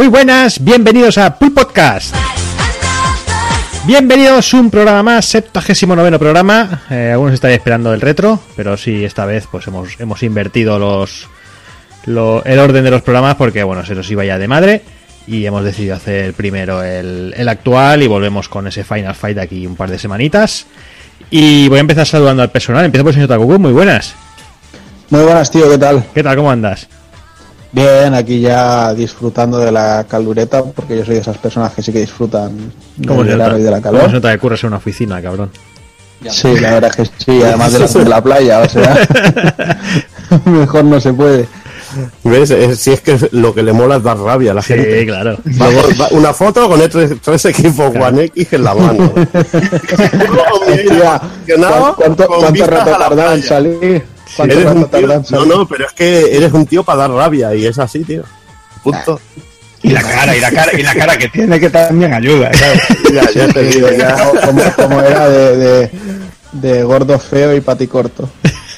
Muy buenas, bienvenidos a Pool Podcast. Bienvenidos a un programa más, 79 noveno programa. Eh, algunos estarían esperando el retro, pero sí, esta vez pues hemos, hemos invertido los lo- el orden de los programas porque bueno, se nos iba ya de madre y hemos decidido hacer primero el, el actual y volvemos con ese Final Fight aquí un par de semanitas. Y voy a empezar saludando al personal. Empiezo por el señor Takuku, muy buenas. Muy buenas, tío, ¿qué tal? ¿Qué tal? ¿Cómo andas? Bien, aquí ya disfrutando de la calureta, porque yo soy de esas personas que sí que disfrutan ¿Cómo del verano y de la ¿Cómo se calor. nota que curras en una oficina, cabrón? Sí, la verdad es que sí, además de la, de la playa, o sea, mejor no se puede. ¿Ves? Es- si es que lo que le mola es dar rabia a la Sí, gente. claro. Va- va- una foto con el tres, tres equipos One X en la mano. ¿cuánto, cuánto rato tardan en salir? ¿Cuánto Eres rato un tío- tardan no, no, pero es que eres un tío para dar rabia y es así, tío. Punto. Y la cara, y la cara, y la cara que tiene que también ayuda, ¿sabes? Ya, ya te digo, ya como, como era de, de, de gordo feo y paticorto.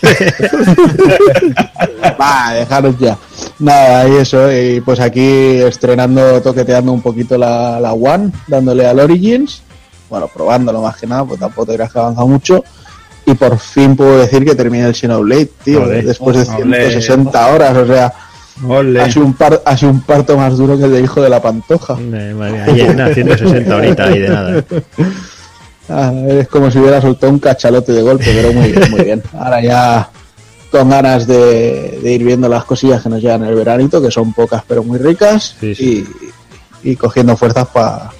Va, dejaros ya. Nada, y eso, y pues aquí estrenando, toqueteando un poquito la, la One, dándole al Origins. Bueno, probándolo más que nada, pues tampoco te creas que ha avanzado mucho. Y por fin puedo decir que terminé el Xenoblade, tío, después de Ole. 160 horas, o sea, Ole. ha sido, un par, ha sido un parto más duro que el de hijo de la pantoja. Madre mía, ayer, nada, 160 ahorita y de nada. Ah, es como si hubiera soltado un cachalote de golpe, pero muy bien, muy bien. Ahora ya con ganas de, de ir viendo las cosillas que nos llegan el veranito, que son pocas pero muy ricas, Sí, sí. Y, y cogiendo fuerzas para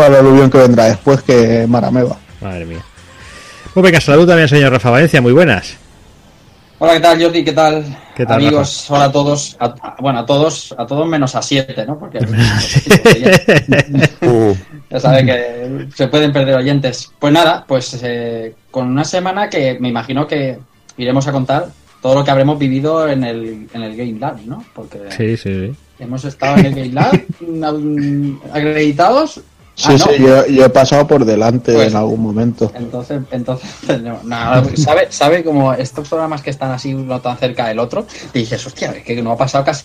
para el aluvión que vendrá después, que Marameba. Madre mía. Pues venga, salud también señor Rafa Valencia, muy buenas. Hola, ¿qué tal, Jordi? ¿Qué tal? ¿Qué tal, Amigos, hola a todos. A- a- bueno, a todos, a todos menos a siete, ¿no? Porque Mm. ya saben que se pueden perder oyentes. Pues nada, pues eh, con una semana que me imagino que iremos a contar todo lo que habremos vivido en el, en el Game Lab, ¿no? Porque Sí, sí, sí. hemos estado en el Game Lab mm, acreditados. Sí, Ah, ¿no? sí, yo, yo he pasado por delante Pues- en algún momento. Entonces, entonces, no, sabe, sabe como estos programas que están así no tan cerca del otro, y dices, hostia, es que no ha pasado casi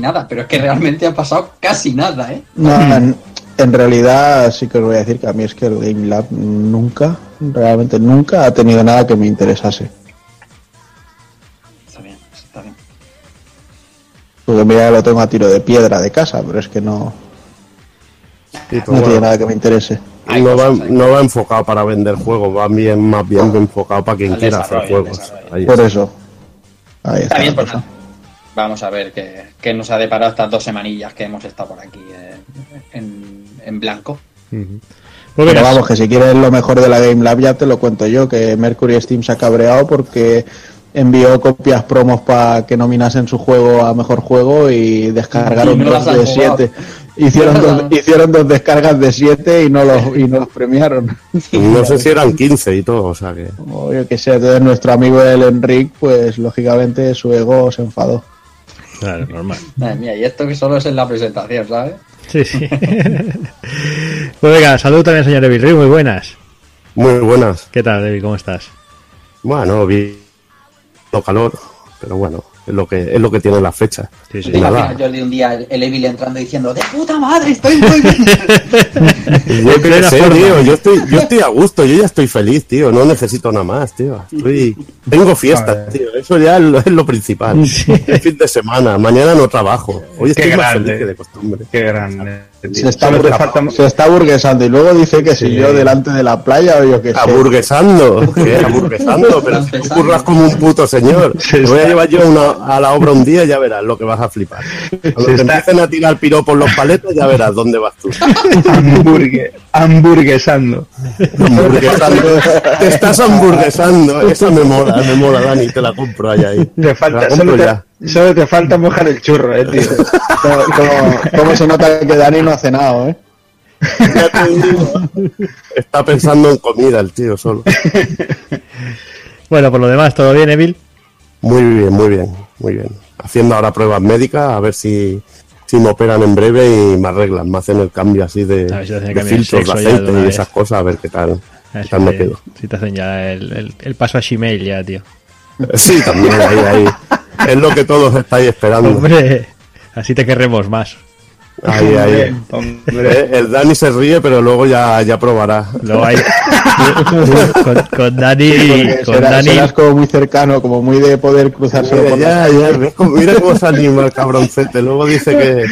nada, pero es que realmente ha pasado casi nada, ¿eh? No, en, en realidad sí que os voy a decir que a mí es que el Game Lab nunca, realmente nunca ha tenido nada que me interesase. Está bien, está bien. Porque mira, lo tengo a tiro de piedra de casa, pero es que no, pues no tiene nada que me interese. No va, no va, enfocado para vender juegos, va bien, más bien enfocado para quien quiera hacer juegos. Por eso. Ahí está. También, pues, vamos a ver qué, qué, nos ha deparado estas dos semanillas que hemos estado por aquí eh, en, en, blanco. Pero vamos, que si quieres lo mejor de la Game Lab ya te lo cuento yo, que Mercury Steam se ha cabreado porque envió copias promos para que nominasen su juego a mejor juego y descargaron y no más de siete Hicieron No dos, hicieron dos descargas de siete y no los, y no los premiaron. No sé si eran 15 y todo, o sea que. O yo que sé, entonces nuestro amigo el Enric, pues lógicamente su ego se enfadó. Claro, normal. Madre mía, y esto que solo es en la presentación, ¿sabes? Sí, sí. pues venga, salud también señor Evil Rey, muy buenas. Muy buenas. ¿Qué tal, Evil? ¿Cómo estás? Bueno, vi lo calor, pero bueno, es lo que es lo que tiene la fecha. Sí, sí. ¿Te Nada. imaginas, Jordi, un día el, Evil entrando diciendo, ¡de puta madre, estoy muy bien! Yo qué sé, tío, yo estoy, yo estoy a gusto, yo ya estoy feliz, tío, no necesito nada más, tío. Estoy, tengo fiesta, tío, eso ya es lo, es lo principal. Es fin de semana, mañana no trabajo. Hoy Qué estoy más grande. feliz que de costumbre. Qué grande. Se está, falta- se burguesando y luego dice que si yo delante de la playa o yo que sé. Aburguesando, ¿qué? Aburguesando, pero si tú curras como un puto señor. Se Te voy a llevar yo una- a la obra un día y ya verás lo que vas a flipar. Cuando Se te está- empiecen a tirar piropos los paletos, ya verás dónde vas tú. Hamburgue, hamburguesando. Hamburguesando. Te estás hamburguesando. Esa me mola, me mola, Dani, te la compro ahí. ahí. Te falta, La compro solo, ya. Solo te falta mojar el churro, eh, tío. ¿Cómo, cómo- cómo se nota que Dani no ha cenado, eh? Ya te digo. Está pensando en comida el tío solo. Bueno, por lo demás, ¿todo bien, Evil? Muy bien, muy bien, muy bien. Haciendo ahora pruebas médicas, a ver si, si me operan en breve y me arreglan, me hacen el cambio así de, si de filtros, de aceite y esas cosas, a ver qué tal, A qué si tal me te- quedo. si te hacen ya el, el- el paso a Gmail ya, tío. Sí, también, ahí, ahí. Es lo que todos estáis esperando. Hombre, así te querremos más. Ahí, ahí. Hombre, Eh, El Dani se ríe, pero luego ya, ya probará. Luego hay con, con Dani, Porque con será- Dani, serás como muy cercano, como muy de poder cruzarse Mira, por ya, mira cómo se anima el cabroncete. Luego dice que.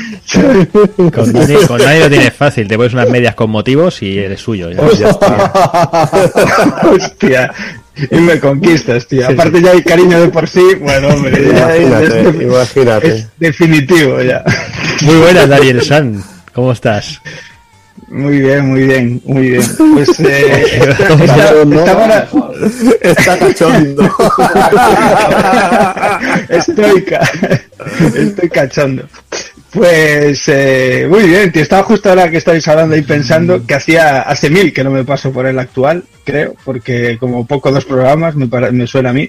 con Dani, con Dani lo tienes fácil, te pones unas medias con motivos y eres suyo. ya. Ya está. hostia. Y me conquistas, tío. Aparte ya hay cariño de por sí, bueno, hombre, ya Imagínate, es, imagínate. es definitivo ya. Muy buenas, Daniel San. ¿Cómo estás? Muy bien, muy bien, muy bien. Pues eh, Está cachondo. Estoica. Estoy cachondo. Pues eh, muy bien, tío. Estaba justo ahora que estáis hablando y pensando que hacía hace mil que no me paso por el actual, creo, porque como poco dos programas me, para- me suena a mí.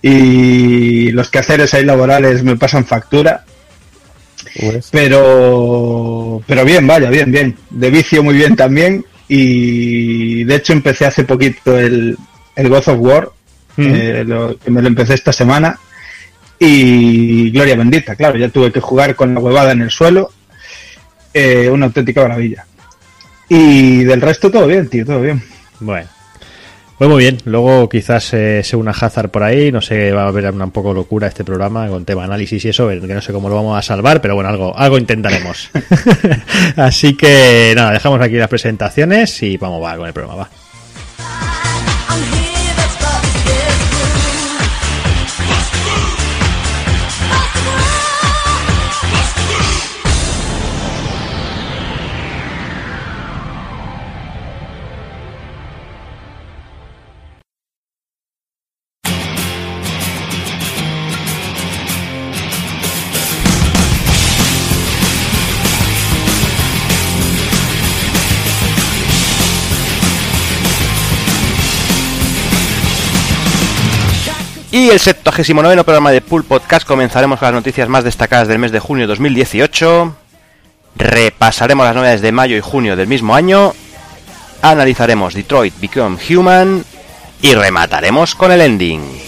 Y los quehaceres ahí laborales me pasan factura. Pues, Pero, pero bien, vaya, bien, bien. De vicio muy bien también. Y de hecho empecé hace poquito el, el God of War, eh, lo- que me lo empecé esta semana. Y gloria bendita, claro, ya tuve que jugar con la huevada en el suelo. Eh, una auténtica maravilla. Y del resto todo bien, tío, todo bien. Bueno. Pues muy bien, luego quizás eh, se una Hazard por ahí, no sé, va a haber una un poco locura este programa con tema análisis y eso, que no sé cómo lo vamos a salvar, pero bueno, algo, algo intentaremos. Así que nada, dejamos aquí las presentaciones y vamos va con el programa, va. Y el 79 programa de Pool Podcast comenzaremos con las noticias más destacadas del mes de junio de 2018. Repasaremos las novedades de mayo y junio del mismo año. Analizaremos Detroit Become Human. Y remataremos con el ending.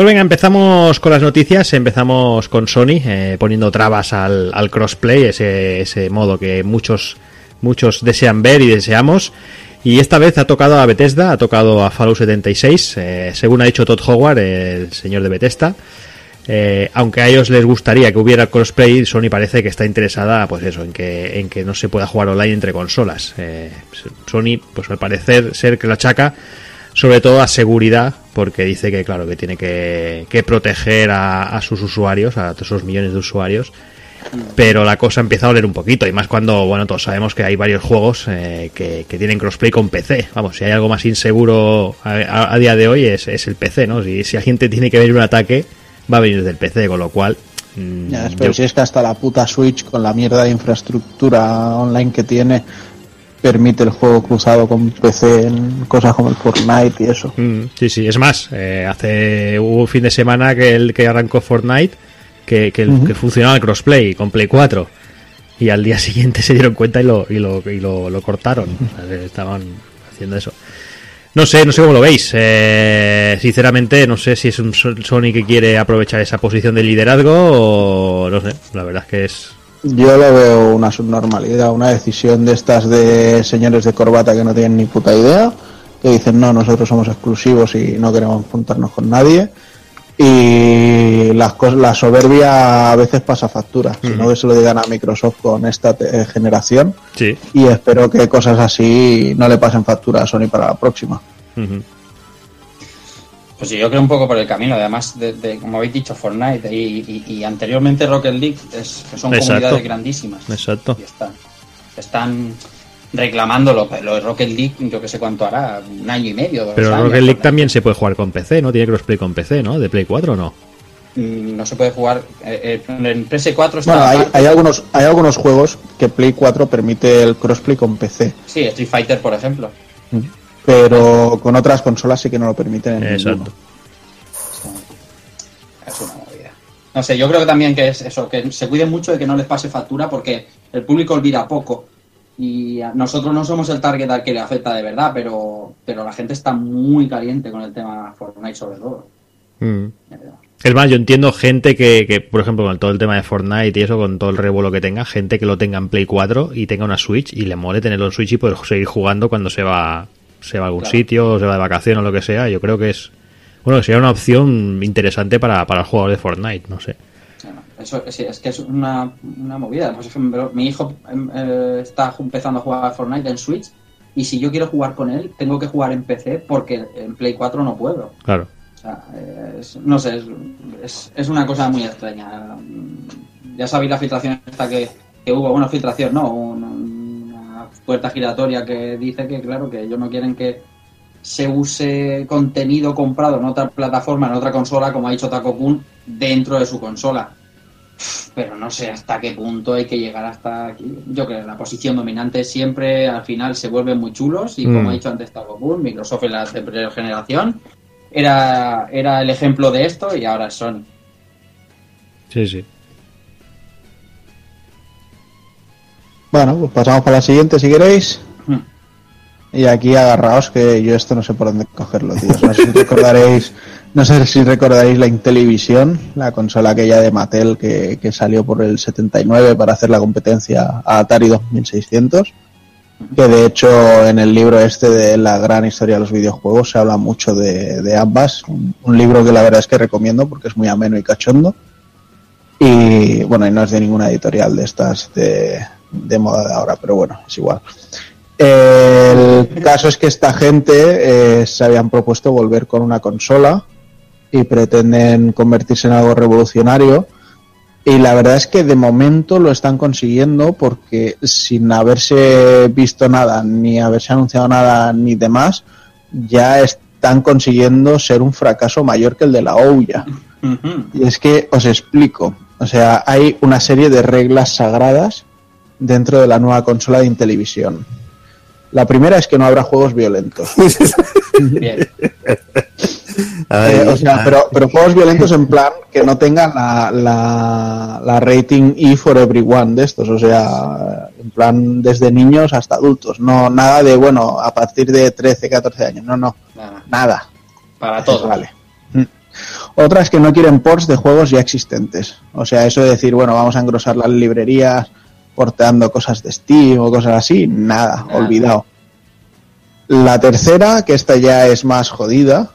Pues venga, empezamos con las noticias, empezamos con Sony eh, poniendo trabas al, al crossplay, ese, modo que muchos, muchos desean ver y deseamos. Y esta vez ha tocado a Bethesda, ha tocado a Fallout 76, eh, según ha dicho Todd Howard, el señor de Bethesda. Eh, aunque a ellos les gustaría que hubiera crossplay, Sony parece que está interesada, pues eso, en que, en que no se pueda jugar online entre consolas. Eh, Sony, pues al parecer ser que lo achaca sobre todo a seguridad, porque dice que claro que tiene que, que proteger a, a sus usuarios, a todos esos millones de usuarios. Pero la cosa empieza a oler un poquito, y más cuando, bueno, todos sabemos que hay varios juegos eh, que, que tienen crossplay con PC. Vamos, si hay algo más inseguro a, a- a día de hoy es, es el PC, ¿no? Si, si alguien te tiene que venir un ataque, va a venir del PC, con lo cual. mm, Ya, pero yo- si es que hasta la puta Switch, con la mierda de infraestructura online que tiene, permite el juego cruzado con PC en cosas como el Fortnite y eso. Mm, sí, sí, es más, eh, hace hubo un fin de semana que el que arrancó Fortnite que, que, el- Ujú. que funcionaba el crossplay con Play 4 y al día siguiente se dieron cuenta y lo, y lo, y lo, lo cortaron. O sea, estaban haciendo eso. No sé, no sé cómo lo veis. Eh, sinceramente, no sé si es un So- Sony que quiere aprovechar esa posición de liderazgo o no sé. La verdad es que es. Yo lo veo una subnormalidad, una decisión de estas de señores de corbata que no tienen ni puta idea, que dicen no, nosotros somos exclusivos y no queremos juntarnos con nadie. Y las la soberbia a veces pasa factura, si no que se lo digan a Microsoft con esta te- generación. Sí. Y espero que cosas así no le pasen factura a Sony para la próxima. Pues sí, yo creo un poco por el camino. Además, de, de, como habéis dicho, Fortnite y, y- y anteriormente Rocket League, es, que son Exacto. comunidades grandísimas. Exacto. Y están, están reclamándolo. Pero lo de Rocket League, yo que sé cuánto hará, un año y medio. dos Pero años, Rocket League también se puede jugar con PC, ¿no? Tiene crossplay con PC, ¿no? De Play 4 o no. Mm, No se puede jugar. eh, eh, en PS4 está. Bueno, hay, hay algunos hay algunos juegos que Play 4 permite el crossplay con PC, Sí, Street Fighter, por ejemplo. Pero con otras consolas sí que no lo permiten. en Exacto. ninguno. Es una movida. No sé, yo creo que también que es eso, que se cuiden mucho de que no les pase factura porque el público olvida poco. Y nosotros no somos el target al que le afecta de verdad, pero, pero la gente está muy caliente con el tema Fortnite sobre todo. Mm. Es más, yo entiendo gente que, que, por ejemplo, con todo el tema de Fortnite y eso, con todo el revuelo que tenga, gente que lo tenga en Play 4 y tenga una Switch y le mole tenerlo en Switch y poder seguir jugando cuando se va, se va a algún Claro. sitio, se va de vacaciones o lo que sea. Yo creo que es, bueno, que sería una opción interesante para, para el jugador de Fortnite, no sé. Eso sí, es que es una, una movida. Por ejemplo, mi hijo em, eh, está empezando a jugar a Fortnite en Switch y si yo quiero jugar con él, tengo que jugar en PC porque en Play 4 no puedo. Claro. O sea, es- no sé, es, es, es una cosa muy extraña. Ya sabéis la filtración esta que, que hubo, bueno, filtración, no, Un- puerta giratoria que dice que, claro, que ellos no quieren que se use contenido comprado en otra plataforma, en otra consola, como ha dicho Taco Kun, dentro de su consola. Pero no sé hasta qué punto hay que llegar hasta aquí. Yo creo que la posición dominante siempre al final se vuelven muy chulos y como Mm. ha dicho antes Taco Kun, Microsoft en la de primera generación era, era el ejemplo de esto y ahora es Sony. Sí, sí. Bueno, pues pasamos para la siguiente si queréis. Hmm. Y aquí agarraos que yo esto no sé por dónde cogerlo, tíos. No sé si recordaréis, no sé si recordaréis la Intellivision, la consola aquella de Mattel que, que salió por el 79 para hacer la competencia a Atari 2600. Que de hecho en el libro este de la gran historia de los videojuegos se habla mucho de, de ambas. Un, un libro que la verdad es que recomiendo porque es muy ameno y cachondo. Y bueno, y no es de ninguna editorial de estas de, de moda de ahora, pero bueno, es igual. El caso es que esta gente eh, se habían propuesto volver con una consola y pretenden convertirse en algo revolucionario. Y la verdad es que de momento lo están consiguiendo porque sin haberse visto nada, ni haberse anunciado nada, ni demás, ya están consiguiendo ser un fracaso mayor que el de la Ouya. Y es que os explico. O sea, hay una serie de reglas sagradas dentro de la nueva consola de Intellivision. La primera es que no habrá juegos violentos. Bien. Ay, Eh, o sea, pero, pero juegos violentos en plan que no tengan la, la, la rating E for everyone de estos. O sea, en plan desde niños hasta adultos. No, nada de, bueno, a partir de 13, 14 años. No, no, Nada, nada. para todos. Vale. Mm. Otra es que no quieren ports de juegos ya existentes. O sea, eso de decir, bueno, vamos a engrosar las librerías porteando cosas de Steam o cosas así, nada, Nada. olvidado. La tercera, que esta ya es más jodida,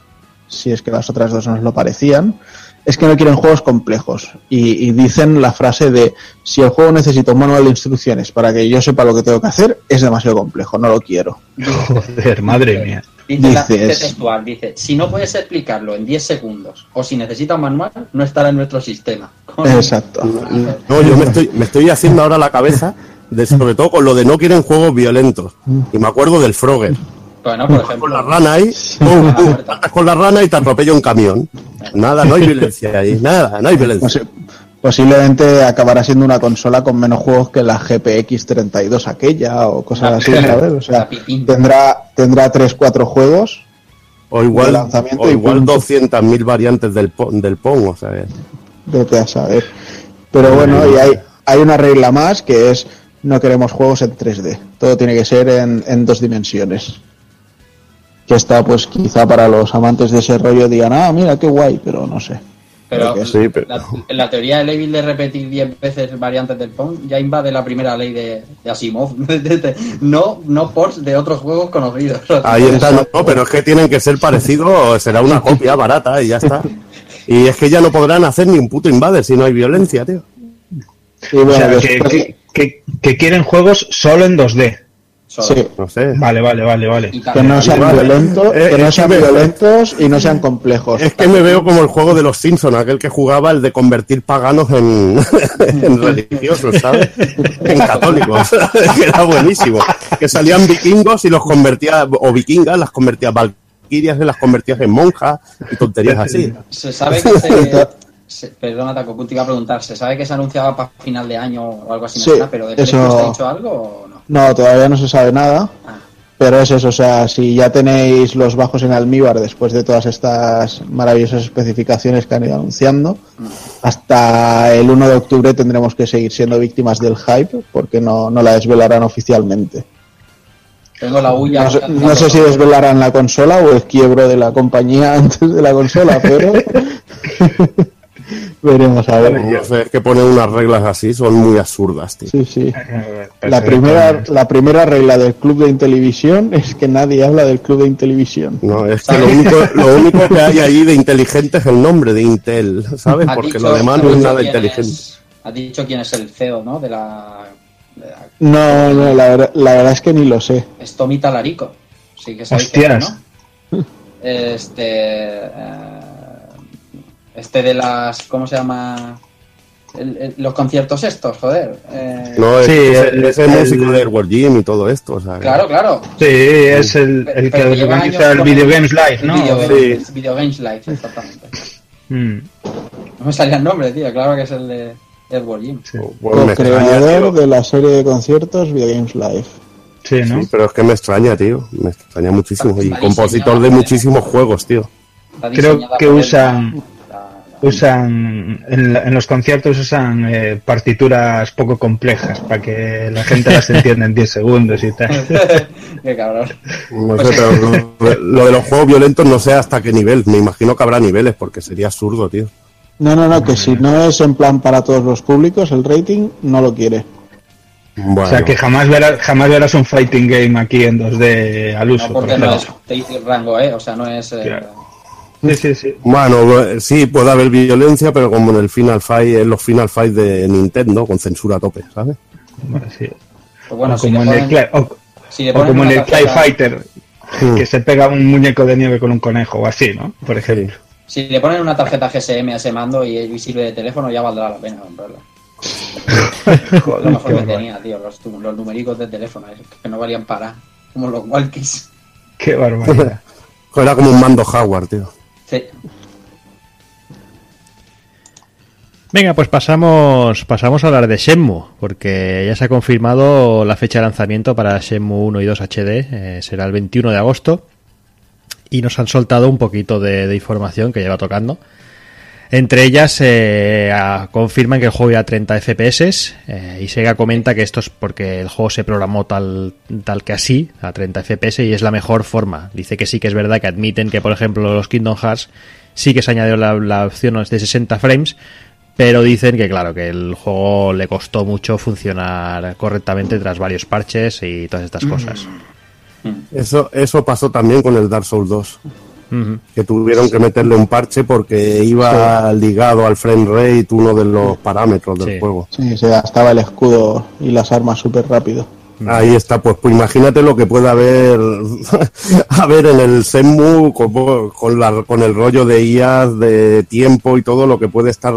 si es que las otras dos nos lo parecían, es que no quieren juegos complejos. Y, y dicen la frase de, si el juego necesita un manual de instrucciones para que yo sepa lo que tengo que hacer, es demasiado complejo, no lo quiero. Joder, madre mía. Dice la Dices- textual, dice, si no puedes explicarlo en 10 segundos o si necesita un manual, no estará en nuestro sistema. Exacto. No, yo me estoy, me estoy haciendo ahora la cabeza, de, sobre todo con lo de no quieren juegos violentos. Y me acuerdo del Frogger. Bueno, por Con la ejemplo, rana ahí, con la rana y te atropella un camión. Nada, no hay violencia ahí, nada, no hay violencia. Posi- posiblemente acabará siendo una consola con menos juegos que la GPX 32 aquella o cosas así, ¿sabes? O sea, tendrá tendrá 3 4 juegos. O igual, lanzamiento o igual punto. 200.000 variantes del, del Pong, o sea, eh. Vete a saber. Pero bueno, y hay, hay una regla más que es no queremos juegos en 3D. Todo tiene que ser en, en dos dimensiones. Que está, pues quizá para los amantes de ese rollo digan, ah, mira, qué guay, pero no sé. pero, sí, pero- la, la teoría de Levin de repetir 10 veces variantes del Pong ya invade la primera ley de, de Asimov. no, no ports de otros juegos conocidos. Ahí está, no, no, pero es que tienen que ser parecidos, será una copia barata y ya está. Y es que ya no podrán hacer ni un puto invader si no hay violencia, tío. O bueno, sea, que, después- que- que- que quieren juegos solo en 2D. Solo. Sí, No sé. Vale, vale, vale, vale. Que no sean Vale. violentos, Eh, que no es sean que violentos y no sean complejos. Es que me veo como el juego de los Simpsons, aquel que jugaba el de convertir paganos en, en religiosos, ¿sabes? En católicos. que era buenísimo. Que salían vikingos y los convertía, o vikingas, las convertía valquirias y las convertías en monjas y tonterías así. Se sabe que se, se- perdona, Taco, te iba a preguntar, ¿se sabe que se anunciaba para final de año o algo así? Sí, suena, pero de eso- precio se ha dicho algo o no? Todavía no se sabe nada. Ah, Pero es eso, o sea, si ya tenéis los bajos en almíbar después de todas estas maravillosas especificaciones que han ido anunciando, hasta el 1 de octubre tendremos que seguir siendo víctimas del hype porque no, no la desvelarán oficialmente. tengo la huya. No sé, no sé si desvelarán la consola o el quiebro de la compañía antes de la consola, pero veremos a ver. No sé, es que ponen unas reglas así, son muy absurdas, tío. Sí, sí. Eh, La primera, la primera regla del club de Intelivisión es que nadie habla del club de Intelivisión. No, es que lo único, lo único que hay ahí de inteligente es el nombre de Intel, ¿sabes? Porque dicho- lo demás no es nada inteligente. es- Ha dicho quién es el CEO, ¿no? De la. de la- No, no, la, verdad- la verdad es que ni lo sé. es Tommy Talarico. Sí que sabéis Hostias. ¿no? Este. eh, este de las. ¿Cómo se llama? El- el- los conciertos estos, joder. Eh, No, es, Sí, es- el- es el el- músico de Airworld Gym y todo esto, o sea. Claro, claro. Sí, es el, el que organiza el Video Games Live, ¿no? Video Sí. Games, Video Games Live, exactamente. Mm, No me salía el nombre, tío. Claro que es el de Edward Jim. sí. Pues me extraña, Co-creador tío. de la serie de conciertos Video Games Live. Sí, ¿no? Sí, pero es que me extraña, tío. Me extraña muchísimo. Y compositor de diseñado, muchísimos juegos, tío. Creo que usan- Usan, en, la- en los conciertos usan eh, partituras poco complejas para que la gente las entienda en 10 segundos y tal. Qué cabrón. No Pues sé, pero lo, lo de los juegos violentos no sé hasta qué nivel. Me imagino que habrá niveles porque sería absurdo, tío. No, no, no, que si no es en plan para todos los públicos, el rating no lo quiere. Bueno, O sea que jamás verás, jamás verás un fighting game aquí en 2D al uso. No, por porque no te dice rango, ¿eh? O sea, no es. eh, Claro. Sí, sí, sí. bueno, eh, sí, puede haber violencia, pero como en el Final Fight, en los Final Fight de Nintendo, con censura a tope, ¿sabes? Bueno, sí. pues bueno, o como en el, ponen- o- si como en el Clay Fighter, que se pega un muñeco de nieve con un conejo o así, ¿no? Por ejemplo. Si le ponen una tarjeta GSM a ese mando y, sirve de teléfono, ya valdrá la pena comprarlo. Joder, Lo mejor que tenía, tío, los, numericos de teléfono, es que no valían para. Como los walkies. Qué barbaridad. Era como un mando Howard, tío. Venga, pues pasamos, pasamos a hablar de Shenmue, porque ya se ha confirmado la fecha de lanzamiento para Shenmue 1 y 2 HD, eh, será el 21 de agosto, y nos han soltado un poquito de, de información que lleva tocando. Entre ellas eh, confirman que el juego irá a 30 FPS eh, y Sega comenta que esto es porque el juego se programó tal, tal que así, a 30 FPS, y es la mejor forma. Dice que sí que es verdad que admiten que, por ejemplo, los Kingdom Hearts sí que se añadió la, la opción de 60 frames, pero dicen que, claro, que el juego le costó mucho funcionar correctamente tras varios parches y todas estas cosas. Eso, eso pasó también con el Dark Souls 2. Que tuvieron que meterle un parche porque iba ligado al frame rate uno de los parámetros del Sí. juego. Sí, se gastaba el escudo y las armas súper rápido. Ahí está, pues, pues imagínate lo que puede haber, haber en el Senmu con, con, la, con el rollo de IAS, de tiempo y todo lo que puede estar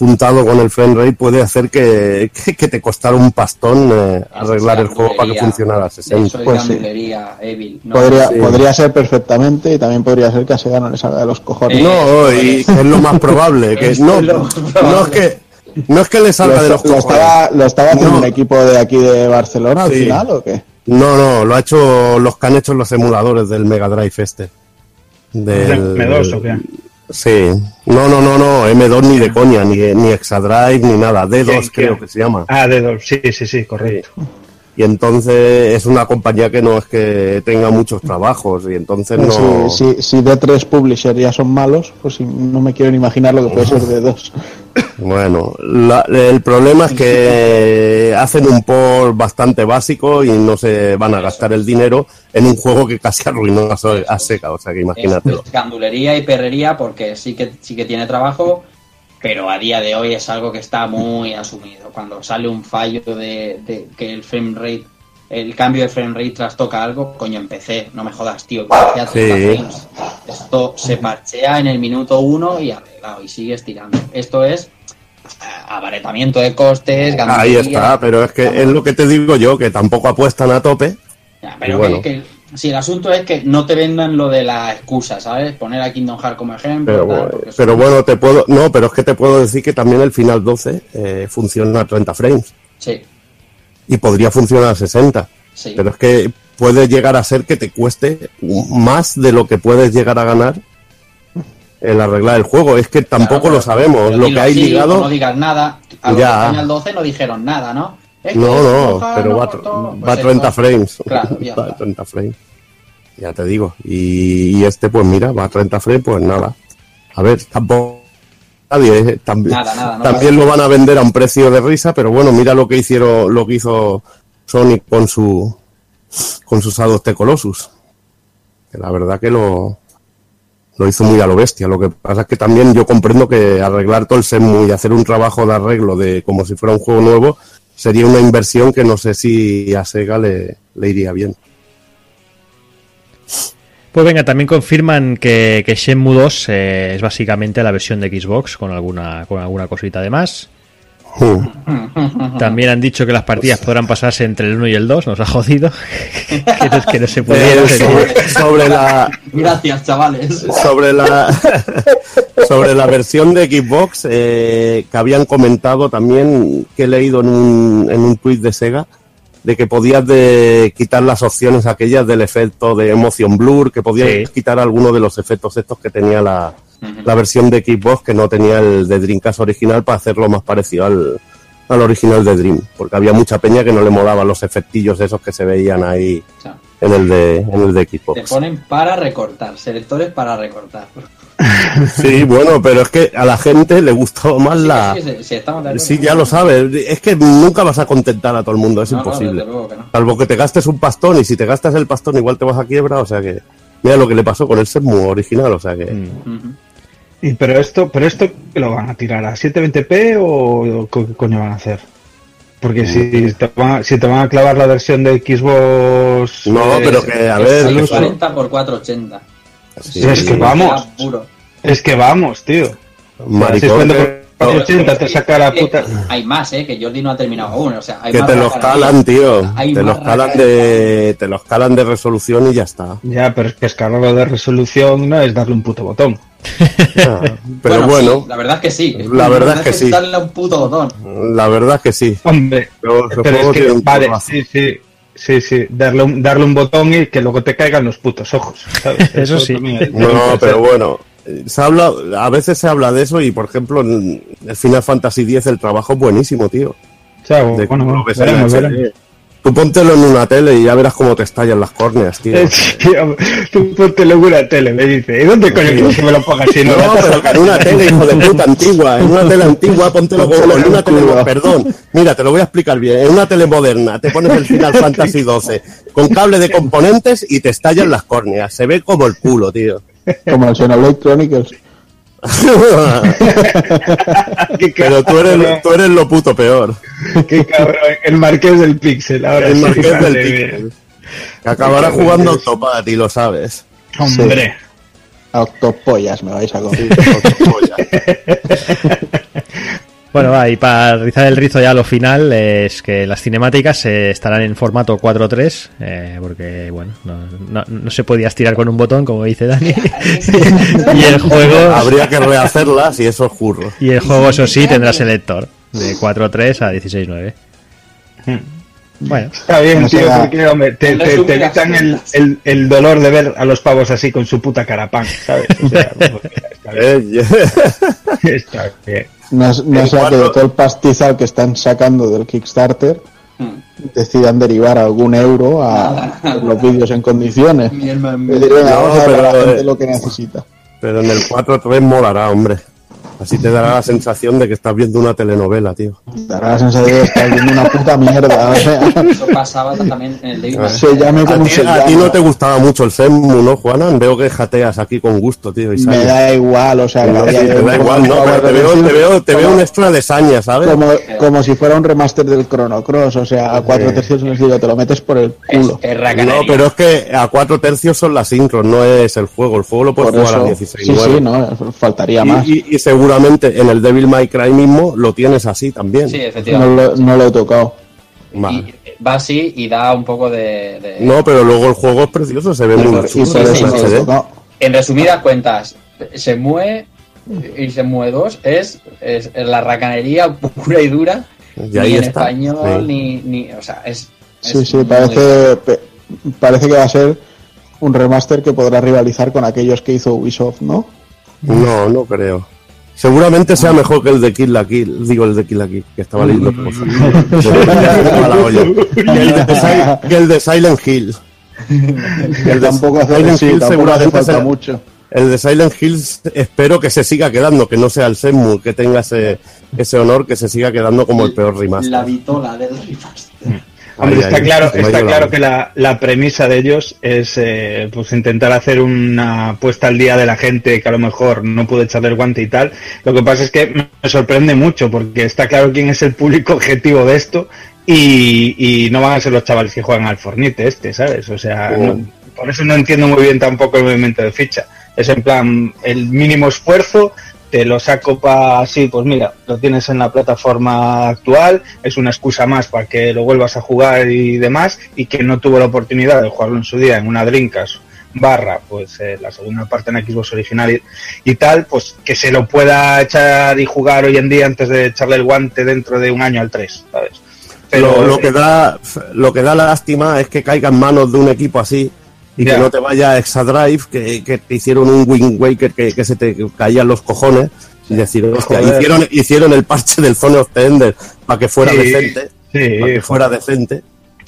juntado con el frame rate puede hacer que, que, que te costara un pastón eh, arreglar el juego para que funcionara a 60. Eso es Pues sí. gandulería, Evil. No, Podría, sí. podría ser perfectamente y también podría ser que a Sega no le salga de los cojones. No, y que es lo más probable, que Es no, lo no es que no es que le Lo, salga de los lo cojones. estaba, ¿Lo estaba haciendo No. un equipo de aquí de Barcelona al Sí. final o qué? No, no, lo ha hecho los que han hecho los emuladores del Mega Drive este. Del, M2 o qué? Sí. No, no, no, no, M2 ni de coña, ni, ni Exadrive, ni nada. D2 ¿Quién, creo que se llama. Ah, de dos. Sí, sí, sí, correcto. Y entonces es una compañía que no es que tenga muchos trabajos y entonces no... Si, si, si D3 Publisher ya son malos, pues no me quiero ni imaginar lo que puede ser de dos. Bueno, la- el problema es que hacen un port bastante básico y no se van a gastar el dinero en un juego que casi arruinó a, So- a Sega, o sea que imagínatelo. Es gandulería y perrería porque sí que, sí que tiene trabajo, pero a día de hoy es algo que está muy asumido. Cuando sale un fallo de, de que el frame rate el cambio de frame rate trastoca algo, coño, empecé, no me jodas, tío, que hacía 30 Sí. Esto se parchea en el minuto uno y arreglado, y sigues tirando. Esto es eh, abaratamiento de costes, Ahí está, pero es que es lo que te digo yo, que tampoco apuestan a tope. Ya, pero Y bueno. que, que- sí, el asunto es que no te vendan lo de la excusa, ¿sabes? Poner a Kingdom Hearts como ejemplo. Pero, tal, bueno, te puedo. No, pero es que te puedo decir que también el Final 12 eh, funciona a 30 frames Sí, y podría funcionar a 60. sí. Pero es que puede llegar a ser que te cueste más de lo que puedes llegar a ganar el arreglar el juego. Es que tampoco Claro, lo sabemos. Lo que hay ligado. No digas nada. A los Ya. Final 12 no dijeron nada, ¿no? Es que No, no, pero no va, a- cortó. va a Pues 30 eso. frames. Claro, ya va a está. 30 frames. Ya te digo. Y, y este, pues mira, va a 30 frames, pues nada. A ver, tampoco. Nadie, eh, también, Nada, nada, no también lo van a vender a un precio de risa, pero bueno, mira lo que hicieron, lo que hizo Sonic con su con sus Shadow the Colossus. Que la verdad que lo, lo hizo muy a lo bestia. Lo que pasa es que también yo comprendo que arreglar todo el Shenmue y hacer un trabajo de arreglo de como si fuera un juego nuevo sería una inversión que no sé si a Sega le, iría bien. Pues venga, también confirman que, que Shenmue 2 eh, es básicamente la versión de Xbox con alguna, con alguna cosita de más. También han dicho que las partidas podrán pasarse entre el 1 y el 2, nos ha jodido. que, no, que no se pudiera. Sobre, sobre la Gracias, chavales. sobre la sobre la versión de Xbox eh, que habían comentado también que he leído en un, en un tuit de Sega de que podías de quitar las opciones aquellas del efecto de emotion blur, que podías Sí. quitar algunos de los efectos estos que tenía la, la versión de Xbox que no tenía el de Dreamcast original para hacerlo más parecido al, al original de Dream, porque había mucha peña que no le molaban los efectillos esos que se veían ahí O sea, en el de, en el de te Xbox. ponen para recortar, selectores para recortar. Sí, bueno, pero es que a la gente le gustó más la... Sí, acuerdo. Ya lo sabes. Es que nunca vas a contentar a todo el mundo, es No, imposible. que no. Salvo que te gastes un pastón y si te gastas el pastón igual te vas a quiebra, o sea que... Mira lo que le pasó con el Shenmue original, o sea que... Mm. Y pero esto, pero esto ¿qué lo van a tirar a 720p o qué coño van a hacer? Porque si te, van, si te van a clavar la versión de Xbox. No, eh, pero que, a ver... salud, que- 640 por 480. sí, es que vamos. Es que vamos, tío. Si maricón, que- por 480 te saca la puta. Hay más, eh, que Jordi no ha terminado aún. O sea, hay que más te los calan, tío. Hay Te los calan de... Te los calan de resolución y ya está. Ya, pero es que escalarlo de resolución no es darle un puto botón. Ah, Pero bueno, sí, la verdad es que sí. La verdad es que sí. Darle un puto botón. la verdad es que sí. Hombre, Pero pero es que, vale, sí, sí, sí, sí, darle un, darle un botón y que luego te caigan los putos ojos, ¿sabes? Eso sí. también es- No, pero bueno, se habla, a veces se habla de eso y, por ejemplo, en el Final Fantasy X el trabajo es buenísimo, tío. O sea, De bueno, en veremos, veremos. Tú póntelo en una tele y ya verás cómo te estallan las córneas, tío. Tío, tú ponte luego una tele, me dice, ¿y dónde coño quieres que me lo ponga si no? No, pero en una tele, hijo de puta, antigua, en una tele antigua, póntelo como en una tele, perdón, mira, te lo voy a explicar bien, en una tele moderna, te pones el Final Fantasy XII con cable de componentes y te estallan las córneas, se ve como el culo, tío. Como el Xenoblade Chronicles. Pero tú eres, tú eres lo puto peor. qué cabrón, el marqués del pixel, ahora El sí, marqués del. Pixel. Que acabará jugando Octopath y lo sabes. Hombre, A octopollas me vais a comer. Bueno, va, y para rizar el rizo ya lo final es que las cinemáticas eh, estarán en formato 4.3 eh, porque, bueno, no, no- no se podía estirar con un botón, como dice Dani. y el juego, Habría que rehacerlas y eso es curro. y el juego eso sí, tendrá selector de 4.3 a 16.9. Bueno, está bien, No tío, porque hombre, te, te, evitan el, cuentas. el, el dolor de ver a los pavos así con su puta carapán, ¿sabes? O sea, pues, está bien, Eh, está bien. No, es- no En sea que cuatro- de todo el pastizal que están sacando del Kickstarter Hmm. decidan derivar algún euro a Nada. los vídeos en condiciones. Mi hermano- Es decir, venga, No, vamos a dar a la pero, gente eh, lo que necesita. Pero en el 4.3 molará, hombre. Así te dará la sensación de que estás viendo una telenovela, tío. Dará la sensación de que estás viendo una puta mierda. O sea, Eso pasaba también en el David se llame A como ti, se a ti no te gustaba mucho el Senmu, ¿no, Juanan? Veo que jateas aquí con gusto, tío. Me Isaya. da igual, o sea, Sí, que te da igual, ¿no? Pero te veo, te veo, te veo un extra de saña, ¿sabes? como, como si fuera un remaster del Chrono Cross, o sea, a cuatro tercios les digo, te lo metes por el culo. es No, pero es que a cuatro tercios son las intros, no es el juego. El juego lo puedes Por jugar a eso, 16 sí, sí, no, faltaría más. y, y- y seguramente en el Devil May Cry mismo lo tienes así también. Sí, No efectivamente. lo, no lo he tocado. Vale. Y va así y da un poco de... de- No, pero luego el juego es precioso, se ve muy chulo. sí, en no. En resumidas cuentas, se mueve y se mueve dos es, es, es la racanería pura y dura. Y ni ahí en está. español, Sí. ni, ni... O sea, es... Sí, es sí, muy- parece, pe- parece que va a ser un remaster que podrá rivalizar con aquellos que hizo Ubisoft, ¿no? No, no creo. Seguramente sea mejor que el de Kill la Kill, digo el de Kill la Kill, que estaba leyendo cosas. La olla. que, el de, Silent Hill. Que El de tampoco hace, Silent Hill seguramente falta será- mucho. El de Silent Hills espero que se siga quedando, que no sea el Senmu, que tenga ese, ese honor, que se siga quedando como el peor remaster. La vitola del remaster. Hombre, está claro, está claro que la, la premisa de ellos es eh, pues intentar hacer una puesta al día de la gente que a lo mejor no puede echarle el guante y tal. Lo que pasa es que me sorprende mucho porque está claro quién es el público objetivo de esto y, y no van a ser los chavales que juegan al Fornite este, ¿sabes? O sea, Oh. no- por eso no entiendo muy bien tampoco el movimiento de ficha. Es en plan, el mínimo esfuerzo, te lo saco para así, pues mira, lo tienes en la plataforma actual, es una excusa más para que lo vuelvas a jugar y demás, y que no tuvo la oportunidad de jugarlo en su día en una Dreamcast barra, pues eh, la segunda parte en Xbox original y, y tal, pues que se lo pueda echar y jugar hoy en día antes de echarle el guante dentro de un año al 3, ¿sabes? lo, lo que da lo que da lástima es que caiga en manos de un equipo así y que no te vaya a Exadrive que, que te hicieron un Wind Waker que, que se te caían los cojones y decir hostia, hicieron, hicieron el parche del Zone of the Ender para que fuera Sí, decente sí, para que fuera decente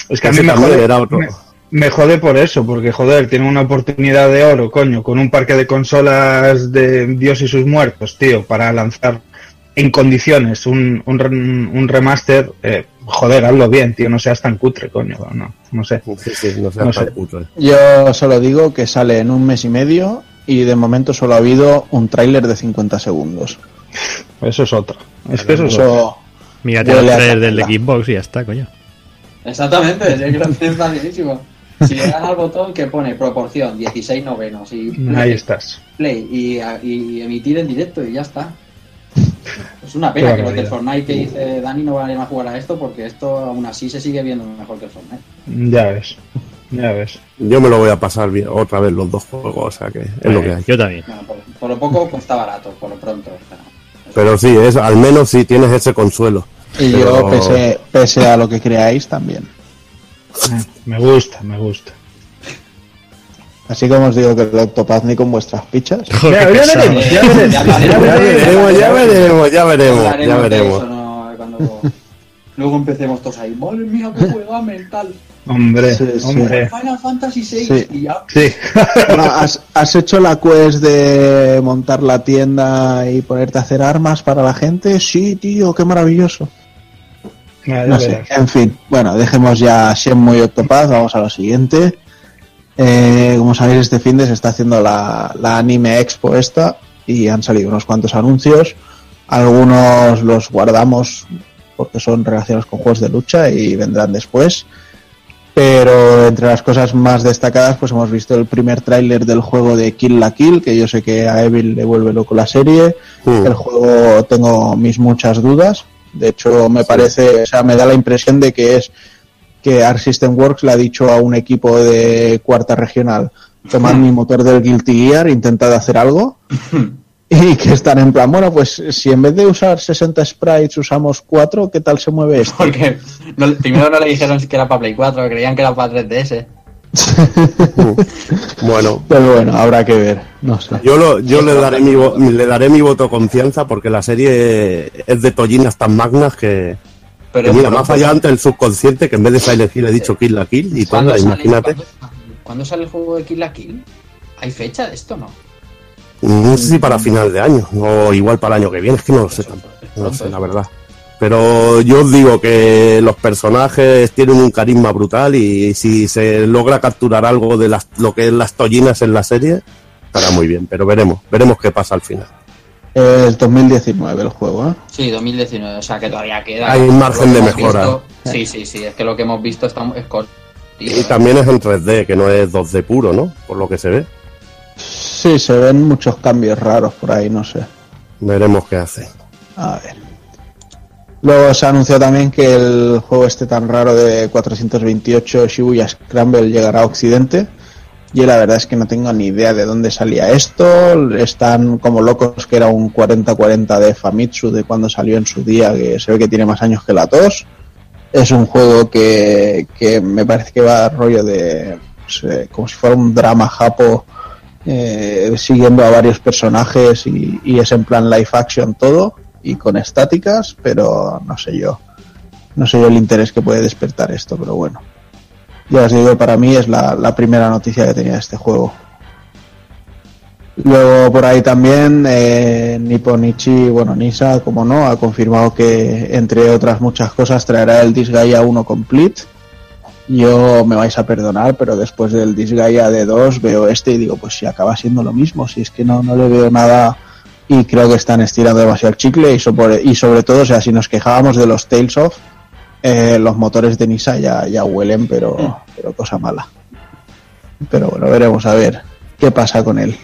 Es que a mí me jode, era otro. me, me jode por eso, porque joder, tiene una oportunidad de oro, coño, con un parque de consolas de Dios y sus muertos, tío, para lanzar en condiciones un, un, un remaster, eh, joder, hazlo bien, tío, no seas tan cutre, coño, no, no sé. Sí, sí, no sea No tan sé. cutre. Yo solo digo que sale en un mes y medio y de momento solo ha habido un tráiler de 50 segundos. Eso es otra. Es que eso es otra. Eso Mírate el trailer del de. Xbox y ya está, coño. Exactamente, es facilísimo. Si le das al botón que pone proporción 16 novenos y Ahí play, estás. play y, y emitir en directo y ya está. Es una pena que los del. Fortnite que dice Dani no vayan a jugar a esto porque esto aún así se sigue viendo mejor que el Fortnite. Ya ves, ya ves. yo me lo voy a pasar bien, otra vez los dos juegos o sea que es lo que hay Yo también. Bueno, por, por lo poco pues está barato, por lo pronto. o sea, pero sí es al menos sí tienes ese consuelo y Pero- yo, pese, pese a lo que creáis, también. Me gusta, me gusta. Así como os digo que el Octopath ni con vuestras fichas. Joder, Ya, veremos, ya veremos. Ya veremos. ya veremos ya veremos ya veremos ya hablaremos de veremos eso, ¿no? Cuando luego empecemos todos ahí, madre mía, qué juega mental. Hombre, Sí, hombre. Final Fantasy VI Sí. y ya. Sí. Bueno, ¿has, has hecho la quest de montar la tienda y ponerte a hacer armas para la gente? Sí, tío, qué maravilloso. Ya, ya No sé, en fin. Bueno, dejemos ya Shenmue y Octopath, vamos a lo siguiente. Eh, como sabéis, este fin de se está haciendo la, la Anime Expo esta y han salido unos cuantos anuncios. Algunos los guardamos porque son relacionados con juegos de lucha y vendrán después. Pero entre las cosas más destacadas, pues hemos visto el primer tráiler del juego de Kill la Kill, que yo sé que a Evil le vuelve loco la serie. Mm. El juego tengo mis muchas dudas. De hecho, me parece, o sea, me da la impresión de que es que Arc System Works le ha dicho a un equipo de cuarta regional, tomad mi motor del Guilty Gear, intentad hacer algo. Y que están en plan, bueno, pues si en vez de usar 60 sprites usamos 4, ¿qué tal se mueve esto? Porque no- primero no le dijeron que era para Play 4, creían que era para 3DS. bueno Pero bueno, habrá que ver, no sé. Yo, lo, yo le, daré mi, le daré mi voto confianza porque la serie es de tollinas tan magnas que, Pero mira, pero- me ha fallado ante el subconsciente que en vez de Silent Hill he dicho Kill la Kill y ¿Cuándo todo, sale, imagínate. ¿cuándo, cuándo sale el juego de Kill la Kill? ¿Hay fecha de esto no? No sé si para final de año o igual para el año que viene, es que no lo sé tampoco. No lo sé, la verdad. Pero yo os digo que los personajes tienen un carisma brutal y si se logra capturar algo de las, lo que es las tollinas en la serie, estará muy bien. Pero veremos, veremos qué pasa al final. Es 2019 el juego, ¿eh? Sí, 2019, o sea que todavía queda. Hay un margen de mejora. visto- sí, sí, sí, es que lo que hemos visto está, es corto. Y también es en 3D, que no es 2D puro, ¿no? Por lo que se ve. Sí, se ven muchos cambios raros por ahí, no sé. Veremos qué hace. A ver. Luego se anunció también que el juego este tan raro de 428 Shibuya Scramble llegará a Occidente. Yo la verdad es que no tengo ni idea de dónde salía esto. Están como locos que era un 40-40 de Famitsu de cuando salió en su día, que se ve que tiene más años que la tos. Es un juego que, que me parece que va rollo de... pues, eh, como si fuera un drama japo eh, siguiendo a varios personajes y es en plan live action todo y con estáticas, pero no sé yo. No sé yo el interés que puede despertar esto, pero bueno. Ya os digo, para mí es la, la primera noticia que tenía de este juego. Luego por ahí también eh, Nipponichi, bueno, Nisa, como no, ha confirmado que entre otras muchas cosas traerá el Disgaea 1 Complete. Yo me vais a perdonar, pero después del Disgaea de 2 veo este y digo, pues si acaba siendo lo mismo, si es que no, no le veo nada y creo que están estirando demasiado el chicle y sobre, y sobre todo, o sea, si nos quejábamos de los Tales of, eh, los motores de Nisa ya, ya huelen, pero, pero cosa mala. Pero bueno, veremos a ver qué pasa con él.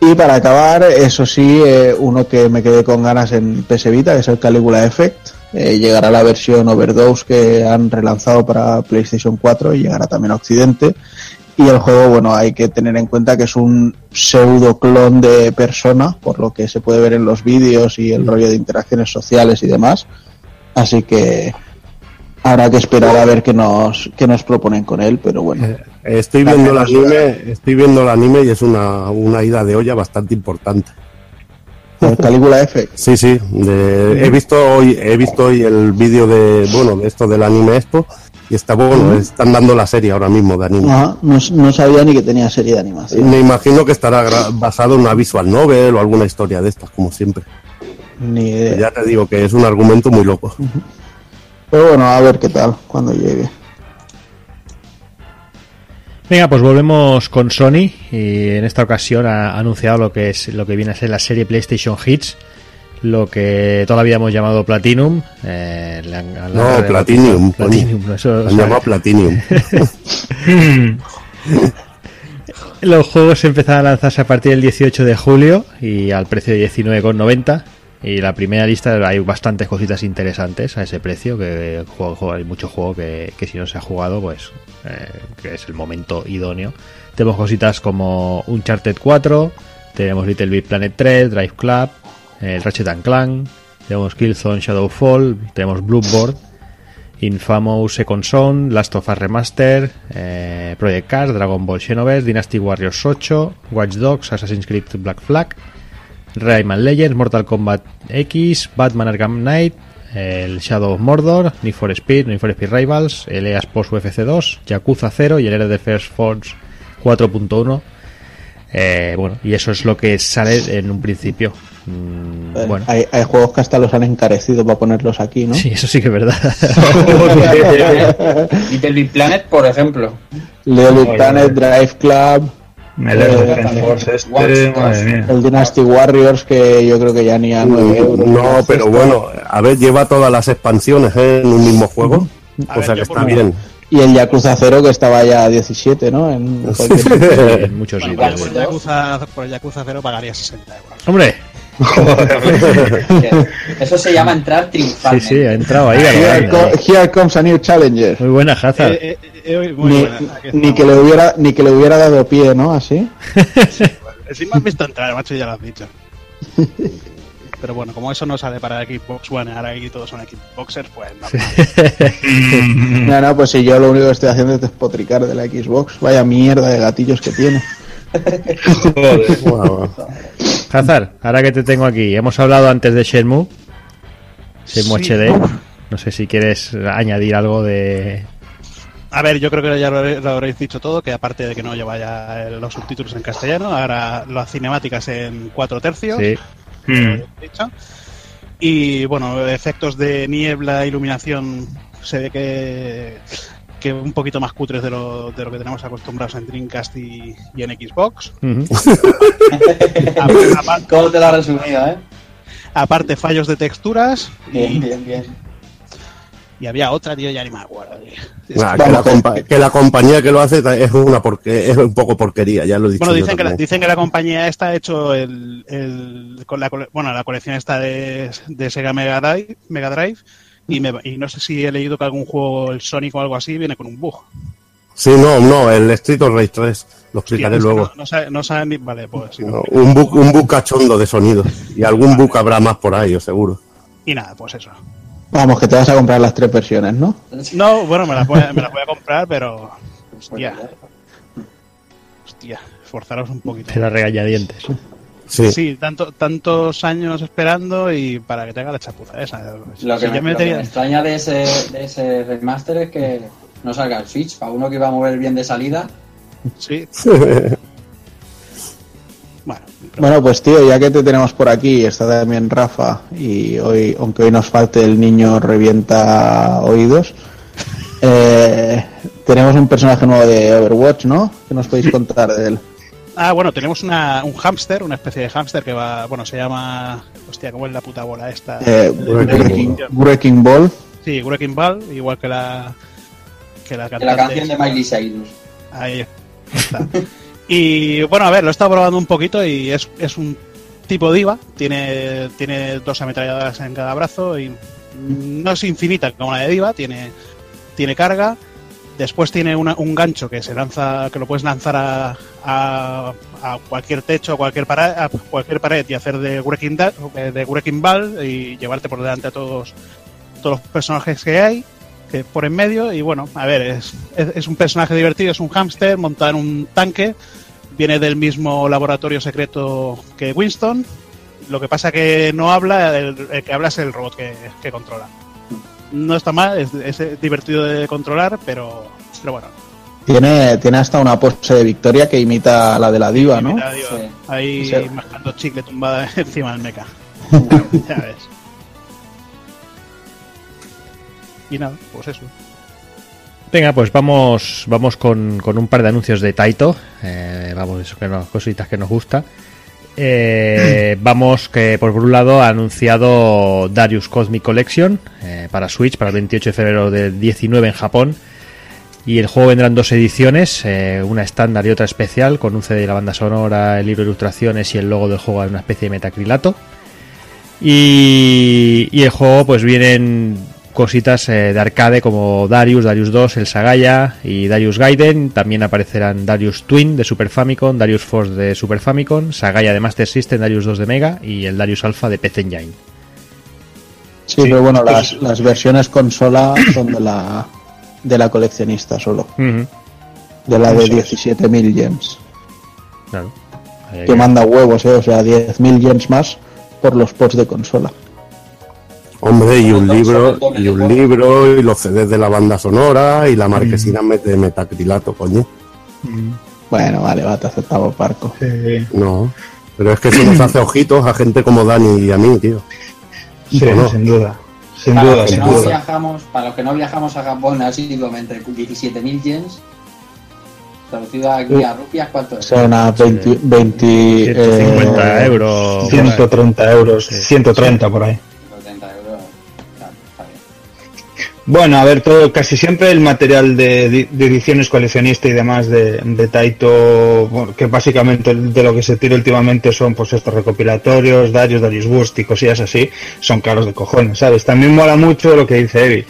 Y para acabar, eso sí, eh, uno que me quedé con ganas en PS Vita, que es el Caligula Effect. Eh, llegará la versión Overdose que han relanzado para PlayStation 4 y llegará también a Occidente. Y el juego, bueno, hay que tener en cuenta que es un pseudo clon de persona, por lo que se puede ver en los vídeos y el rollo de interacciones sociales y demás. Así que habrá que esperar a ver qué nos, qué nos proponen con él, pero bueno. Estoy viendo el anime, estoy viendo el anime y es una, una ida de olla bastante importante. El Caligula Effect. Sí, sí. de- he visto hoy, he visto hoy el vídeo de, bueno, de esto del anime expo y está bueno, están dando la serie ahora mismo de anime. Ajá, no, no sabía ni que tenía serie de animación. Me imagino que estará basado en una visual novel o alguna historia de estas, como siempre. Ni idea. Ya te digo que es un argumento muy loco. Pero bueno, a ver qué tal cuando llegue. Venga, pues volvemos con Sony y en esta ocasión ha anunciado lo que es lo que viene a ser la serie PlayStation Hits, lo que toda la vida hemos llamado Platinum. eh, No, Platinum. Platinum, no, eso, o sea, llamado Platinum. Los juegos empezaron a lanzarse a partir del 18 de julio y al precio de 19,90. Y la primera lista hay bastantes cositas interesantes a ese precio, que juego- hay mucho juego que, que si no se ha jugado, pues eh, que es el momento idóneo. Tenemos cositas como Uncharted 4, tenemos Little Big Planet 3, Drive Club, el Ratchet and Clank, tenemos Killzone Shadowfall, tenemos Bloodborne, Infamous Second Son, Last of Us Remaster, eh, Project Cars, Dragon Ball Xenoverse, Dynasty Warriors 8, Watch Dogs, Assassin's Creed Black Flag, Rayman Legends, Mortal Kombat X, Batman Arkham Knight, el Shadow of Mordor, Need for Speed, Need for Speed Rivals, el EA Sports UFC 2, Yakuza 0 y el Red First Force 4.1. Eh, bueno, y eso es lo que sale en un principio. Mm, Eh, bueno, Hay, hay juegos que hasta los han encarecido para ponerlos aquí, ¿no? sí, eso sí que es verdad. Little Big Planet, por ejemplo. Little Planet, Drive Club, El Defense Force este, madre mía. el Dynasty Warriors, que yo creo que ya ni a 9 euros. No, pero bueno, a ver, lleva todas las expansiones ¿eh? en un mismo juego. A O ver, sea que está bien. Y el Yakuza 0, que estaba ya a 17, ¿no? En cualquier- en muchos Bueno, sitios. por, el Yakuza, por el Yakuza 0 pagaría 60 euros. Hombre, Eso se llama entrar sí, triunfalmente. sí, ha entrado ahí. Here, grande. co- here comes a new challenger. Muy buena, Hazard. Eh, eh, eh, muy Ni, buena, ni que le hubiera ni que le hubiera dado pie, ¿no? Así. Si me has visto entrar, macho, ya lo has dicho. Pero bueno, como eso no sale para Xbox One, ahora aquí todos son Xboxers, pues no. No, no, pues si yo lo único que estoy haciendo es despotricar de la Xbox. Vaya mierda de gatillos que tiene. Bueno, Hazard, ahora que te tengo aquí, hemos hablado antes de Shenmue. Shenmue Sí. HD. No sé si quieres añadir algo de. A ver, yo creo que ya lo, lo habréis dicho todo, que aparte de que no lleva ya los subtítulos en castellano, ahora las cinemáticas en cuatro tercios. Sí. dicho. Y bueno, efectos de niebla, iluminación, se ve que, que un poquito más cutres de lo, de lo que tenemos acostumbrados en Dreamcast y, y en Xbox. Aparte- ¿Cómo te lo has resumido, eh? aparte, fallos de texturas. Bien, Y, bien, bien. y había otra, tío, ya ni me acuerdo. tío. Que, la compa- que la compañía que lo hace es una porque es un poco porquería, ya lo he dicho. Bueno, yo dicen que, la, dicen que la compañía esta ha hecho el, el- con la, bueno, la colección esta de, de Sega Mega Drive, Mega Drive y, me- y no sé si he leído que algún juego, el Sonic o algo así, viene con un bug. Sí, no, no, el Street of Rage 3, lo explicaré luego. No, no sabe- no saben ni... Vale, pues sí. No, un book, un book cachondo de sonido. Y algún book habrá más por ahí, yo seguro. Y nada, pues eso. Vamos, que te vas a comprar las tres versiones, ¿no? No, bueno, me la, voy a- me la voy a comprar, pero... Hostia. Hostia, esforzaros un poquito. Te da regañadientes. Sí. Sí, tanto, tantos años esperando y para que te haga la chapuza esa. Lo que, Si me, ya me lo que tenía- me extraña de ese, de ese remaster es que no salga el Switch. Para uno que iba a mover bien de salida, Sí, bueno, Bueno, pues tío, ya que te tenemos por aquí, está también Rafa, y hoy, aunque hoy nos falte el niño revienta oídos, eh, tenemos un personaje nuevo de Overwatch, ¿no? ¿Qué nos podéis contar de él? Ah, bueno, tenemos una, un hámster, una especie de hámster que va, bueno, se llama, hostia, ¿cómo es la puta bola esta? Eh, Wrecking, Wrecking Ball. Sí, Wrecking Ball, igual que la que la, de cantante la canción de. Miley Cyrus. Ahí está. y bueno, a ver, lo he estado probando un poquito y es, es un tipo diva, tiene, tiene dos ametralladoras en cada brazo y no es infinita como la de diva, tiene, tiene carga. Después tiene una- un gancho que se lanza, que lo puedes lanzar a, cualquier techo, a cualquier, pared, a cualquier pared y hacer de wrecking, da- de ball y llevarte por delante a todos, todos los personajes que hay que por en medio. Y bueno, a ver, es, un personaje divertido, es un hámster montado en un tanque, viene del mismo laboratorio secreto que Winston, lo que pasa que no habla, el, que habla es el robot que controla. No está mal, es, es divertido de controlar, pero, pero bueno, Tiene, tiene hasta una pose de victoria que imita a la de la diva, ¿no? Sí. ahí Sí. mascando chicle tumbada encima del mecha. ya ves. Y nada, pues eso. Venga, pues vamos, vamos con, con un par de anuncios de Taito. Eh, vamos, eso que nos, cositas que nos gusta. Eh, vamos que por un lado ha anunciado Darius Cosmic Collection eh, para Switch para el 28 de febrero del 19 en Japón. Y el juego vendrán dos ediciones, eh, una estándar y otra especial, con un CD de la banda sonora, el libro de ilustraciones y el logo del juego en una especie de metacrilato. Y, y el juego pues vienen cositas eh, de arcade como Darius, Darius 2, el Sagaya y Darius Gaiden. También aparecerán Darius Twin de Super Famicom, Darius Force de Super Famicom, Sagaya de Master System, Darius 2 de Mega y el Darius Alpha de PC Engine. Sí, pero bueno, las, las versiones consola son de la, de la coleccionista solo. De la de 17.000 gems. Claro. Que manda huevos, ¿eh? O sea, 10.000 gems más por los ports de consola. Hombre, y un libro, y un libro, y los CDs de la banda sonora, y la marquesina de metacrilato, coño. Bueno, vale, va, te aceptamos, Parco. Sí, No. Pero es que eso nos hace ojitos a gente como Dani y a mí, tío. sí, sin duda. Sin Para duda, los, que sin no duda. viajamos, para los que no viajamos a Japón asiduamente, 17.000 yens, traducido aquí a rupias, ¿cuánto es? Son a 20, 20 150 eh, euros. 130 euros, Sí. 130 por ahí. Bueno, a ver, todo, casi siempre el material de, de- ediciones coleccionista y demás de, Taito, que básicamente de lo que se tira últimamente son pues estos recopilatorios, Darius, Darius Burst y cosillas así, son caros de cojones, ¿sabes? También mola mucho lo que dice Evi.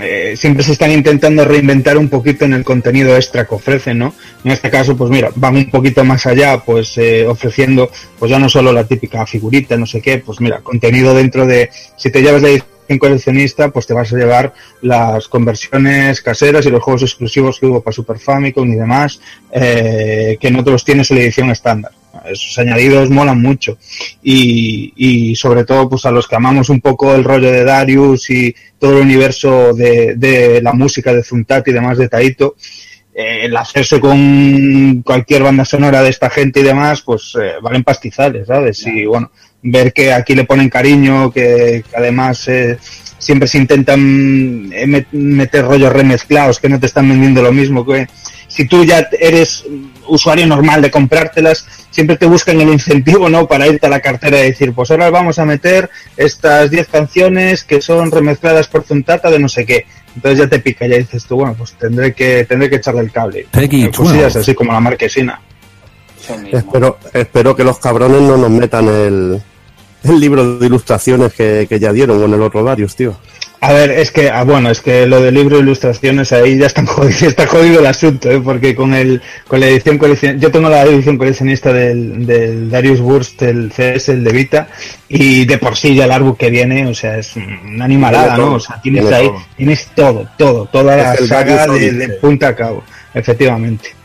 Eh, siempre se están intentando reinventar un poquito en el contenido extra que ofrecen, ¿no? En este caso, pues mira, van un poquito más allá, pues eh, ofreciendo, pues ya no solo la típica figurita, no sé qué, pues mira, contenido dentro de, si te llevas la coleccionista, pues te vas a llevar las conversiones caseras y los juegos exclusivos que hubo para Super Famicom y demás, eh, que no te los tienes en la edición estándar. esos añadidos molan mucho. Y, y sobre todo, pues a los que amamos un poco el rollo de Darius y todo el universo de, de la música de Zuntat y demás de Taito, eh, el hacerse con cualquier banda sonora de esta gente y demás, pues eh, valen pastizales, ¿sabes? Y bueno, ver que aquí le ponen cariño, que, que además eh, siempre se intentan eh, met- meter rollos remezclados, que no te están vendiendo lo mismo, que si tú ya eres usuario normal de comprártelas, siempre te buscan el incentivo, ¿no? Para irte a la cartera y decir, pues ahora vamos a meter estas 10 canciones que son remezcladas por Zuntata de no sé qué. Entonces ya te pica, ya dices tú, bueno, pues tendré que, tendré que echarle el cable. Peggy Eh, Cosillas 12. así como la marquesina. Espero, espero que los cabrones no nos metan el, el libro de ilustraciones que, que ya dieron con el otro Darius, tío. A ver, es que, ah, bueno, es que lo del libro de ilustraciones ahí ya está jodido, está jodido el asunto, ¿eh? porque con el con la edición coleccionista, yo tengo la edición coleccionista del, del Darius Burst, el CS, el de Vita, y de por sí ya el árbol que viene, o sea, es una animalada, ¿no? O sea, tienes tiene ahí, tienes todo, todo, toda la saga de punta a cabo, efectivamente.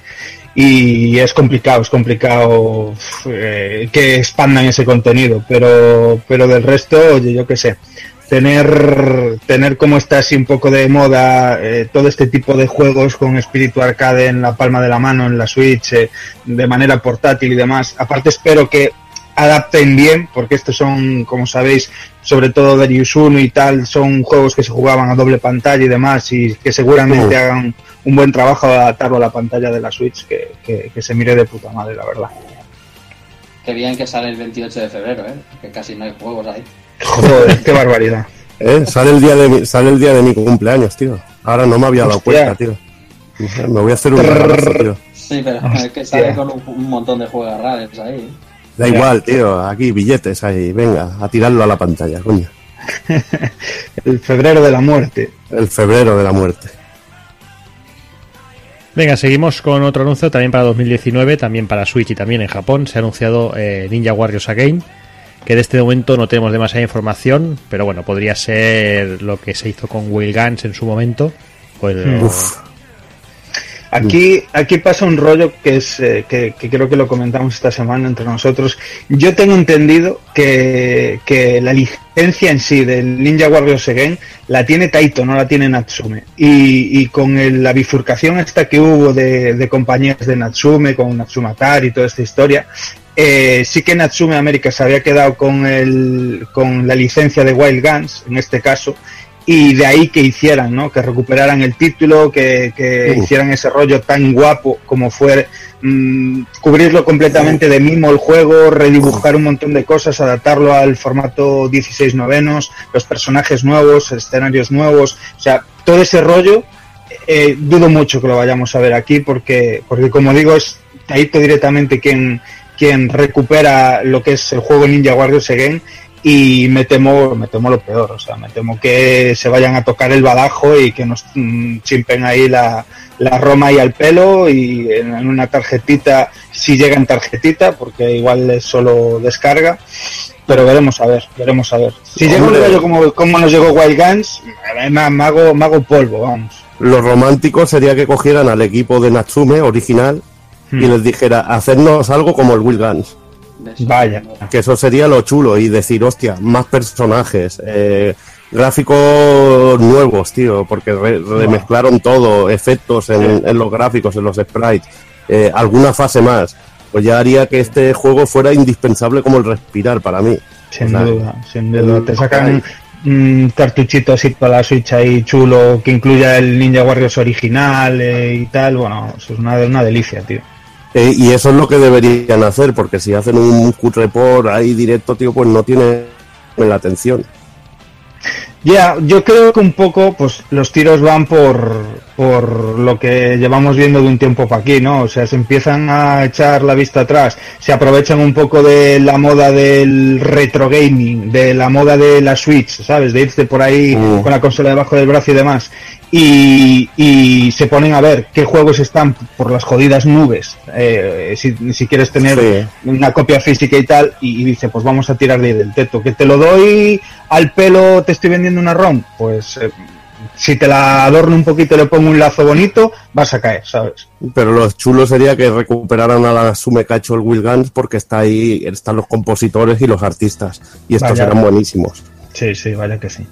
Y es complicado, es complicado eh, que expandan ese contenido, pero, pero del resto, oye, yo qué sé tener tener como está así un poco de moda eh, todo este tipo de juegos con espíritu arcade en la palma de la mano en la Switch eh, de manera portátil y demás. Aparte espero que adapten bien porque estos son como sabéis sobre todo Darius 1 y tal son juegos que se jugaban a doble pantalla y demás y que seguramente hagan un buen trabajo de adaptarlo a la pantalla de la Switch que, que- que se mire de puta madre la verdad Qué bien que sale el 28 de febrero, ¿eh? Que casi no hay juegos ahí. joder qué barbaridad ¿Eh? Sale el día de mi, sale el día de mi cumpleaños, tío. Ahora no me había dado Hostia. cuenta, tío. Me voy a hacer un regalazo, tío. Sí, pero es que sale con un, un montón de juegos raros ahí. ¿eh? Da igual, tío. Aquí billetes ahí. Venga, a tirarlo a la pantalla, coño. el febrero de la muerte El febrero de la muerte. Venga, seguimos con otro anuncio también para 2019, también para Switch y también en Japón. Se ha anunciado eh, Ninja Warriors Again, que de este momento no tenemos demasiada información, pero bueno, podría ser lo que se hizo con Will Guns en su momento. el- Uf. Aquí, aquí pasa un rollo que es eh, que, creo que lo comentamos esta semana entre nosotros. Yo tengo entendido que, que la licencia en sí del Ninja Warriors Again la tiene Taito, no la tiene Natsume. Y, y con el- la bifurcación esta que hubo de, de compañías de Natsume, con Natsume Atari y toda esta historia, eh, sí que Natsume América se había quedado con, el, con la licencia de Wild Guns, en este caso, y de ahí que hicieran, ¿no? Que recuperaran el título, que, que Uh. hicieran ese rollo tan guapo como fue mm, cubrirlo completamente de mimo el juego, redibujar un montón de cosas, adaptarlo al formato 16 novenos, los personajes nuevos, escenarios nuevos, o sea, todo ese rollo, eh, dudo mucho que lo vayamos a ver aquí porque, porque como digo, es Taito directamente quien, quien recupera lo que es el juego Ninja Warriors Again y me temo, me temo lo peor, o sea, me temo que se vayan a tocar el badajo y que nos mm, chimpen ahí la, la Roma ahí al pelo y en, en una tarjetita, si llega en tarjetita, porque igual es solo descarga, pero veremos a ver, veremos a ver. Si llega un rollo como, como nos llegó Wild Guns, me, me hago, me hago polvo, vamos. Lo romántico sería que cogieran al equipo de Natsume original y les dijera, hacernos algo como el Will Guns. Vaya. Que eso sería lo chulo y decir, hostia, más personajes, eh, gráficos nuevos, tío, porque re- remezclaron todo, efectos en, en los gráficos, en los sprites, eh, alguna fase más. Pues ya haría que este juego fuera indispensable como el respirar para mí. Sin O sea, duda, sin duda. Te sacan un cartuchito así para la Switch ahí chulo que incluya el Ninja Warriors original eh, y tal. Bueno, eso es una, una delicia, tío. Eh, y eso es lo que deberían hacer, porque si hacen un cut report ahí directo, tío, pues no tiene la atención. Ya, yo creo que un poco, pues los tiros van por, por lo que llevamos viendo de un tiempo para aquí, ¿no? O sea, se empiezan a echar la vista atrás, se aprovechan un poco de la moda del retro gaming, de la moda de la Switch, ¿sabes? De irse por ahí Mm. con la consola debajo del brazo y demás. Y, y se ponen a ver qué juegos están por las jodidas nubes, eh, si, si quieres tener Sí. una copia física y tal, y, y dice, pues vamos a tirar de ahí del teto, que te lo doy al pelo, te estoy vendiendo una ROM, pues eh, si te la adorno un poquito y le pongo un lazo bonito, vas a caer, ¿sabes? Pero lo chulo sería que recuperaran a la Sume hecho el Will Guns porque está ahí, están los compositores y los artistas. Y estos Vaya. eran buenísimos. Sí, sí, vale que sí.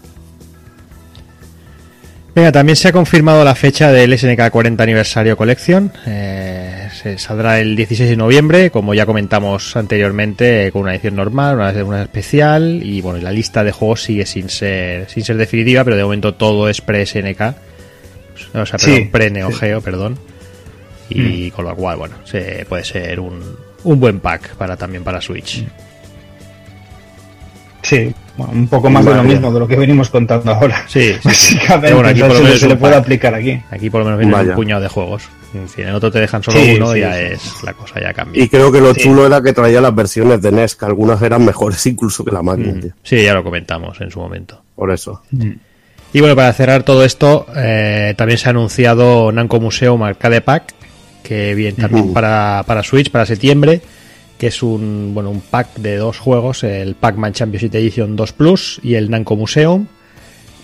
Venga, también se ha confirmado la fecha del SNK 40 Aniversario Collection. Eh, se saldrá el 16 de noviembre, como ya comentamos anteriormente, eh, con una edición normal, una, una especial. Y bueno, la lista de juegos sigue sin ser, sin ser definitiva, pero de momento todo es pre-SNK. O sea, Sí, perdón, pre-Neo Geo, perdón. Y con lo cual, bueno, se, puede ser un, un buen pack para también para Switch. Sí, bueno, un poco más de lo mismo de lo que venimos contando ahora. Sí, sí, sí. Básicamente, Pero bueno, aquí por lo menos se le un puede aplicar aquí. Aquí por lo menos viene Vaya. un puñado de juegos. En fin, en otro te dejan solo Sí, uno ya sí. es la cosa ya cambia. Y creo que lo Sí. chulo era que traía las versiones de NES, que algunas eran mejores incluso que la máquina, Mm. tío. Sí, ya lo comentamos en su momento. Por eso. Y bueno, para cerrar todo esto, eh, también se ha anunciado Namco Museum Arcade Pack, que viene también Ujú. para, para Switch, para septiembre, que es un, bueno, un pack de dos juegos, el Pac-Man Championship Edition 2 Plus y el Namco Museum.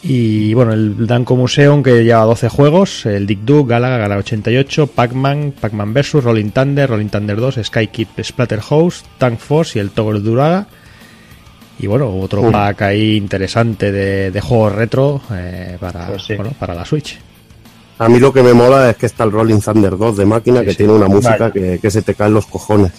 Y bueno, el Namco Museum que lleva 12 juegos, el Dick Duck, Galaga, Galaga 88, Pac-Man, Pac-Man Versus, Rolling Thunder, Rolling Thunder 2, Sky Kid Splatterhouse, Tank Force y el Toggle Duraga. Y bueno, otro pack ahí interesante de, de juegos retro eh, para, Pues sí. bueno, para la Switch. A mí lo que me mola es que está el Rolling Thunder 2 de máquina, Sí, que sí. tiene una música que, que se te caen los cojones.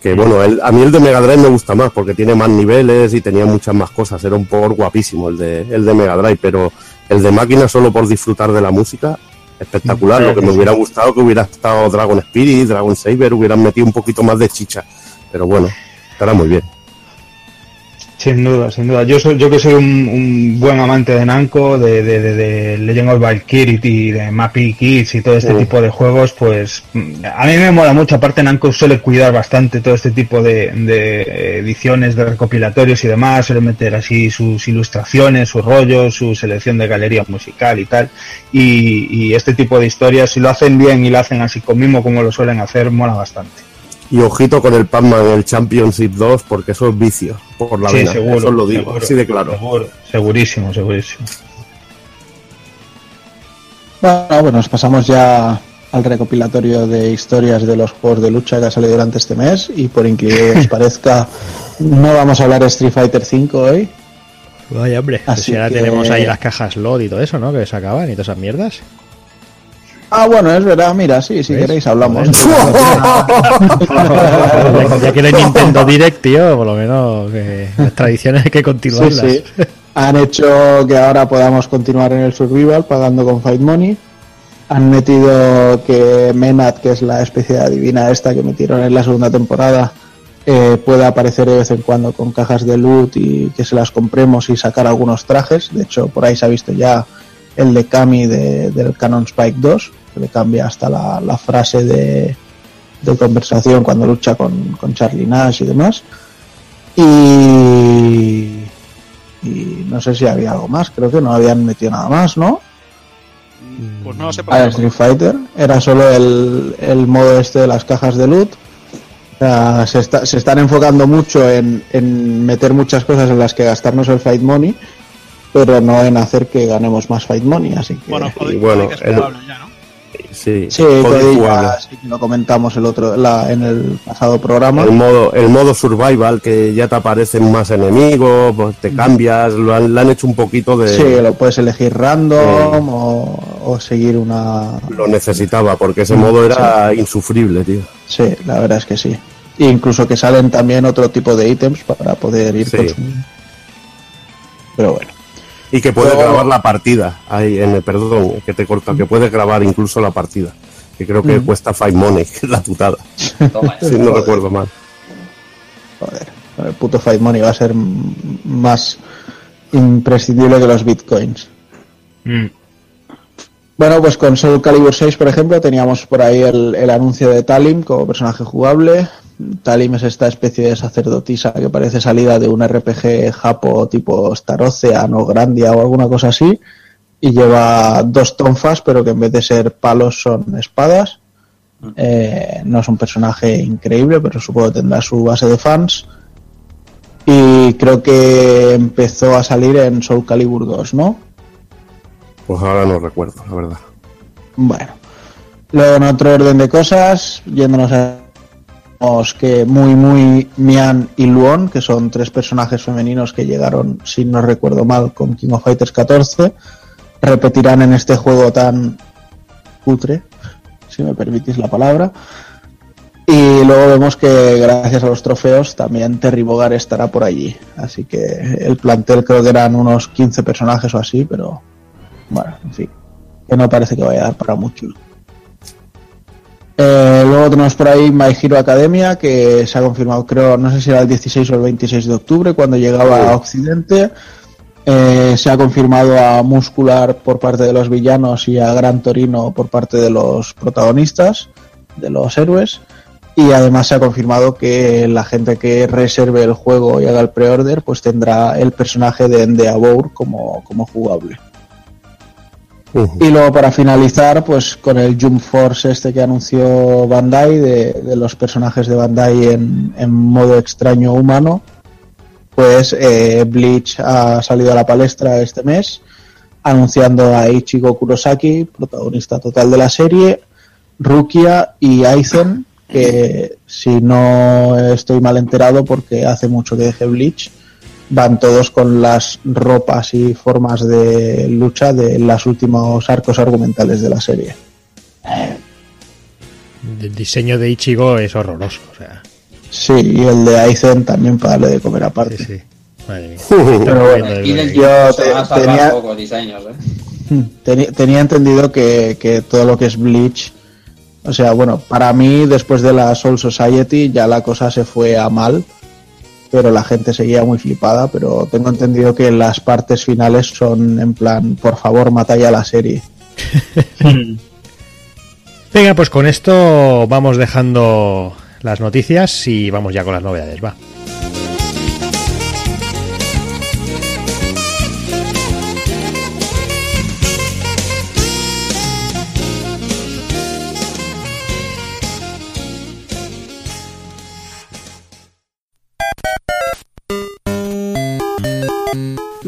Que bueno, el- a mí el de Mega Drive me gusta más porque tiene más niveles y tenía muchas más cosas. Era un por guapísimo el de, el de Mega Drive, pero el de máquina solo por disfrutar de la música, espectacular. Lo que me hubiera gustado que hubiera estado Dragon Spirit, Dragon Saber, hubieran metido un poquito más de chicha. Pero bueno, estará muy bien. Sin duda, sin duda. Yo soy, yo que soy un, un buen amante de Namco, de, de, de, de Legend of Valkyrie y de Mappy Kids y todo este tipo de juegos, pues mm, a mí me mola mucho. Aparte, Namco suele cuidar bastante todo este tipo de, de ediciones, de recopilatorios y demás. Suele meter así sus ilustraciones, sus rollos, su selección de galería musical y tal. Y, y este tipo de historias, si lo hacen bien y lo hacen así con mimo como lo suelen hacer, mola bastante. Y ojito con el Pac-Man, el Championship 2, porque eso es vicio por la Sí, vena. seguro, eso lo digo, seguro, así de claro. seguro, segurísimo, segurísimo. Bueno, pues nos pasamos ya al recopilatorio de historias de los juegos de lucha que ha salido durante este mes y por increíble que os parezca, no vamos a hablar de Street Fighter V hoy. Vaya, hombre. Pues Así si ahora que- tenemos ahí las cajas LOD y todo eso, ¿no? Que sacaban y todas esas mierdas. Ah, bueno, es verdad, mira, sí, si ¿Ves? queréis hablamos. ya, que Nintendo Direct, tío, por lo menos que las tradiciones hay que Sí, continuarlas. sí. Han hecho que ahora podamos continuar en el Survival pagando con Fight Money. Han metido que Menat, que es la especie divina esta que metieron en la segunda temporada, eh, pueda aparecer de vez en cuando con cajas de loot y que se las compremos y sacar algunos trajes. De hecho, por ahí se ha visto ya el de Kami de- del Canon Spike 2, que le cambia hasta la, la frase de, de conversación cuando lucha con, con Charlie Nash y demás. Y, y no sé si había algo más, creo que no habían metido nada más, ¿no? Pues no lo sé por qué. Street Fighter era solo el, el modo este de las cajas de loot. O sea, se, está- se están enfocando mucho en, en meter muchas cosas en las que gastarnos el Fight Money, pero no en hacer que ganemos más Fight Money. Así que Bueno, Y bueno, el- ya, ¿no? Sí, sí, ya lo comentamos el otro la, en el pasado programa. El modo, el modo survival, que ya te aparecen más enemigos, pues te cambias, lo han, hecho un poquito de... Sí, lo puedes elegir random o, o seguir una, Lo necesitaba, porque ese modo era insufrible, tío. Sí, la verdad es que sí. E incluso que salen también otro tipo de ítems para poder ir consumiendo. Pero bueno. Y que puedes Luego- grabar la partida, ahí en el, perdón, que te corta, que puedes grabar incluso la partida. Que creo que cuesta Five Money, que es la putada, Toma si no recuerdo mal. Joder, el puto Fight Money va a ser más imprescindible que los bitcoins. Bueno, pues con Soul Calibur 6, por ejemplo, teníamos por ahí el, el anuncio de Talim como personaje jugable. Talim es esta especie de sacerdotisa que parece salida de un RPG japo tipo Star Ocean o Grandia o alguna cosa así. Y lleva dos tonfas, pero que en vez de ser palos son espadas. Eh, no es un personaje increíble, pero supongo que tendrá su base de fans. Y creo que empezó a salir en Soul Calibur 2, ¿no? Pues ahora no recuerdo, la verdad. Bueno, luego en otro orden de cosas, yéndonos a que muy muy Mian y Luon, que son tres personajes femeninos que llegaron, si no recuerdo mal, con King of Fighters 14, repetirán en este juego tan cutre, si me permitís la palabra. Y luego vemos que gracias a los trofeos también Terry Bogard estará por allí. Así que el plantel creo que eran unos 15 personajes o así, pero bueno, en fin, que no parece que vaya a dar para mucho. Eh, luego tenemos por ahí My Hero Academia, que se ha confirmado, creo, no sé si era el 16 o el 26 de octubre, cuando llegaba a Occidente. Eh, se ha confirmado a Muscular por parte de los villanos y a Gran Torino por parte de los protagonistas, de los héroes. Y además se ha confirmado que la gente que reserve el juego y haga el pre-order, pues tendrá el personaje de Endeavor como, como jugable. Y luego para finalizar, pues con el Jump Force este que anunció Bandai, de, de los personajes de Bandai en, modo extraño humano, pues eh, Bleach ha salido a la palestra este mes, anunciando a Ichigo Kurosaki, protagonista total de la serie, Rukia y Aizen, que si no estoy mal enterado porque hace mucho que dejé Bleach, van todos con las ropas y formas de lucha de los últimos arcos argumentales de la serie. El diseño de Ichigo es horroroso. O sea, Sí, y el de Aizen también para darle de comer aparte. sí, sí. Madre mía. Pero bueno, Aquí del yo te- tenía- pocos diseños, ¿eh? Teni- tenía entendido que, que todo lo que es Bleach, o sea, bueno, para mí después de la Soul Society ya la cosa se fue a mal, pero la gente seguía muy flipada, pero tengo entendido que las partes finales son en plan, por favor, mata ya la serie. Venga, pues con esto vamos dejando las noticias y vamos ya con las novedades, va.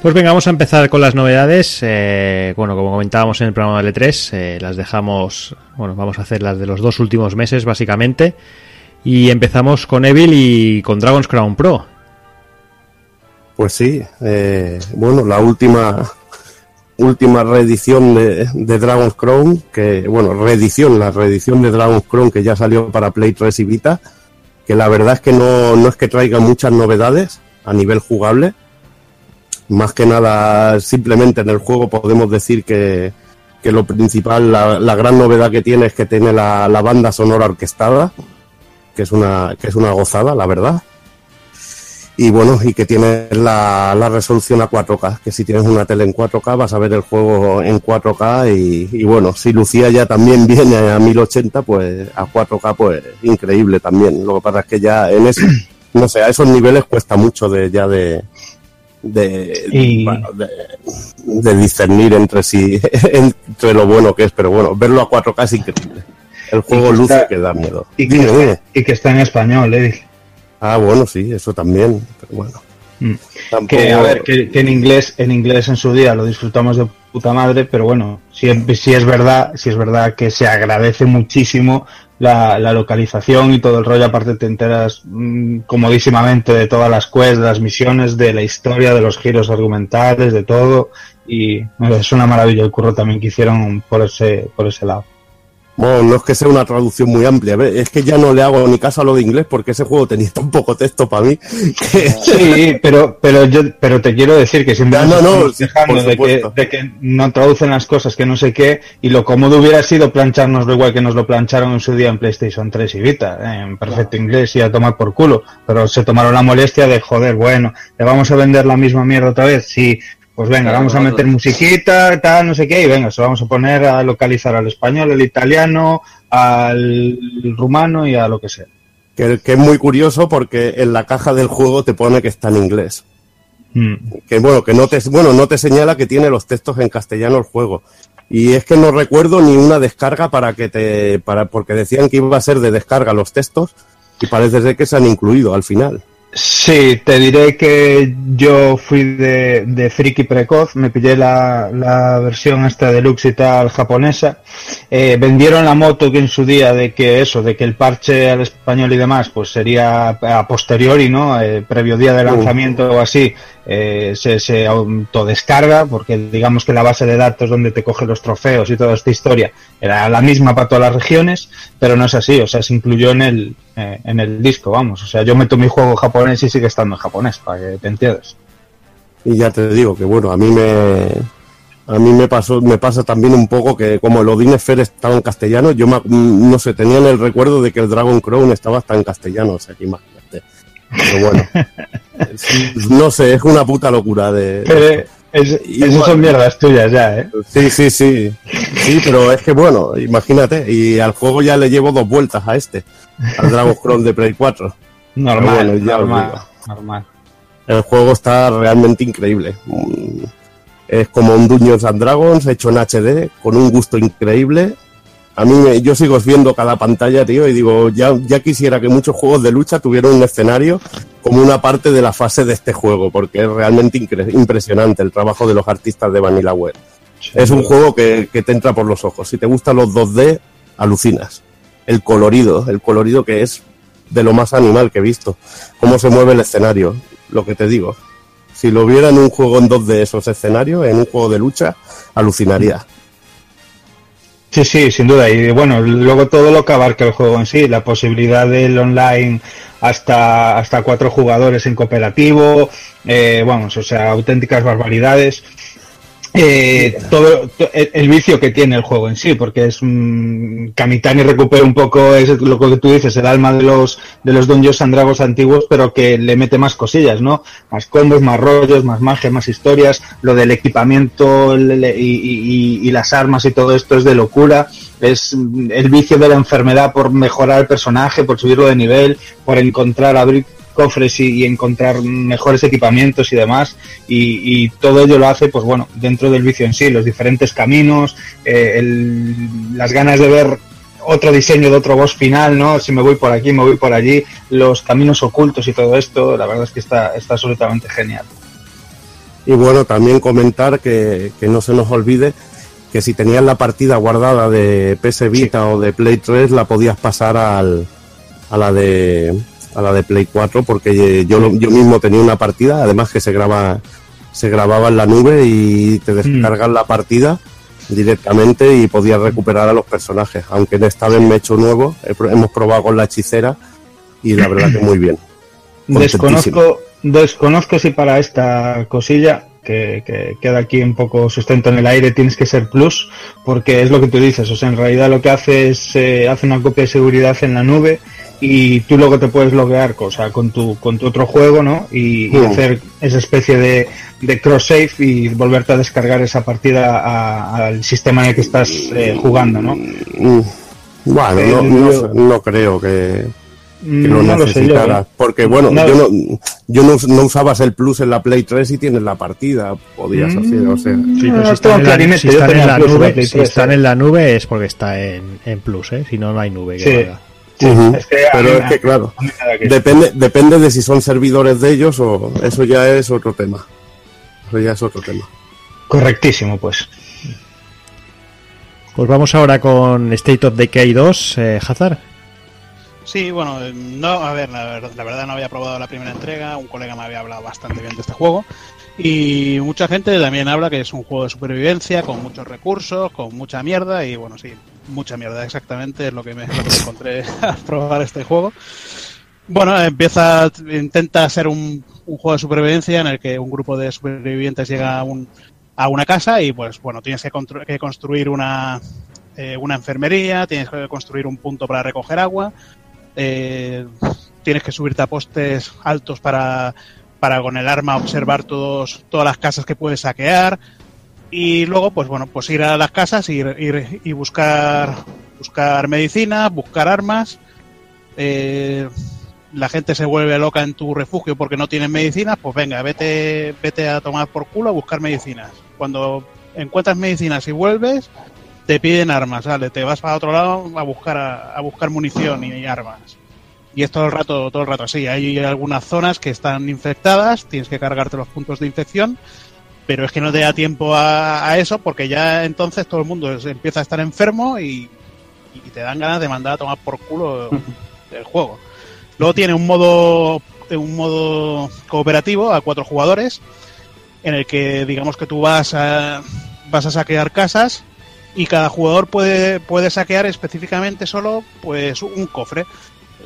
Pues venga, vamos a empezar con las novedades. Eh, bueno, como comentábamos en el programa de L3, eh, las dejamos, bueno, vamos a hacer las de los dos últimos meses, básicamente. Y empezamos con Evil y con Dragon's Crown Pro. Pues sí, eh, bueno, la última última reedición de, Dragon's Crown, que bueno, reedición, la reedición de Dragon's Crown que ya salió para Play 3 y Vita, que la verdad es que no, no es que traiga muchas novedades a nivel jugable, más que nada simplemente en el juego podemos decir que, que lo principal, la, la gran novedad que tiene es que tiene la, la banda sonora orquestada, que es una, que es una gozada, la verdad y bueno, y que tiene la, la resolución a 4K, que si tienes una tele en 4K vas a ver el juego en 4K y, bueno, si Lucía ya también viene a 1080, pues a 4K pues increíble también. Lo que pasa es que ya en eso, no sé, a esos niveles cuesta mucho de ya de de, Y- bueno, de, de discernir entre sí, entre lo bueno que es, pero bueno, verlo a 4K es increíble. El juego que luce está- que da miedo. Y que, Dime, dime. está, y que está en español, eh. Ah, bueno, sí, eso también, pero bueno. Mm. Tampoco- Que, a ver, que, que en inglés, en inglés en su día lo disfrutamos de puta madre, pero bueno, si, si es verdad, si es verdad que se agradece muchísimo la, la localización y todo el rollo, aparte te enteras mm, comodísimamente de todas las quests, de las misiones, de la historia, de los giros argumentales, de todo, y es una maravilla el curro también que hicieron por ese, por ese lado. Bueno, no es que sea una traducción muy amplia, es que ya no le hago ni caso a lo de inglés porque ese juego tenía tan poco texto para mí que Sí, pero, pero yo, pero te quiero decir que siempre no, no, por de que, de que no traducen las cosas, que no sé qué, y lo cómodo hubiera sido planchárnoslo igual que nos lo plancharon en su día en PlayStation 3 y Vita, en perfecto inglés y a tomar por culo, pero se tomaron la molestia de joder, bueno, le vamos a vender la misma mierda otra vez, sí, pues venga, vamos a meter musiquita, tal, no sé qué, y venga, se lo vamos a poner a localizar al español, al italiano, al rumano y a lo que sea. que, que es muy curioso porque en la caja del juego te pone que está en inglés. Mm. Que bueno, que no te, bueno, no te señala que tiene los textos en castellano el juego. Y es que no recuerdo ni una descarga para que te, para, porque decían que iba a ser de descarga los textos y parece ser que se han incluido al final. Sí, te diré que yo fui de, de friki precoz, me pillé la, la versión esta deluxe y tal japonesa. Eh, vendieron la moto que en su día de que eso, de que el parche al español y demás, pues sería a posteriori, ¿no? Eh, previo día de lanzamiento o así, eh, se, se autodescarga, porque digamos que la base de datos donde te coge los trofeos y toda esta historia era la misma para todas las regiones, pero no es así, o sea, se incluyó en el, eh, en el disco, vamos. O sea, yo meto mi juego japonés y sigue estando en japonés, para que te entiendas. Y ya te digo que bueno, a mí me a mí me pasó me pasa también un poco que como el Odin Sphere estaba en castellano, yo me- no sé, tenía en el recuerdo de que el Dragon Crown estaba hasta en castellano, o sea, que imagínate. Pero bueno, es- no sé, es una puta locura de, Pero. Es, esas son mierdas tuyas ya, ¿eh? Sí, sí, sí. Sí, pero es que bueno, imagínate, y al juego ya le llevo dos vueltas a este, al Dragon Crown de Play 4. Normal, bueno, ya normal, normal. El juego está realmente increíble. Mm, Es como un Dungeons and Dragons hecho en HD, con un gusto increíble. A mí, me- yo sigo viendo cada pantalla, tío, y digo, ya, ya quisiera que muchos juegos de lucha tuvieran un escenario como una parte de la fase de este juego, porque es realmente impresionante el trabajo de los artistas de Vanillaware. Es un juego que, que te entra por los ojos. Si te gustan los 2D, alucinas. El colorido, el colorido que es de lo más animal que he visto. Cómo se mueve el escenario, lo que te digo. Si lo viera en un juego en 2D esos escenarios, en un juego de lucha, alucinaría. Sí, sí, sin duda. Y bueno, luego todo lo que abarca el juego en sí, la posibilidad del online hasta, hasta cuatro jugadores en cooperativo, eh, vamos, o sea, auténticas barbaridades. Eh, todo to- el, vicio que tiene el juego en sí, porque es un Kamitani recupera un poco es lo que tú dices, el alma de los de los Dungeons and antiguos, pero que le mete más cosillas, ¿no? Más combos, más rollos, más magia, más historias, lo del equipamiento y, y- las armas y todo esto es de locura. Es el vicio de la enfermedad por mejorar el personaje, por subirlo de nivel, por encontrar, abrir cofres y, y encontrar mejores equipamientos y demás y, y todo ello lo hace pues bueno dentro del vicio en sí los diferentes caminos eh, el- las ganas de ver otro diseño de otro boss final no si me voy por aquí me voy por allí los caminos ocultos y todo esto la verdad es que está está absolutamente genial. Y bueno, también comentar que, que no se nos olvide que si tenías la partida guardada de PS Vita o de Play 3, la podías pasar al, a la de a la de Play 4 porque yo, lo- yo mismo tenía una partida, además que se graba se grababa en la nube y te descargas la partida directamente y podías recuperar a los personajes. Aunque en esta vez me he hecho nuevo, hemos probado con la hechicera y la verdad que muy bien. Desconozco, desconozco si para esta cosilla, que, que queda aquí un poco sustento en el aire, tienes que ser plus, porque es lo que tú dices, o sea, en realidad lo que hace es, eh, hace una copia de seguridad en la nube y tú luego te puedes loguear, o sea, con tu, con tu otro juego, ¿no? Y, y Mm. hacer esa especie de, de cross-save y volverte a descargar esa partida a- al sistema en el que estás eh, jugando, ¿no? Mm, Bueno, no, Pero no, yo- sé, no creo que, que lo no lo sé yo, necesitaras. ¿eh? Porque bueno, No. yo, no, yo no, no usabas el plus en la Play 3 y tienes la partida. Podías Mm. hacer, o sea. Sí, pero si están, en en la, clarinete, si yo están tenía en la Plus en la nube, Play si 3, están eh. en la nube es porque está en, en plus, ¿eh? Si no, no hay nube. que Sí. Es que Pero es que claro, depende, depende de si son servidores de ellos o eso ya es otro tema. Eso ya es otro tema. Correctísimo, pues. Pues vamos ahora con State of Decay 2, eh, Hazard. Sí, bueno, eh, no, a ver, la, ver- la verdad no había probado la primera entrega, un colega me había hablado bastante bien de este juego y mucha gente también habla que es un juego de supervivencia con muchos recursos, con mucha mierda y bueno, sí, mucha mierda exactamente es lo que me, encontré al probar este juego. Bueno, empieza, intenta ser un, un juego de supervivencia en el que un grupo de supervivientes llega a, un, a una casa y pues bueno, tienes que, que construir una, eh, una enfermería, tienes que construir un punto para recoger agua, eh, tienes que subirte a postes altos para, para con el arma observar todos, todas las casas que puedes saquear y luego pues bueno pues ir a las casas y, ir, ir- y buscar buscar medicina buscar armas eh, la gente se vuelve loca en tu refugio porque no tienes medicinas, pues venga, vete, vete a tomar por culo a buscar medicinas. Cuando encuentras medicinas y vuelves, te piden armas, ¿vale? Te vas para otro lado a buscar a, a buscar munición y, armas. Y es todo el rato, todo el rato así. Hay algunas zonas que están infectadas, tienes que cargarte los puntos de infección, pero es que no te da tiempo a, a eso porque ya entonces todo el mundo empieza a estar enfermo y, y te dan ganas de mandar a tomar por culo el juego. Luego tiene un modo un modo cooperativo a cuatro jugadores en el que digamos que tú vas a vas a saquear casas y cada jugador puede puede saquear específicamente solo pues un cofre.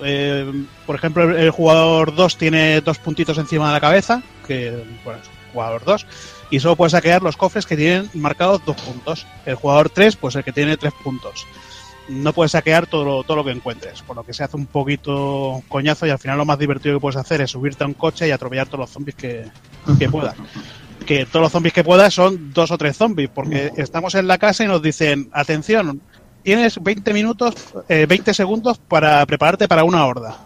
Eh, por ejemplo, el, el jugador 2 tiene dos puntitos encima de la cabeza, que bueno, es un jugador 2, y solo puede saquear los cofres que tienen marcados dos puntos. El jugador 3, pues el que tiene tres puntos no puedes saquear todo lo, todo lo que encuentres, por lo que se hace un poquito coñazo y al final lo más divertido que puedes hacer es subirte a un coche y atropellar todos los zombies que, que puedas. Que todos los zombies que puedas son dos o tres zombies, porque estamos en la casa y nos dicen, atención, tienes 20 minutos, eh, 20 segundos para prepararte para una horda.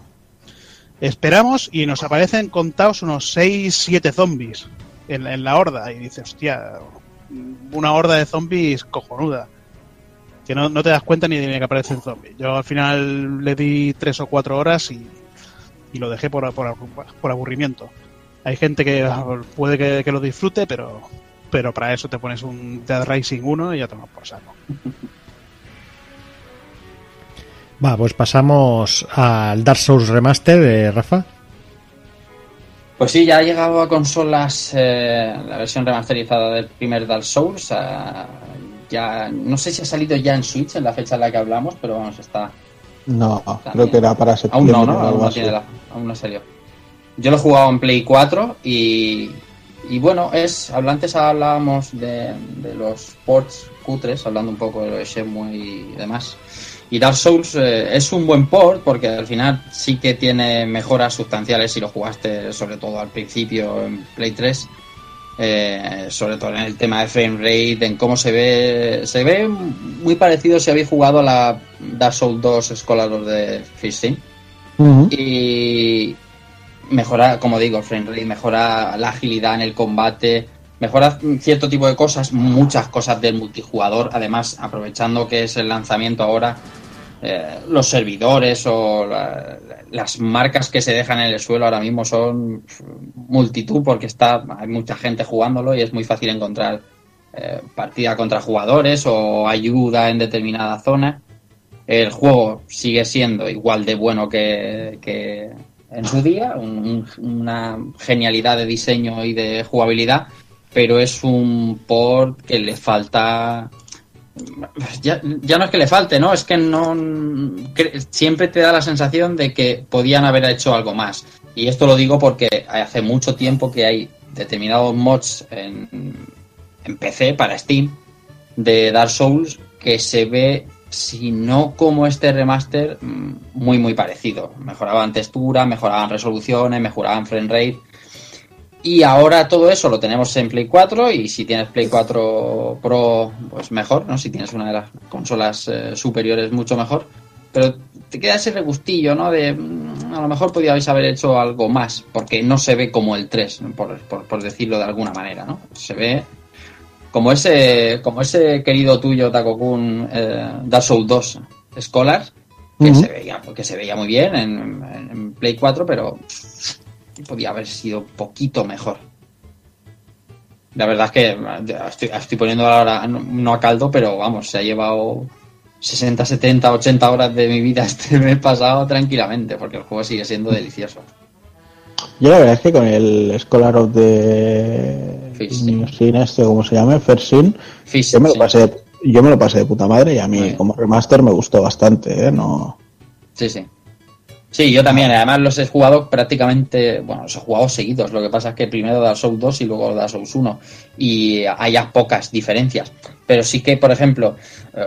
Esperamos y nos aparecen contados unos 6, 7 zombies en, la horda. Y dices, hostia, una horda de zombies cojonuda que no, no te das cuenta ni de que aparece un zombie. Yo al final le di tres o cuatro horas y, y lo dejé por, por, por aburrimiento. Hay gente que puede que, que lo disfrute, pero pero para eso te pones un Dead Rising 1 y ya tomas por saco. Va, pues pasamos al Dark Souls Remaster de Rafa. Pues sí, ya ha llegado a consolas eh, la versión remasterizada del primer Dark Souls. ah, ya no sé si ha salido ya en Switch en la fecha en la que hablamos, pero vamos, está. No, creo que era para Aún septiembre no, ¿no? o Aún no, tiene la- aún no salió. Yo lo he jugado en Play 4 y, y bueno, es. Antes hablábamos de, de los ports cutres, hablando un poco de Shenmue y demás. Y Dark Souls eh, es un buen port porque al final sí que tiene mejoras sustanciales si lo jugaste sobre todo al principio en Play 3. eh, sobre todo en el tema de frame rate, en cómo se ve, se ve muy parecido si habéis jugado a la Dark Souls 2 Scholar of the Fisting y mejora, como digo, el frame rate, mejora la agilidad en el combate, mejora cierto tipo de cosas, muchas cosas del multijugador, además aprovechando que es el lanzamiento ahora, eh, los servidores o la- las marcas que se dejan en el suelo ahora mismo son multitud porque está hay mucha gente jugándolo y es muy fácil encontrar eh, partida contra jugadores o ayuda en determinada zona. El juego sigue siendo igual de bueno que, que en su día, un- un- una genialidad de diseño y de jugabilidad, pero es un port que le falta. Ya, ya no es que le falte, ¿no? Es que no. cre- Siempre te da la sensación de que podían haber hecho algo más. Y esto lo digo porque hace mucho tiempo que hay determinados mods en, en PC para Steam de Dark Souls que se ve, si no como este remaster, mm, muy muy parecido. Mejoraban textura, mejoraban resoluciones, mejoraban frame rate. Y ahora todo eso lo tenemos en Play 4 y si tienes Play 4 Pro, pues mejor, ¿no? Si tienes una de las consolas eh, superiores, mucho mejor. Pero te queda ese regustillo, ¿no? De mm, a lo mejor podíais haber hecho algo más, porque no se ve como el 3, por, por, por decirlo de alguna manera, ¿no? Se ve como ese, como ese querido tuyo, Takokun, eh, Dark Souls 2 Scholar, que, se veía, que se veía muy bien en, en- en Play 4, pero podía haber sido poquito mejor. La verdad es que estoy, estoy poniendo ahora, no, a caldo, pero vamos, se ha llevado 60, 70, 80 horas de mi vida este mes pasado tranquilamente, porque el juego sigue siendo delicioso. Yo la verdad es que con el Scholar of the. Sin este, como se llame, First Sin, Fish, yo me lo pasé, yo me lo pasé de puta madre y a mí como remaster me gustó bastante, ¿eh? No, Sí, sí. Sí, yo también. Además los he jugado prácticamente, bueno, los he jugado seguidos. Lo que pasa es que primero Dark Souls 2 y luego Dark Souls 1. Y hay pocas diferencias. Pero sí que, por ejemplo, eh,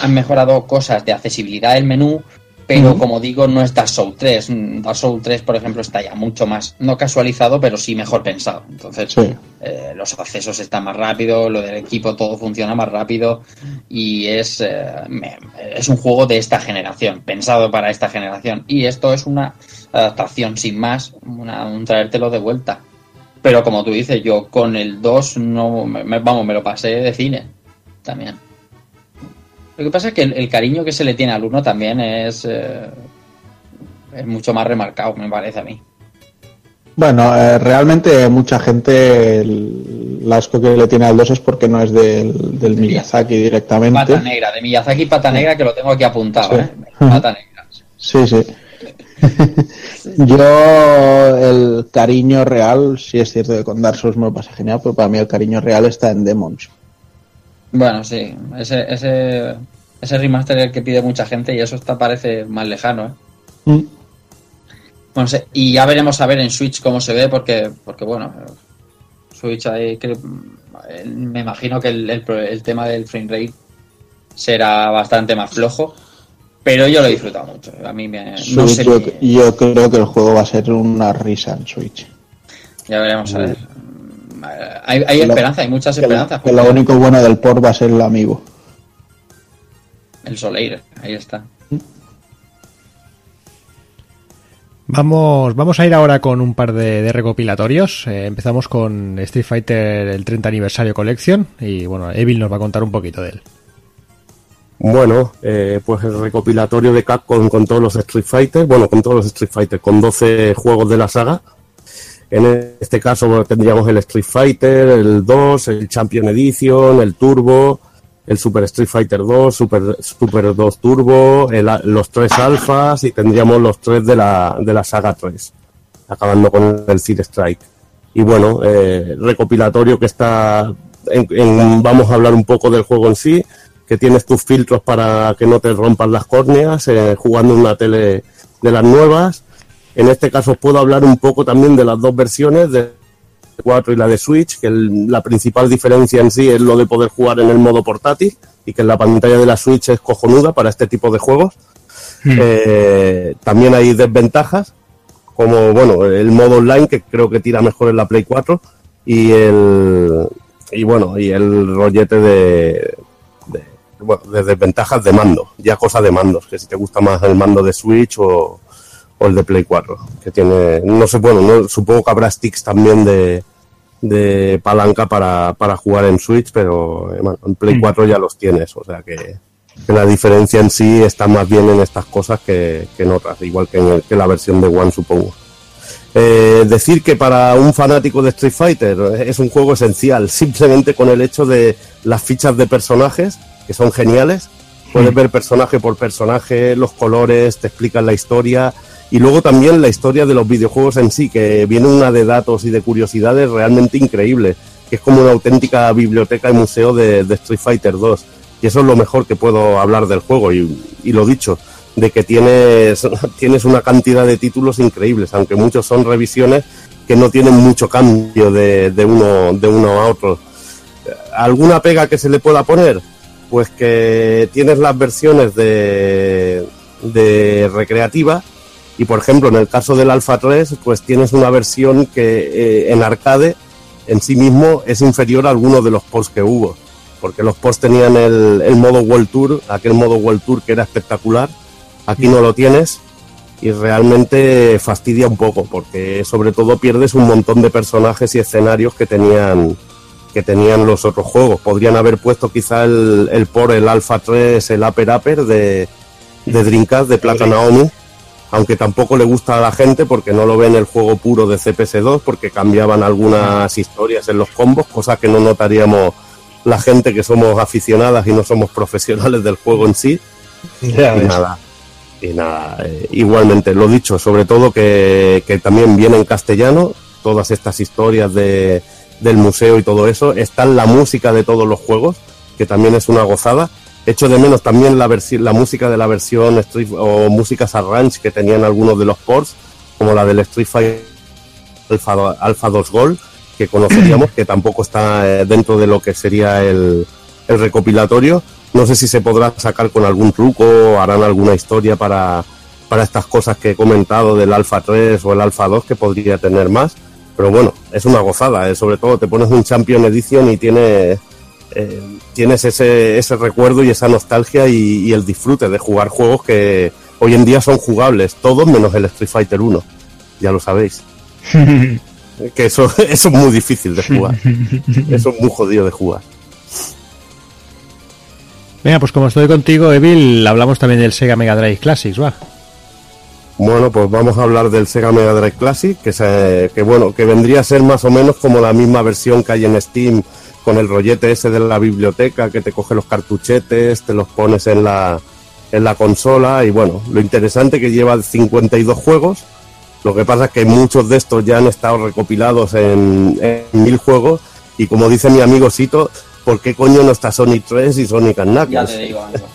han mejorado cosas de accesibilidad del menú. Pero como digo, no es Dark Souls 3. Mm, Dark Souls 3, por ejemplo, está ya mucho más, no casualizado, pero sí mejor pensado. Entonces, Sí. eh, los accesos están más rápido, lo del equipo todo funciona más rápido y es, eh, es un juego de esta generación, pensado para esta generación. Y esto es una adaptación sin más, una- un traértelo de vuelta. Pero como tú dices, yo con el 2 no, me- vamos, me lo pasé de cine también. Lo que pasa es que el, el cariño que se le tiene al 1 también es, eh, es mucho más remarcado, me parece a mí. Bueno, eh, realmente mucha gente el, el asco que le tiene al 2 es porque no es del, del Miyazaki directamente. Pata negra, de Miyazaki Pata negra, que lo tengo aquí apuntado, Sí. ¿eh? Pata negra. Sí, sí. Yo el cariño real, sí es cierto que con Dark Souls me lo pasé genial, pero para mí el cariño real está en Demons. Bueno, sí, ese, ese, ese remaster es el que pide mucha gente y eso está parece más lejano, ¿eh? Mm. Bueno, sé, y ya veremos a ver en Switch cómo se ve, porque, porque bueno, Switch ahí que, eh, me imagino que el, el el tema del frame rate será bastante más flojo, pero yo lo he disfrutado mucho. A mí me, no Switch, sé, yo, yo creo que el juego va a ser una risa en Switch. ya veremos a ver. Hay, hay Que lo- esperanza, hay muchas Que lo, esperanzas. que lo único bueno del port va a ser el amigo. El Soleil, ahí está. Vamos, vamos a ir ahora con un par de, de recopilatorios. Eh, empezamos con Street Fighter el 30 aniversario Collection y bueno, Evil nos va a contar un poquito de él. Bueno, eh, pues el recopilatorio de Capcom con todos los Street Fighter, bueno, con todos los Street Fighter, con 12 juegos de la saga. En este caso tendríamos el Street Fighter, el 2, el Champion Edition, el Turbo, el Super Street Fighter 2, Super, Super 2 Turbo, los tres alfas y tendríamos los tres de la, de la saga 3, acabando con el Seed Strike. Y bueno, eh, recopilatorio que está, en- en- vamos a hablar un poco del juego en sí, que tienes tus filtros para que no te rompan las córneas, eh, jugando en una tele de las nuevas. En este caso os puedo hablar un poco también de las dos versiones, de 4 y la de Switch, que el- la principal diferencia en sí es lo de poder jugar en el modo portátil y que la pantalla de la Switch es cojonuda para este tipo de juegos. Eh, también hay desventajas, como bueno, el modo online que creo que tira mejor en la Play 4 y el y bueno, y el rollete de, de, bueno, de desventajas de mando, ya cosa de mandos, que si te gusta más el mando de Switch o, o el de Play 4, que tiene, no sé, bueno, no, supongo que habrá sticks también de, de palanca para, para jugar en Switch, pero eh, bueno, en Play Mm. 4 ya los tienes, o sea que, que la diferencia en sí está más bien en estas cosas que, que en otras, igual que en el- que la versión de One, supongo. Eh, decir que para un fanático de Street Fighter es un juego esencial, simplemente con el hecho de las fichas de personajes, que son geniales. Puedes ver personaje por personaje, los colores, te explican la historia y luego también la historia de los videojuegos en sí, que viene una de datos y de curiosidades realmente increíble, que es como una auténtica biblioteca y museo de, Street Fighter 2. Y eso es lo mejor que puedo hablar del juego y, y lo dicho, de que tienes, tienes una cantidad de títulos increíbles, aunque muchos son revisiones que no tienen mucho cambio de, de uno, de uno a otro. ¿Alguna pega que se le pueda poner? Pues que tienes las versiones de, de recreativa y por ejemplo en el caso del Alpha 3 pues tienes una versión que eh, en arcade en sí mismo es inferior a algunos de los posts que hubo. Porque los posts tenían el, el modo World Tour, aquel modo World Tour que era espectacular. Aquí no lo tienes y realmente fastidia un poco porque sobre todo pierdes un montón de personajes y escenarios que tenían que tenían los otros juegos. Podrían haber puesto quizá el, el por el Alpha 3, el Upper Upper de, de Dreamcast, de Plata Naomi, aunque tampoco le gusta a la gente porque no lo ven el juego puro de CPS2 porque cambiaban algunas historias en los combos, cosa que no notaríamos la gente que somos aficionadas y no somos profesionales del juego en sí. Ya y nada, y nada, eh, igualmente, lo dicho, sobre todo que, que también viene en castellano, todas estas historias de, del museo y todo eso, está en la música de todos los juegos, que también es una gozada. Echo de menos también la, música de la versión Street, o músicas arrange que tenían algunos de los ports, como la del Street Fighter Alpha, Alpha 2 Gold, que conoceríamos, que tampoco está eh, dentro de lo que sería el, el recopilatorio. No sé si se podrá sacar con algún truco o harán alguna historia para, para estas cosas que he comentado del Alpha 3 o el Alpha 2 que podría tener más. Pero bueno, es una gozada, ¿eh? sobre todo te pones un Champion Edition y tienes, eh, tienes ese, ese recuerdo y esa nostalgia y, y el disfrute de jugar juegos que hoy en día son jugables, todos menos el Street Fighter 1, ya lo sabéis. que eso, eso es muy difícil de jugar, eso es muy jodido de jugar. Venga, pues como estoy contigo, Evil, hablamos también del Sega Mega Drive Classics, va. Bueno, pues vamos a hablar del Sega Mega Drive Classic, que, se- que bueno, que vendría a ser más o menos como la misma versión que hay en Steam con el rollete ese de la biblioteca que te coge los cartuchetes, te los pones en la en la consola y bueno, lo interesante que lleva 52 juegos. Lo que pasa es que muchos de estos ya han estado recopilados en, en mil juegos y como dice mi amigo Sito, ¿por qué coño no está Sonic 3 y Sonic and Ya Knuckles? te digo, amigo.